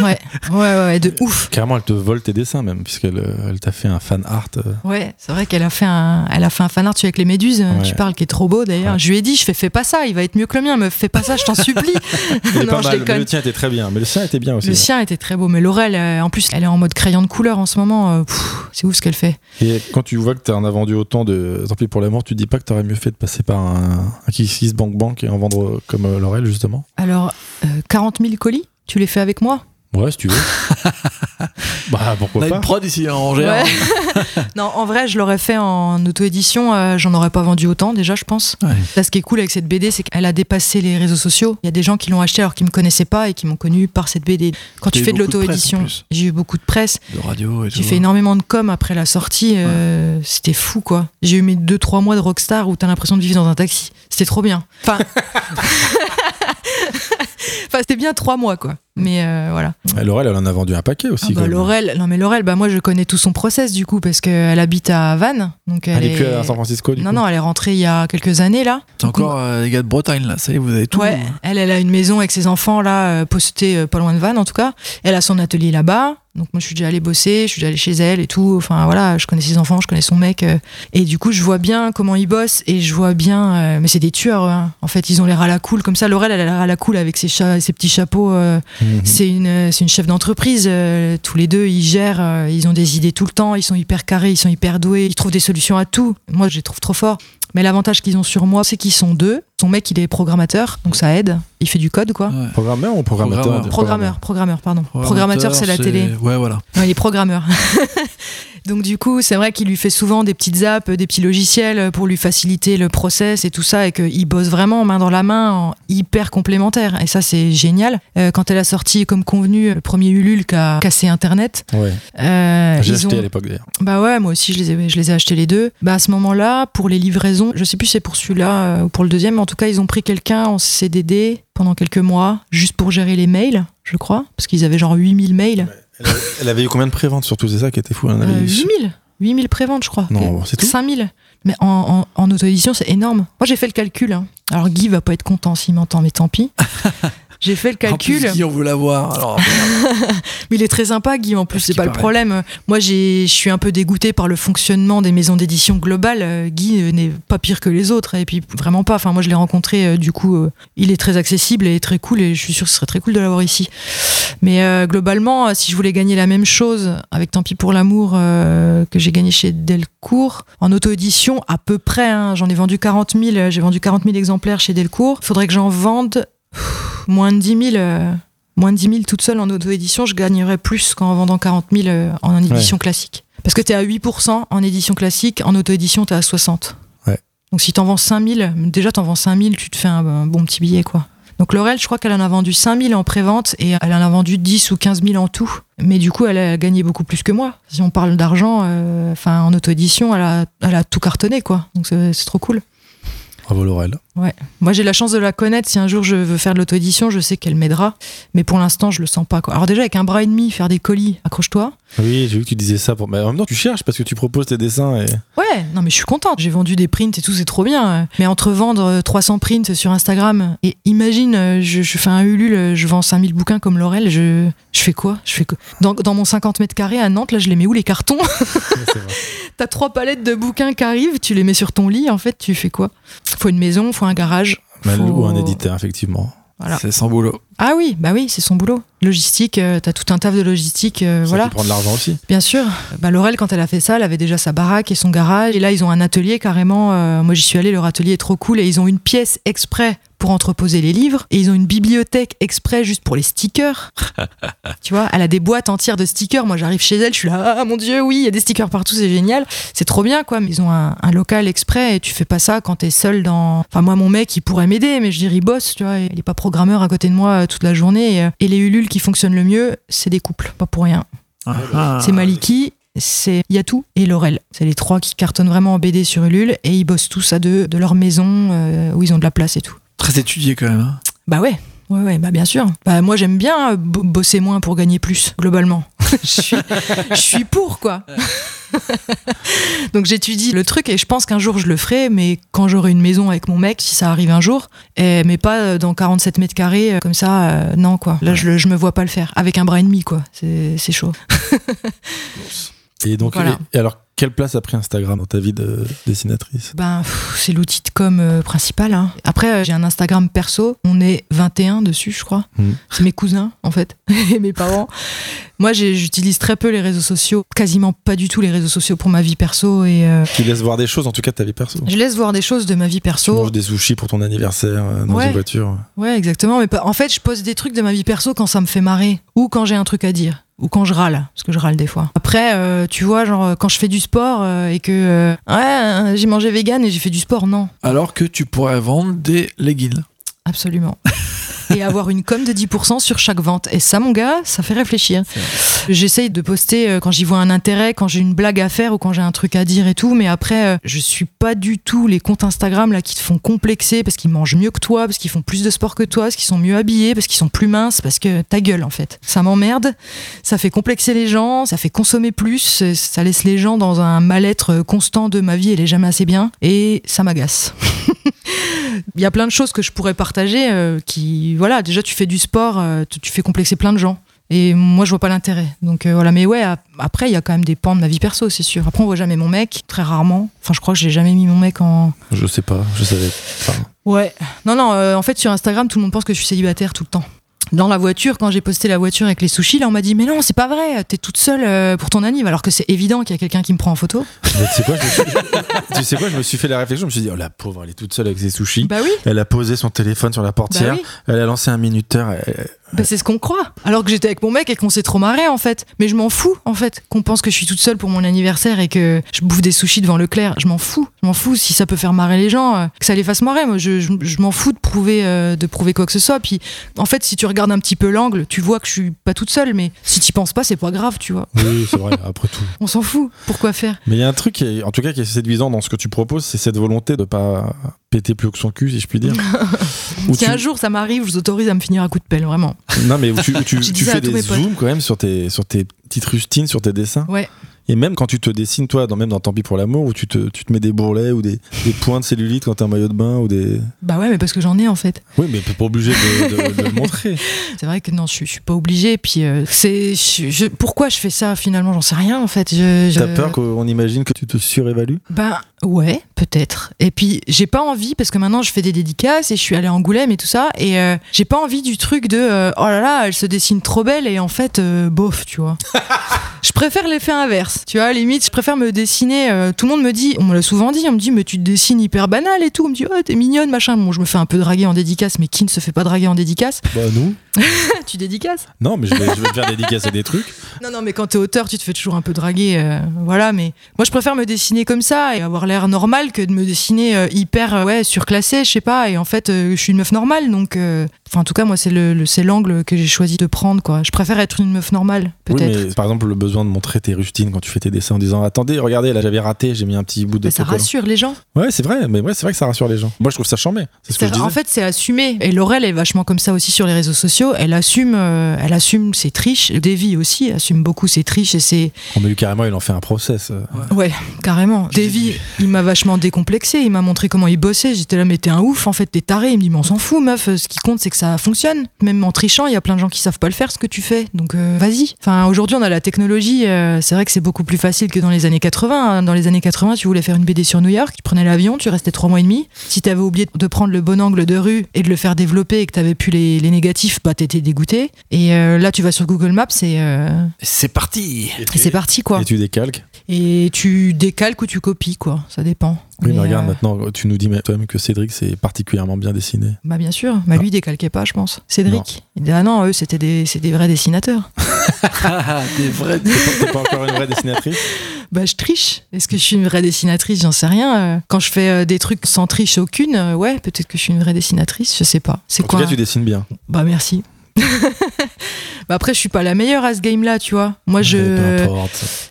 Ouais, ouais, ouais, de ouf. Carrément, elle te vole tes dessins même, puisqu'elle euh, elle t'a fait un fan art. euh. Ouais, c'est vrai qu'elle a fait un, elle a fait un fan art avec les méduses. Ouais. Tu parles qui est trop beau d'ailleurs. Ouais. Je lui ai dit, je fais, fais pas ça, il va être mieux que le mien. Me fais pas ça, je t'en supplie. Il est non, pas je mal, mais le tien était très bien. Mais le sien était bien aussi. Le sien était très beau, mais Laurel, euh, en plus, elle est en mode crayon de couleur en ce moment. euh, c'est ouf ce qu'elle fait. Et quand tu vois que tu en as vendu autant de Tant pis pour l'amour, tu dis pas que t'aurais mieux fait de passer par un, un Kiss Bank Bank et en vendre euh, comme euh, Laurel, justement Alors, euh, 40 000 colis, tu les fais avec moi? Ouais, si tu veux. bah, On pourquoi a pas une prod ici hein, en Angers. Ouais. non, en vrai, je l'aurais fait en auto-édition. euh, J'en aurais pas vendu autant déjà, je pense. Ouais. Là, ce qui est cool avec cette BD, c'est qu'elle a dépassé les réseaux sociaux. Il y a des gens qui l'ont acheté alors qu'ils me connaissaient pas et qui m'ont connu par cette BD. Quand tu fais de l'auto-édition, j'ai eu beaucoup de presse. De radio et tout. J'ai fait énormément de com après la sortie. euh, C'était fou, quoi. J'ai eu mes 2-3 mois de rockstar où t'as l'impression de vivre dans un taxi. C'était trop bien. Enfin. Enfin, c'était bien 3 mois, quoi. Mais euh, voilà. Et Laurel, elle en a vendu un paquet aussi. Ah bah, quand même. Laurel, non mais Laurel, bah moi je connais tout son process du coup parce qu'elle habite à Vannes, donc elle, Elle est plus à San Francisco, du Non coup non, elle est rentrée il y a quelques années là. C'est encore euh, les gars de Bretagne là, ça y est, vous avez tout. Ouais, elle, elle a une maison avec ses enfants là, euh, postée euh, pas loin de Vannes en tout cas. Elle a son atelier là-bas. Donc moi je suis déjà allée bosser, je suis déjà allée chez elle et tout. Enfin voilà, je connais ses enfants, je connais son mec. euh, et du coup je vois bien comment ils bossent et je vois bien. euh, mais c'est des tueurs. hein. En fait ils ont l'air à la cool comme ça. Laurel elle a l'air à la cool avec ses, cha- ses petits chapeaux. euh, Mhm. c'est une, c'est une chef d'entreprise. euh, tous les deux, ils gèrent, euh, ils ont des idées tout le temps, ils sont hyper carrés, ils sont hyper doués, ils trouvent des solutions à tout. Moi, je les trouve trop forts. Mais l'avantage qu'ils ont sur moi, c'est qu'ils sont deux. Son mec, il est programmateur, donc ça aide. Il fait du code, quoi. Ouais. Programmeur ou programmateur Programmeur. Programmeur, programmeur, pardon. Programmateur, c'est la télé. Ouais, voilà. Non, il est programmeur. Donc du coup, c'est vrai qu'il lui fait souvent des petites apps, des petits logiciels pour lui faciliter le process et tout ça, et qu'il bosse vraiment main dans la main, en hyper complémentaire. Et ça, c'est génial. Euh, quand elle a sorti, comme convenu, le premier Ulule qui a cassé Internet, Ouais. euh, J'ai ils acheté ont- à l'époque d'ailleurs. bah ouais, moi aussi, je les ai, je les ai achetés les deux. Bah à ce moment-là, pour les livraisons, je sais plus si c'est pour celui-là euh, ou pour le deuxième, mais en tout cas, ils ont pris quelqu'un en CDD pendant quelques mois, juste pour gérer les mails, je crois, parce qu'ils avaient genre 8000 mails. Elle avait, elle avait eu combien de préventes surtout? C'est ça qui était fou. Elle en Euh, avait eu 8000 8000 préventes, je crois. Non, c'est tout? 5000. Mais en, en, auto-édition, c'est énorme. Moi, j'ai fait le calcul. Hein. Alors, Guy va pas être content s'il m'entend, mais tant pis. J'ai fait le calcul. En Guy, on veut l'avoir. Alors... mais il est très sympa, Guy. En plus, c'est pas le problème. Moi, je suis un peu dégoûté par le fonctionnement des maisons d'édition globales. Euh, Guy euh, n'est pas pire que les autres, et puis vraiment pas. Enfin, moi, je l'ai rencontré. Euh, du coup, il est très accessible et très cool, et je suis sûr que ce serait très cool de l'avoir ici. Mais globalement, si je voulais gagner la même chose avec Tant pis pour l'amour que j'ai gagné chez Delcourt en auto-édition, à peu près. Hein, j'en ai vendu 40 000. J'ai vendu 40 000 exemplaires chez Delcourt. Il faudrait que j'en vende moins de 10 000, euh, moins de 10 000 toute seule en auto-édition, je gagnerais plus qu'en vendant 40 000 euh, en édition classique. Parce que tu es à 8% en édition classique, en auto-édition, tu es à 60. Donc si tu en vends 5 000, déjà tu en vends 5 000, tu te fais un, bon petit billet. quoi. Donc Laurel, je crois qu'elle en a vendu 5 000 en pré-vente et elle en a vendu 10 ou 15 000 en tout. Mais du coup, elle a gagné beaucoup plus que moi. Si on parle d'argent, euh, enfin en auto-édition, elle a, elle a tout cartonné. quoi. Donc c'est trop cool. Bravo Laurel. Ouais. Moi j'ai la chance de la connaître. Si un jour je veux faire de l'auto-édition, je sais qu'elle m'aidera. Mais pour l'instant, je le sens pas. Quoi. Alors déjà avec un bras et demi, faire des colis, accroche-toi. Oui, j'ai vu que tu disais ça. Pour... Mais en même temps, tu cherches parce que tu proposes tes dessins. Et... Ouais, non mais je suis contente. J'ai vendu des prints et tout, c'est trop bien. Mais entre vendre 300 prints sur Instagram et imagine, je, fais un Ulule, je vends 5000 bouquins comme Laurel, je, je fais quoi? Je fais quoi dans, dans, mon 50 mètres carrés à Nantes, là, je les mets où les cartons? T'as trois palettes de bouquins qui arrivent, tu les mets sur ton lit, en fait, tu fais quoi? Faut une maison, faut un garage. Ou un éditeur, effectivement. C'est son boulot. Ah oui, bah oui, c'est son boulot. Logistique, euh, t'as tout un taf de logistique, euh, ça voilà. prend de l'argent aussi. Bien sûr. Bah Laurel, quand elle a fait ça, elle avait déjà sa baraque et son garage. Et là, ils ont un atelier carrément. Euh, moi, j'y suis allée, leur atelier est trop cool. Et ils ont une pièce exprès pour entreposer les livres. Et ils ont une bibliothèque exprès juste pour les stickers. tu vois, elle a des boîtes entières de stickers. Moi, j'arrive chez elle, je suis là, ah mon dieu, oui, il y a des stickers partout, c'est génial. C'est trop bien, quoi. Mais ils ont un, local exprès et tu fais pas ça quand t'es seul dans. Enfin, moi, mon mec, il pourrait m'aider, mais je dirais, il bosse, tu vois. Il est pas programmeur à côté de moi toute la journée. Euh, et, les Ulule qui fonctionnent le mieux, c'est des couples, pas pour rien. Ah. C'est Maliki, c'est Yatou et Laurel. C'est les trois qui cartonnent vraiment en BD sur Ulule et ils bossent tous à deux de leur maison euh, où ils ont de la place et tout. Très étudié quand même. Hein. Bah ouais. Ouais, ouais, bah bien sûr. Bah, moi, j'aime bien bosser moins pour gagner plus, globalement. je, suis, je suis pour, quoi. Donc j'étudie le truc et je pense qu'un jour je le ferai, mais quand j'aurai une maison avec mon mec, si ça arrive un jour, et, mais pas dans 47 mètres carrés, euh, comme ça, euh, non quoi. Là je, je me vois pas le faire. Avec un bras et demi quoi, c'est chaud. et donc, et alors quelle place a pris Instagram dans ta vie de dessinatrice? Ben, c'est l'outil de com euh, principal. Hein. Après, euh, j'ai un Instagram perso. On est 21 dessus, je crois. Hmm. C'est mes cousins, en fait, et mes parents. Moi, j'utilise très peu les réseaux sociaux, quasiment pas du tout les réseaux sociaux pour ma vie perso. Et euh, Tu laisses voir des choses, en tout cas, de ta vie perso. Je laisse voir des choses de ma vie perso. Tu manges des sushis pour ton anniversaire dans une voiture. Ouais, exactement. Mais en fait, je pose des trucs de ma vie perso quand ça me fait marrer ou quand j'ai un truc à dire ou quand je râle, parce que je râle des fois. Après, euh, tu vois, genre quand je fais du sport euh, et que euh, ouais, j'ai mangé vegan et j'ai fait du sport, non. Alors que tu pourrais vendre des leggings. Absolument. et avoir une com de 10% sur chaque vente. Et ça, mon gars, ça fait réfléchir. J'essaye de poster euh, quand j'y vois un intérêt, quand j'ai une blague à faire ou quand j'ai un truc à dire et tout. Mais après, euh, je suis pas du tout les comptes Instagram là qui te font complexer parce qu'ils mangent mieux que toi, parce qu'ils font plus de sport que toi, parce qu'ils sont mieux habillés, parce qu'ils sont plus minces, parce que ta gueule en fait. Ça m'emmerde. Ça fait complexer les gens, ça fait consommer plus, ça laisse les gens dans un mal-être constant de ma vie, elle est jamais assez bien. Et ça m'agace. Il y a plein de choses que je pourrais partager euh, qui, voilà, déjà tu fais du sport, euh, tu, fais complexer plein de gens. Et moi, je vois pas l'intérêt. Donc euh, voilà, mais ouais, après, il y a quand même des pans de ma vie perso, c'est sûr. Après, on voit jamais mon mec, très rarement. Enfin, je crois que j'ai jamais mis mon mec en. Je sais pas, je savais pas. Ouais. Non, non, en fait, sur Instagram, tout le monde pense que je suis célibataire tout le temps dans la voiture, quand j'ai posté la voiture avec les sushis, là, on m'a dit Mais non, c'est pas vrai, t'es toute seule euh, pour ton anniv, alors que c'est évident qu'il y a quelqu'un qui me prend en photo. tu, sais quoi, je me suis... tu sais quoi, je me suis fait la réflexion, je me suis dit Oh la pauvre, elle est toute seule avec ses sushis. Bah oui. Elle a posé son téléphone sur la portière, bah elle a lancé un minuteur. Bah, c'est ce qu'on croit. Alors que j'étais avec mon mec et qu'on s'est trop marré en fait. Mais je m'en fous en fait qu'on pense que je suis toute seule pour mon anniversaire et que je bouffe des sushis devant Leclerc. Je m'en fous. Je m'en fous si ça peut faire marrer les gens, euh, que ça les fasse marrer. Moi, je, je, m'en fous de prouver, euh, de prouver quoi que ce soit. Puis en fait, si tu regardes un petit peu l'angle, tu vois que je suis pas toute seule. Mais si tu penses pas, c'est pas grave, tu vois. Oui, c'est vrai. Après tout. On s'en fout. Pourquoi faire? Mais il y a un truc, qui en tout cas, qui est séduisant dans ce que tu proposes, c'est cette volonté de pas péter plus haut que son cul, si je puis dire. si un jour ça m'arrive, je vous autorise à me finir à coup de pelle, vraiment. Non, mais tu, tu, fais des zooms quand même sur tes, sur tes petites rustines, sur tes dessins. Ouais. Et même quand tu te dessines, toi, dans, même dans Tant pis pour l'amour, où tu te, tu te mets des bourrelets ou des, des points de cellulite quand t'as un maillot de bain ou des. Bah ouais, mais parce que j'en ai en fait. Oui, mais pas obligé de, de, le montrer. C'est vrai que non, je, je suis pas obligé. Puis euh, c'est, je, pourquoi je fais ça finalement, j'en sais rien en fait. T'as peur qu'on imagine que tu te surévalues? Bah ouais, peut-être. Et puis j'ai pas envie parce que maintenant je fais des dédicaces et je suis allée à Angoulême et tout ça et euh, j'ai pas envie du truc de euh, oh là là, elle se dessine trop belle et en fait bof, tu vois. je préfère l'effet inverse. Tu vois, limite, je préfère me dessiner. Euh, tout le monde me dit, on me l'a souvent dit, on me dit, mais tu te dessines hyper banal et tout. On me dit, oh, t'es mignonne, machin. Bon, je me fais un peu draguer en dédicace, mais qui ne se fait pas draguer en dédicace? Bah, nous. tu dédicaces? Non, mais je vais, je vais faire dédicacer des trucs. Non, non, mais quand t'es auteur, tu te fais toujours un peu draguer. Euh, voilà, mais moi, je préfère me dessiner comme ça et avoir l'air normal que de me dessiner euh, hyper, ouais, surclassé, je sais pas. Et en fait, je suis une meuf normale, donc. Enfin, en tout cas, moi, c'est le, c'est l'angle que j'ai choisi de prendre, quoi. Je préfère être une meuf normale, peut-être. Oui, par exemple, le besoin de montrer tes rustines quand tu fais tes dessins en disant Attendez, regardez, là, j'avais raté, j'ai mis un petit bout de. Mais ça rassure les gens. Ouais, c'est vrai, mais ouais, c'est vrai que ça rassure les gens. Moi, je trouve ça chambé. C'est ce que je En fait, c'est assumé. Et Laurel est vachement comme ça aussi sur les réseaux sociaux. Elle assume, euh, elle assume ses triches. Davy aussi assume beaucoup ses triches et ses. On lui, carrément, il en fait un process. Euh. Ouais, carrément. Davy, il m'a vachement décomplexé. Il m'a montré comment il bossait. J'étais là, mais t'es un ouf, en fait, t'es taré. Il me dit, mais on s'en fout, meuf. Ce qui compte, c'est que ça fonctionne même en trichant, il y a plein de gens qui savent pas le faire ce que tu fais. Donc euh, vas-y. Enfin, aujourd'hui, on a la technologie. Euh, c'est vrai que c'est beaucoup plus facile que dans les années 80. Hein. Dans les années 80, tu voulais faire une BD sur New York, tu prenais l'avion, tu restais trois mois et demi. Si tu avais oublié de prendre le bon angle de rue et de le faire développer et que tu avais plus les, négatifs, bah t'étais dégoûté. Et euh, là, tu vas sur Google Maps et c'est parti. Et, c'est parti quoi. Et tu décalques. Et tu décalques ou tu copies quoi. Ça dépend. Oui, mais, regarde, maintenant, tu nous dis toi-même que Cédric, c'est particulièrement bien dessiné. Bah, bien sûr. Bah, lui, il décalquait pas, je pense. Cédric. Il dit, ah non, eux, c'était des, des vrais dessinateurs. des vrais. T'es pas encore une vraie dessinatrice? Bah, je triche. Est-ce que je suis une vraie dessinatrice? J'en sais rien. Euh, quand je fais euh, des trucs sans triche aucune, euh, ouais, peut-être que je suis une vraie dessinatrice, je sais pas. C'est quoi tout cas, tu dessines bien. Bah, merci. bah après, je suis pas la meilleure à ce game-là, tu vois. Moi, je.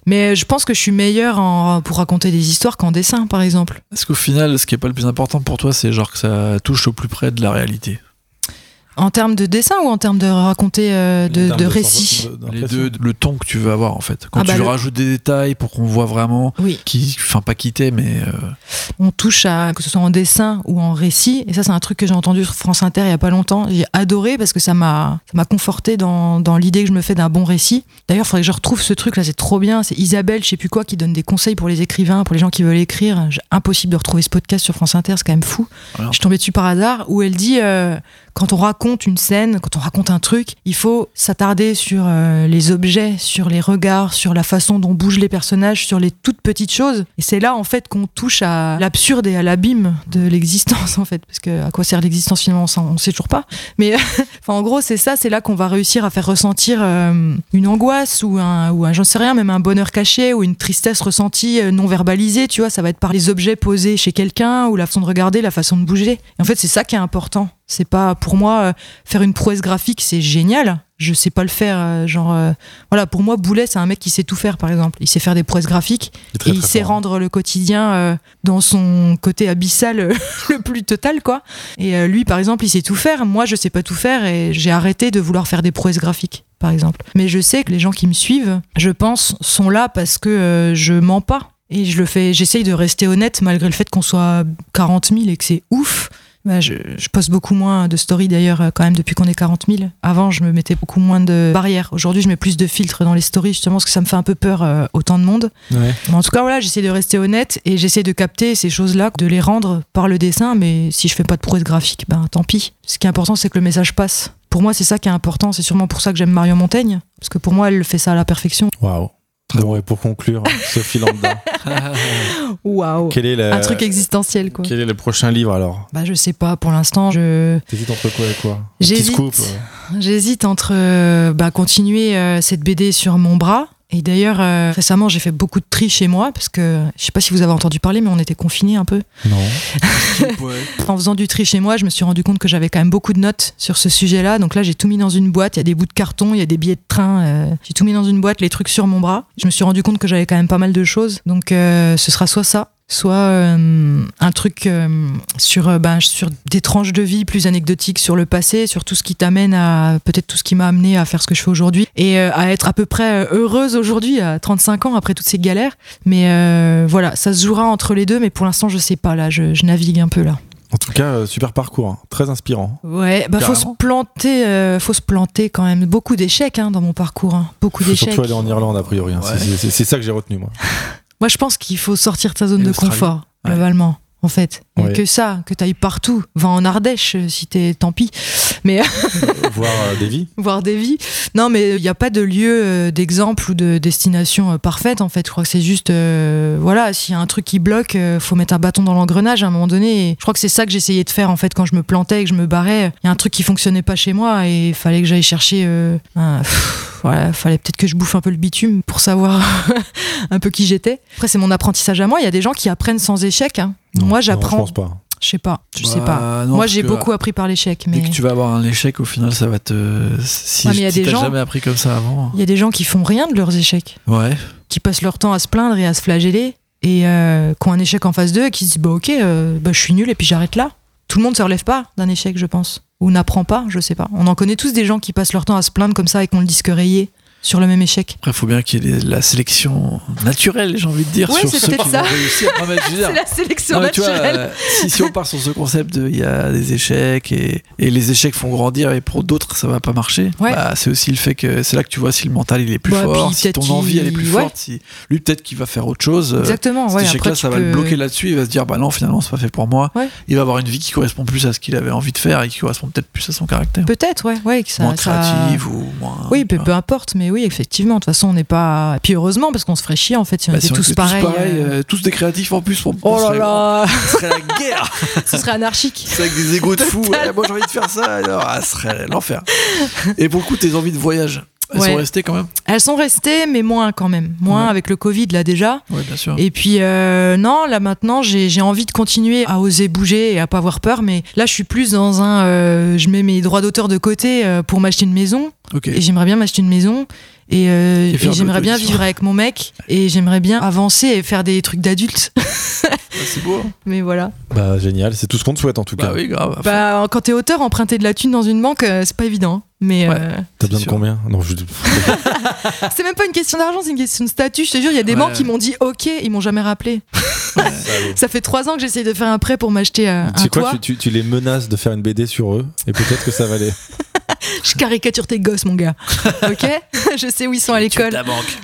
Mais je pense que je suis meilleure en... pour raconter des histoires qu'en dessin, par exemple. Est-ce qu'au final, ce qui est pas le plus important pour toi, c'est genre que ça touche au plus près de la réalité en termes de dessin ou en termes de raconter euh, de, de, récit Les deux, le ton que tu veux avoir en fait. Quand ah tu bah rajoutes des détails pour qu'on voit vraiment qui, enfin pas quitter, mais. Euh, On touche à, que ce soit en dessin ou en récit, et ça c'est un truc que j'ai entendu sur France Inter il y a pas longtemps. J'ai adoré parce que ça m'a conforté dans, dans l'idée que je me fais d'un bon récit. D'ailleurs, il faudrait que je retrouve ce truc là, c'est trop bien. C'est Isabelle, je sais plus quoi, qui donne des conseils pour les écrivains, pour les gens qui veulent écrire. Impossible de retrouver ce podcast sur France Inter, c'est quand même fou. Je suis tombée dessus par hasard, où elle dit. Euh, quand on raconte une scène, quand on raconte un truc, il faut s'attarder sur euh, les objets, sur les regards, sur la façon dont bougent les personnages, sur les toutes petites choses. Et c'est là en fait qu'on touche à l'absurde et à l'abîme de l'existence en fait, parce que à quoi sert l'existence finalement, on sait toujours pas. Mais en gros c'est ça, c'est là qu'on va réussir à faire ressentir euh, une angoisse ou un, ou un j'en sais rien, même un bonheur caché ou une tristesse ressentie euh, non verbalisée. Tu vois, ça va être par les objets posés chez quelqu'un ou la façon de regarder, la façon de bouger. Et en fait c'est ça qui est important. C'est pas pour moi euh, faire une prouesse graphique, c'est génial. Je sais pas le faire. Euh, genre, euh, voilà, pour moi, Boulet, c'est un mec qui sait tout faire, par exemple. Il sait faire des prouesses graphiques et il sait rendre le quotidien dans son côté abyssal le plus total, quoi. Et lui, par exemple, il sait tout faire. Moi, je sais pas tout faire et j'ai arrêté de vouloir faire des prouesses graphiques, par exemple. Mais je sais que les gens qui me suivent, je pense, sont là parce que je mens pas. Et je le fais, j'essaye de rester honnête malgré le fait qu'on soit 40 000 et que c'est ouf. Bah, je, poste beaucoup moins de stories d'ailleurs euh, quand même depuis qu'on est 40 000. Avant, je me mettais beaucoup moins de barrières. Aujourd'hui, je mets plus de filtres dans les stories justement parce que ça me fait un peu peur euh, autant de monde. Mais en tout cas, voilà, j'essaie de rester honnête et j'essaie de capter ces choses-là, de les rendre par le dessin. Mais si je fais pas de prouesse graphique, ben tant pis. Ce qui est important, c'est que le message passe. Pour moi, c'est ça qui est important. C'est sûrement pour ça que j'aime Marion Montaigne parce que pour moi, elle fait ça à la perfection. Waouh. Bon, et pour conclure, Sophie Lambda. Waouh. Un truc existentiel, quoi. Quel est le prochain livre alors? Bah, je sais pas. Pour l'instant, je. T'hésites entre quoi et quoi? J'hésite. J'hésite entre euh, bah, continuer euh, cette BD sur mon bras et d'ailleurs, euh, récemment, j'ai fait beaucoup de tri chez moi parce que je sais pas si vous avez entendu parler, mais on était confinés un peu. Non. en faisant du tri chez moi, je me suis rendu compte que j'avais quand même beaucoup de notes sur ce sujet-là. Donc là, j'ai tout mis dans une boîte. Il y a des bouts de carton, il y a des billets de train. Euh, j'ai tout mis dans une boîte, les trucs sur mon bras. Je me suis rendu compte que j'avais quand même pas mal de choses. Donc euh, ce sera soit ça, soit euh, un truc euh, sur, ben, sur des tranches de vie plus anecdotiques sur le passé, sur tout ce qui t'amène à peut-être tout ce qui m'a amené à faire ce que je fais aujourd'hui et à être à peu près heureuse aujourd'hui à 35 ans après toutes ces galères. Mais voilà, ça se jouera entre les deux, mais pour l'instant je sais pas là, je, navigue un peu là. En tout cas, super parcours, hein. très inspirant. Ouais, bah faut se planter, faut se planter quand même. Beaucoup d'échecs hein, dans mon parcours, hein. beaucoup d'échecs. Surtout aller en Irlande a priori. C'est ça que j'ai retenu moi. Moi, je pense qu'il faut sortir de sa zone de confort, globalement en fait. Que ça, que tu ailles partout. Va en Ardèche euh, si t'es, tant pis. Mais voir euh, des vies. Voir des vies. Non, mais il n'y a pas de lieu euh, d'exemple ou de destination parfaite en fait. Je crois que c'est juste, voilà, s'il y a un truc qui bloque, faut mettre un bâton dans l'engrenage à un moment donné. je crois que c'est ça que j'essayais de faire en fait quand je me plantais, que je me barrais. Il y a un truc qui fonctionnait pas chez moi et il fallait que j'aille chercher. Un voilà, fallait peut-être que je bouffe un peu le bitume pour savoir un peu qui j'étais. Après, c'est mon apprentissage à moi. Il y a des gens qui apprennent sans échec. Hein. Moi, j'apprends. je pense pas. Je sais pas, je sais pas. Bah, moi, j'ai beaucoup appris par l'échec. Mais... Dès que tu vas avoir un échec, au final, ça va te. Si, tu n'as jamais appris comme ça avant. Il y a des gens qui font rien de leurs échecs. Ouais. Qui passent leur temps à se plaindre et à se flageller et euh, qui ont un échec en face d'eux et qui se disent bah ok, euh, bah, je suis nul et puis j'arrête là. Tout le monde se relève pas d'un échec, je pense. Ou n'apprend pas, je sais pas. On en connaît tous des gens qui passent leur temps à se plaindre comme ça et qu'on le disque rayé sur le même échec. Après, il faut bien qu'il y ait la sélection naturelle, j'ai envie de dire, sur ceux qui ça. c'est la sélection naturelle. Euh, si, on part sur ce concept de il y a des échecs et, et, les échecs font grandir et pour d'autres ça va pas marcher, bah, c'est aussi le fait que c'est là que tu vois si le mental il est plus fort, si ton envie elle est plus forte, si lui peut-être qu'il va faire autre chose. Euh, Exactement. Cet échec là, ça va le bloquer là-dessus, il va se dire bah non finalement c'est pas fait pour moi. Il va avoir une vie qui correspond plus à ce qu'il avait envie de faire et qui correspond peut-être plus à son caractère. Peut-être, ouais, ouais, que ça, moins créative ou moins. Oui, peu, peu importe, mais oui, effectivement. De toute façon, on n'est pas. Et puis heureusement, parce qu'on se ferait chier en fait si on bah, était tous pareils. Tous, euh. tous des créatifs en plus. Pour... Oh là là Ce serait la guerre Ce serait anarchique. C'est avec des égos de fous. moi j'ai envie de faire ça. Alors, ah, ce serait l'enfer. Et pour le coup, tes envies de voyage elles sont restées quand même Elles sont restées, mais moins quand même. Moins avec le Covid, là déjà. Oui, bien sûr. Et puis, euh, non, là maintenant, j'ai envie de continuer à oser bouger et à pas avoir peur. Mais là, je suis plus dans un. Euh, je mets mes droits d'auteur de côté pour m'acheter une maison. Et j'aimerais bien m'acheter une maison. Et, euh, j'aimerais bien vivre avec mon mec. Et j'aimerais bien avancer et faire des trucs d'adultes. Ah, c'est beau. Mais voilà. Bah génial, c'est tout ce qu'on te souhaite en tout bah cas. Oui, grave. Bah, quand t'es auteur, emprunter de la thune dans une banque, euh, c'est pas évident. Mais euh, t'as besoin de combien? Non, je... c'est même pas une question d'argent, c'est une question de statut. Je te jure, il y a des banques qui m'ont dit OK, ils m'ont jamais rappelé. ça fait trois ans que j'essaye de faire un prêt pour m'acheter un toit. quoi, tu, tu, les menaces de faire une BD sur eux et peut-être que ça va aller. Je caricature tes gosses, mon gars. Ok Je sais où ils sont à l'école. La banque.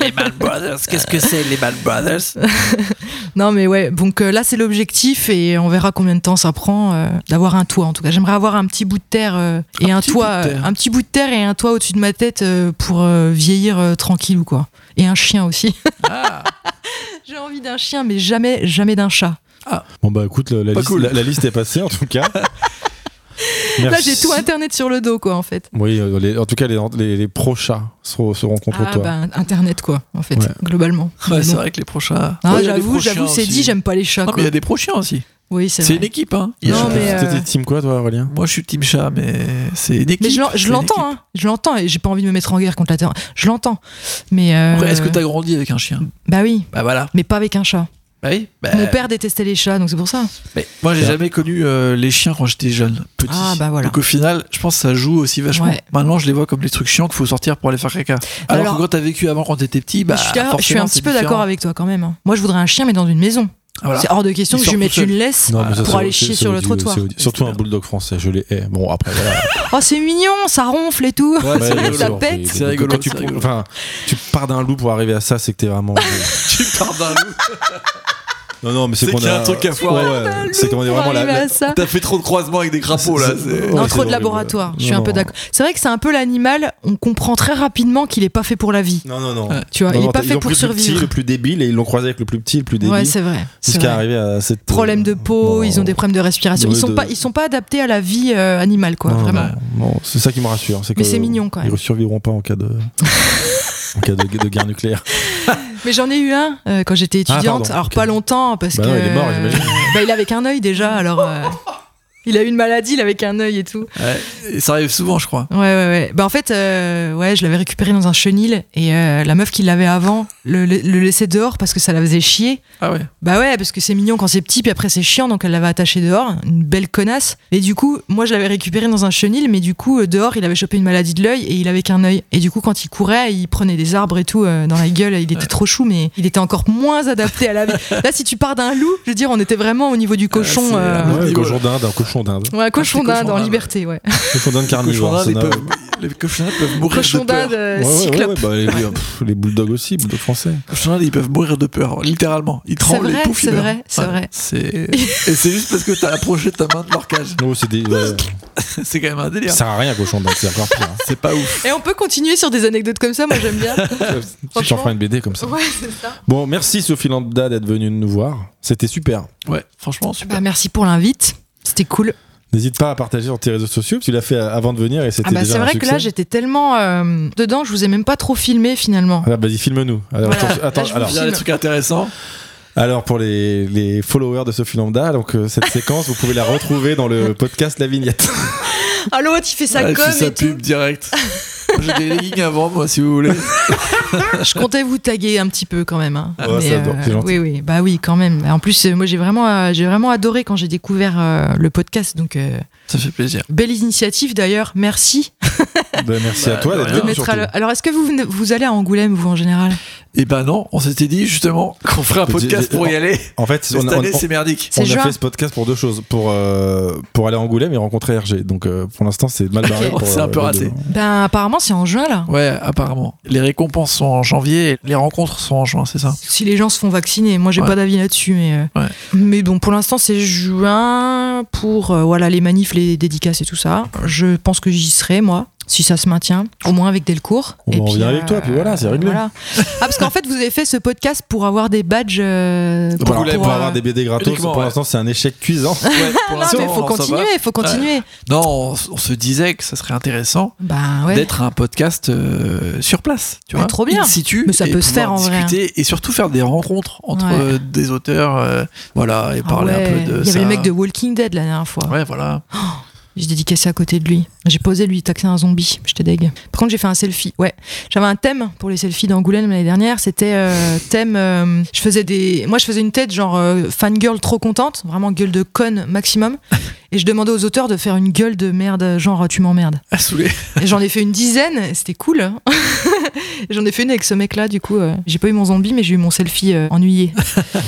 Les Bad Brothers. Qu'est-ce que c'est, les Bad Brothers Non, mais ouais. Donc euh, là, c'est l'objectif et on verra combien de temps ça prend euh, d'avoir un toit. En tout cas, j'aimerais avoir un petit bout de terre euh, et un, toit, un petit bout de terre et un toit au-dessus de ma tête pour vieillir tranquille ou quoi. Et un chien aussi. Ah. J'ai envie d'un chien, mais jamais, jamais d'un chat. Ah. Bon bah écoute, la, la liste est passée en tout cas. Là, j'ai tout Internet sur le dos, quoi, en fait. Oui, euh, en tout cas, les, les, pro-chats seront, contre ah, toi. Bah, Internet, quoi, en fait, globalement. c'est vrai que les pro-chats. Ah, j'avoue, j'avoue, c'est dit, j'aime pas les chats. Non, mais il y a des pro-chiens aussi. Oui, c'est C'est une équipe, hein. Non, mais euh... team quoi, toi, Aurélien Moi, je suis team chat, mais c'est une équipe. Mais je l'entends, hein. Je l'entends et j'ai pas envie de me mettre en guerre contre la terre. Je l'entends. Mais. Euh... Est-ce que t'as grandi avec un chien? Bah oui. Bah voilà. Mais pas avec un chat. Bah oui, bah Mon père détestait les chats, donc c'est pour ça. Mais moi, j'ai jamais connu euh, les chiens quand j'étais jeune, petit. Ah, bah voilà. Donc au final, je pense que ça joue aussi vachement. Maintenant, je les vois comme des trucs chiants qu'il faut sortir pour aller faire caca. Alors, que quand t'as vécu avant quand t'étais petit, bah. Je suis, un petit peu d'accord avec toi quand même. Hein. Moi, je voudrais un chien, mais dans une maison. C'est hors de question que je lui mette une laisse pour aller chier sur le trottoir. Surtout un bulldog français, je l'ai. Bon, après, voilà. oh, c'est mignon, ça ronfle et tout. ça pète. C'est rigolo. tu, enfin, tu pars d'un loup pour arriver à ça, c'est que t'es vraiment. tu pars d'un loup. Non, non, mais c'est qu'on a. un truc à foirer. c'est qu'on est vraiment là. T'as fait trop de croisements avec des crapauds là. Non, trop de laboratoire. Je suis un peu d'accord. C'est vrai que c'est un peu l'animal. On comprend très rapidement qu'il est pas fait pour la vie. Non, non, non. Tu vois, il est pas fait pour survivre. Le plus petit, le plus débile et ils l'ont croisé avec le plus petit, le plus débile. Ouais, c'est vrai. C'est ce qui est arrivé à cette. Problème de peau. Ils ont des problèmes de respiration. Ils sont pas, ils sont pas adaptés à la vie euh, animale, quoi. Vraiment. C'est ça qui me rassure. Mais c'est mignon quand même. Ils survivront pas en cas de. en cas de, guerre nucléaire. Mais j'en ai eu un euh, quand j'étais ah, étudiante. alors pas longtemps parce bah que. il est mort, j'imagine. bah, il avait qu'un œil déjà, alors. Il a eu une maladie, il avait qu'un œil et tout. Ouais, ça arrive souvent, je crois. Ouais, ouais, ouais. Bah, en fait, euh, ouais, je l'avais récupéré dans un chenil et euh, la meuf qui l'avait avant le, le, laissait dehors parce que ça la faisait chier. Ah ouais Bah ouais, parce que c'est mignon quand c'est petit, puis après c'est chiant, donc elle l'avait attaché dehors. Une belle connasse. Et du coup, moi je l'avais récupéré dans un chenil, mais du coup, euh, dehors, il avait chopé une maladie de l'œil et il avait qu'un œil. Et du coup, quand il courait, il prenait des arbres et tout dans la gueule. Il était trop chou, mais il était encore moins adapté à la vie. Là, si tu pars d'un loup, je veux dire, on était vraiment au niveau du cochon. Ah, ouais, cochon d'Inde, un cochon d'Inde. Ouais, cochon cochon d'Inde en liberté, ouais. Cochon d'Inde carnivore. Les cochons d'Inde peuvent mourir cochon de peur. d'Inde cyclope. Bah, les, les bulldogs aussi, bulldogs français. Les cochons d'Inde, ils peuvent mourir de peur, littéralement. Ils tremblent, vrai, les poufs, C'est vrai, c'est vrai. Et c'est juste parce que t'as approché ta main de leur cage. Non, c'est des... c'est quand même un délire. Ça sert à rien, cochon d'Inde, c'est encore pire. Hein. C'est pas ouf. Et on peut continuer sur des anecdotes comme ça, moi j'aime bien. tu en feras une BD comme ça. Ouais, c'est ça. Bon, merci Sophie Lambda d'être venue nous voir. C'était super. Ouais, franchement, super. Bah, merci pour l'invite. C'était cool. N'hésite pas à partager sur tes réseaux sociaux, parce que tu l'as fait avant de venir et c'était ah bah déjà C'est vrai un que là, j'étais tellement euh, dedans, je vous ai même pas trop filmé finalement. Ah, vas-y, filme-nous. Alors, Voilà. attends, Là, alors, filme. des trucs intéressants. alors, pour les, les followers de Sophie Lambda, donc euh, cette séquence, vous pouvez la retrouver dans le podcast La Vignette. Ah l'autre, il fait sa com fait sa et tout. pub direct. J'ai des leggings avant, moi, si vous voulez. Je comptais vous taguer un petit peu quand même. hein. Ouais, Mais, ça adore, c'est gentil. oui, oui, bah oui, quand même. En plus, euh, moi, j'ai vraiment, euh, j'ai vraiment adoré quand j'ai découvert euh, le podcast. Donc, euh, Ça fait plaisir. belle initiative d'ailleurs. Merci. Ben, merci à toi de d'être venu. Alors, est-ce que vous, venez- vous allez à Angoulême vous en général? Et ben non, on s'était dit justement qu'on ferait un podcast pour y aller. En fait, cette on- année, c'est merdique. On a juin. fait ce podcast pour deux choses. Pour, euh, pour aller à Angoulême et rencontrer RG. Donc, euh, pour l'instant, c'est mal barré. C'est un euh, peu raté. deux. Ben, apparemment, c'est en juin là. Ouais, apparemment. Les récompenses sont en janvier, et les rencontres sont en juin, c'est ça? Si les gens se font vacciner, moi j'ai Ouais. pas d'avis là-dessus, mais euh, Ouais. mais bon, pour l'instant c'est juin pour euh, voilà les manifs, les dédicaces et tout ça. Je pense que j'y serai moi. Si ça se maintient, au moins avec Delcourt. On Et venir avec toi, puis voilà, c'est réglé. voilà. Ah, parce qu'en fait, vous avez fait ce podcast pour avoir des badges. euh, Pour, pour, pour pour, euh, avoir des BD gratos, pour ouais. l'instant, c'est un échec cuisant. Ouais, pour Non, mais faut ça continuer, faut continuer. Non, on, on se disait que ça serait intéressant Bah ouais. d'être un podcast euh, sur place, tu Ah, vois, trop bien. in situ, Mais ça peut se faire, en vrai. discuter et surtout faire des rencontres entre Ouais. euh, des auteurs, euh, voilà, et Ah parler ouais. un peu de Il y ça. avait le mec de Walking Dead la dernière fois. Ouais, voilà. J'ai dédicacé à côté de lui. J'ai posé lui taxer un zombie. J'étais deg. Par contre, j'ai fait un selfie. Ouais. J'avais un thème pour les selfies d'Angoulême l'année dernière. C'était euh, thème. euh, je faisais des. Moi, je faisais une tête genre euh, fangirl trop contente, vraiment gueule de conne maximum. Et je demandais aux auteurs de faire une gueule de merde, genre tu m'emmerdes. À saouler. Et j'en ai fait une dizaine. C'était cool. hein. J'en ai fait une avec ce mec-là. Du coup, euh, j'ai pas eu mon zombie, mais j'ai eu mon selfie euh, ennuyé.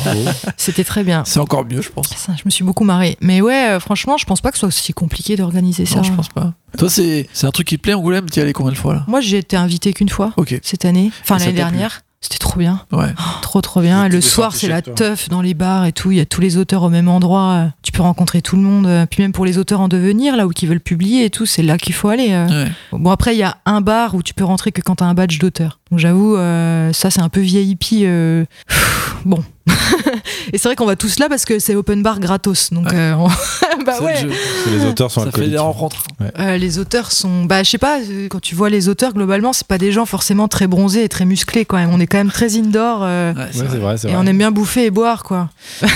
C'était très bien. C'est encore mieux, je pense. Ça, je me suis beaucoup marrée. Mais ouais, euh, franchement, je pense pas que ce soit aussi compliqué d'organiser ça. Non, je pense pas. Toi, c'est c'est un truc qui te plaît, Angoulême T'y allé combien de fois là? Moi, j'ai été invitée qu'une fois Ok. cette année, enfin l'année dernière. C'était trop bien, Ouais. trop trop bien. Le soir, c'est la teuf dans les bars et tout. Il y a tous les auteurs au même endroit. Tu peux rencontrer tout le monde. Puis même pour les auteurs en devenir, là où qui veulent publier et tout, c'est là qu'il faut aller. euh. ouais. Bon après, il y a un bar où tu peux rentrer que quand t'as un badge d'auteur. Donc j'avoue, euh, ça c'est un peu VIP. euh, Bon. et c'est vrai qu'on va tous là parce que c'est open bar gratos. Donc Ouais. euh, on- bah ouais. le les auteurs sont Ça fait alcooliques. des rencontres. Euh, les auteurs sont, bah je sais pas, quand tu vois les auteurs globalement, c'est pas des gens forcément très bronzés et très musclés quand même. On est quand même très indoor euh, Ouais, vrai. vrai, c'est et vrai. on aime bien bouffer et boire quoi.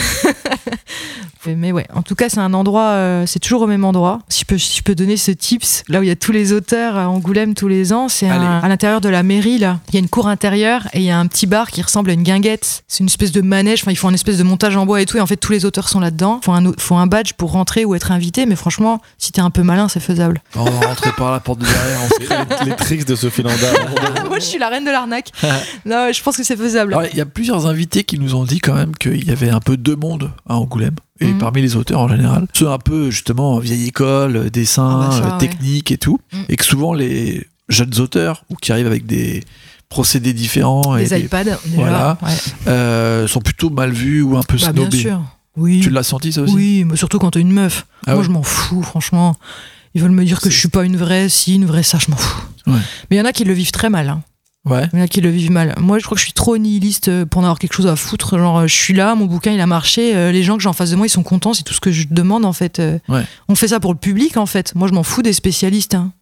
Mais- ouais, en tout cas c'est un endroit, euh, c'est toujours au même endroit. Si je peux, si je peux donner ce tips, là où il y a tous les auteurs à Angoulême tous les ans, c'est à l'intérieur de la mairie là. Il y a une cour intérieure et il y a un petit bar qui ressemble à une guinguette. C'est une espèce de manège. Enfin ils font une espèce de montage en bois et tout. Et en fait tous les auteurs sont là-dedans. Faut un, faut un badge pour rentrer ou être invité. Mais franchement, si t'es un peu malin, c'est faisable. On va rentrer par la porte de derrière. on se- les, les tricks de Sophie Lambda. Moi, je suis la reine de l'arnaque. non, je pense que c'est faisable. Il y a plusieurs invités qui nous ont dit quand même qu'il y avait un peu deux mondes à Angoulême. Et Mhm. parmi les auteurs en général, ceux un peu justement vieille école, dessin, Ah bah ça, ouais. technique et tout. Mhm. Et que souvent les jeunes auteurs, ou qui arrivent avec des procédés différents, et les des- iPads, déjà. Voilà. Ouais. euh, sont plutôt mal vus ou un peu Bah, bien snobés. sûr. Oui. Tu l'as senti ça aussi Oui, mais surtout quand t'es une meuf. Ah Moi, ouais je m'en fous, franchement. Ils veulent me dire que je suis pas une vraie, si, une vraie, ça, je m'en fous. Ouais. Mais il y en a qui le vivent très mal. hein. Ouais. Il y en a qui le vivent mal. Moi, je crois que je suis trop nihiliste euh, pour en avoir quelque chose à foutre. Genre, euh, je suis là, mon bouquin, il a marché. les gens que j'ai en face de moi, ils sont contents. C'est tout ce que je demande, en fait. Ouais. On fait ça pour le public, en fait. Moi, je m'en fous des spécialistes. hein.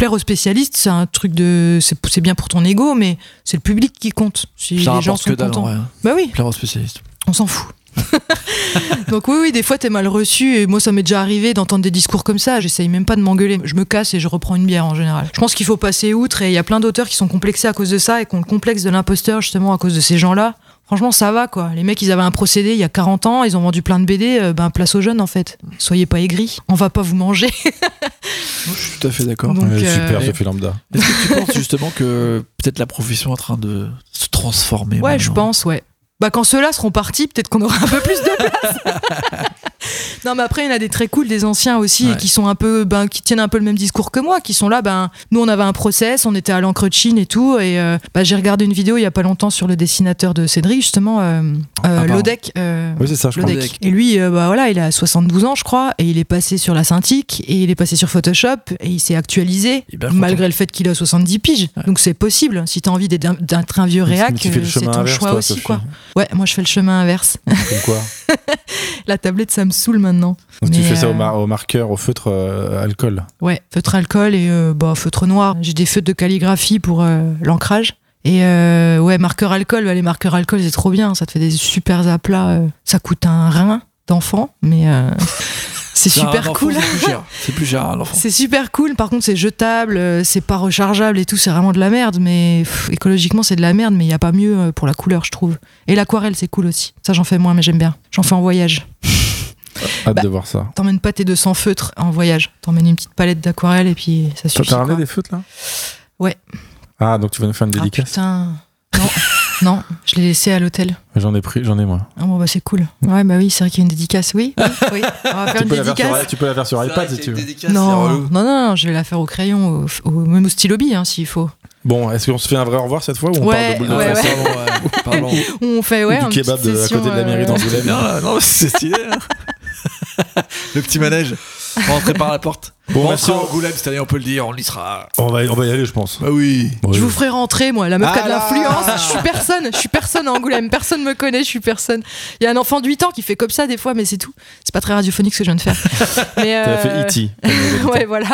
Plaire aux spécialistes, c'est un truc de. C'est bien pour ton ego, mais c'est le public qui compte. Si Ça les gens sont que contents. hein. Bah oui, Plaire aux spécialistes. on s'en fout. Donc oui, oui, des fois t'es mal reçu et moi ça m'est déjà arrivé d'entendre des discours comme ça. J'essaye même pas de m'engueuler. Je me casse et je reprends une bière en général. Je pense qu'il faut passer outre et il y a plein d'auteurs qui sont complexés à cause de ça et qui ont le complexe de l'imposteur justement à cause de ces gens-là. Franchement, ça va quoi. Les mecs, ils avaient un procédé il y a 40 ans, ils ont vendu plein de BD, euh, ben place aux jeunes en fait. Soyez pas aigris, on va pas vous manger. je suis tout à fait d'accord. Super, euh, Sophie Lambda. Est-ce que tu penses justement que peut-être la profession est en train de se transformer Ouais, je pense, ouais. Bah quand ceux-là seront partis, peut-être qu'on aura un peu plus de place. non mais après il y en a des très cool, des anciens aussi, et qui sont un peu, ben, qui tiennent un peu le même discours que moi, qui sont là, ben nous on avait un process, on était à l'encre de Chine et tout, et euh, bah, j'ai regardé une vidéo il y a pas longtemps sur le dessinateur de Cédric justement, euh, euh, ah, Lodec. oui c'est ça, je crois. Et lui, bah voilà, il a 72 ans je crois, et il est passé sur la Cintiq, et il est passé sur Photoshop, et il s'est actualisé malgré le fait qu'il a 70 piges. Donc c'est possible. Si tu as envie d'être un vieux réac, c'est ton choix aussi quoi. Ouais, moi je fais le chemin inverse. Comme quoi La tablette, ça me saoule maintenant. Donc tu fais ça euh, au, marqueur, au feutre euh, alcool Ouais, feutre alcool et euh, bah, feutre noir. J'ai des feutres de calligraphie pour l'ancrage. Et ouais, marqueur alcool, bah, les marqueurs alcool, c'est trop bien. Ça te fait des super aplats. ça coûte un rein d'enfant, mais c'est super cool. C'est plus cher, l'enfant. C'est super cool. Par contre, c'est jetable, euh, c'est pas rechargeable et tout. C'est vraiment de la merde. Mais écologiquement, c'est de la merde. Mais il n'y a pas mieux euh, pour la couleur, je trouve. Et l'aquarelle, c'est cool aussi. Ça, j'en fais moins, mais j'aime bien. J'en fais en voyage. Hâte bah, de voir ça. T'emmènes pas tes 200 feutres en voyage. T'emmènes une petite palette d'aquarelle et puis ça suffit. T'as ramené des feutres là? Ouais. Ah, donc tu vas nous faire une ah, dédicace putain. Non. Non, je l'ai laissé à l'hôtel. J'en ai pris, j'en ai moi. Ah bon bah c'est cool. Ouais bah oui, c'est vrai qu'il y a une dédicace. Oui, oui, On va faire tu, une peux dédicace. Sur, tu peux la faire sur iPad si tu veux. Non, non, non, je vais la faire au crayon, au, même au stylo bille hein, s'il faut. Bon, est-ce qu'on se fait un vrai au revoir cette fois ou on ouais, parle de ouais, ouais. ouais. On fait ouais. Ou du kebab de, à côté de la mairie d'Angoulême. non, non c'est stylé. Hein. Le petit manège. Rentrer par la porte. Bon, on sera Angoulême cette année, on peut le dire, on y sera. On va, on va y aller, je pense. Bah oui. Je vous ferai rentrer, moi, la meuf qui a de l'influence. Je suis personne, je suis personne à Angoulême. Personne me connaît, je suis personne. Il y a un enfant de 8 ans qui fait comme ça des fois, mais c'est tout. C'est pas très radiophonique ce que je viens de faire. Mais T'as fait E.T. ouais, voilà.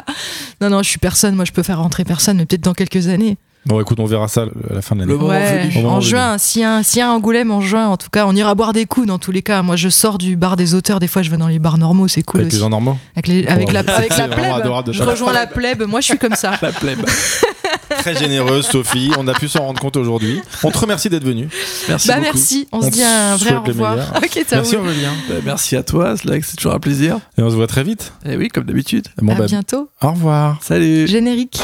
Non, non, je suis personne. Moi, je peux faire rentrer personne, mais peut-être dans quelques années. Bon, écoute, on verra ça à la fin de l'année. Ouais, en juin, s'il y, a un, si Angoulême en juin, en tout cas, on ira boire des coups dans tous les cas. Moi, je sors du bar des auteurs, des fois, je vais dans les bars normaux, c'est cool. Avec les gens normaux Avec, la, avec la plèbe. Je rejoins la plèbe, moi, je suis comme ça. la plèbe. Très généreuse, Sophie. On a pu s'en rendre compte aujourd'hui. On te remercie d'être venu. Merci. Bah, merci. On, se dit un vrai au revoir. merci, Aurélien. Bah, merci à toi, c'est toujours un plaisir. Et on se voit très vite. Et eh oui, comme d'habitude. Bon, à bah, bientôt. Au revoir. Salut. Générique.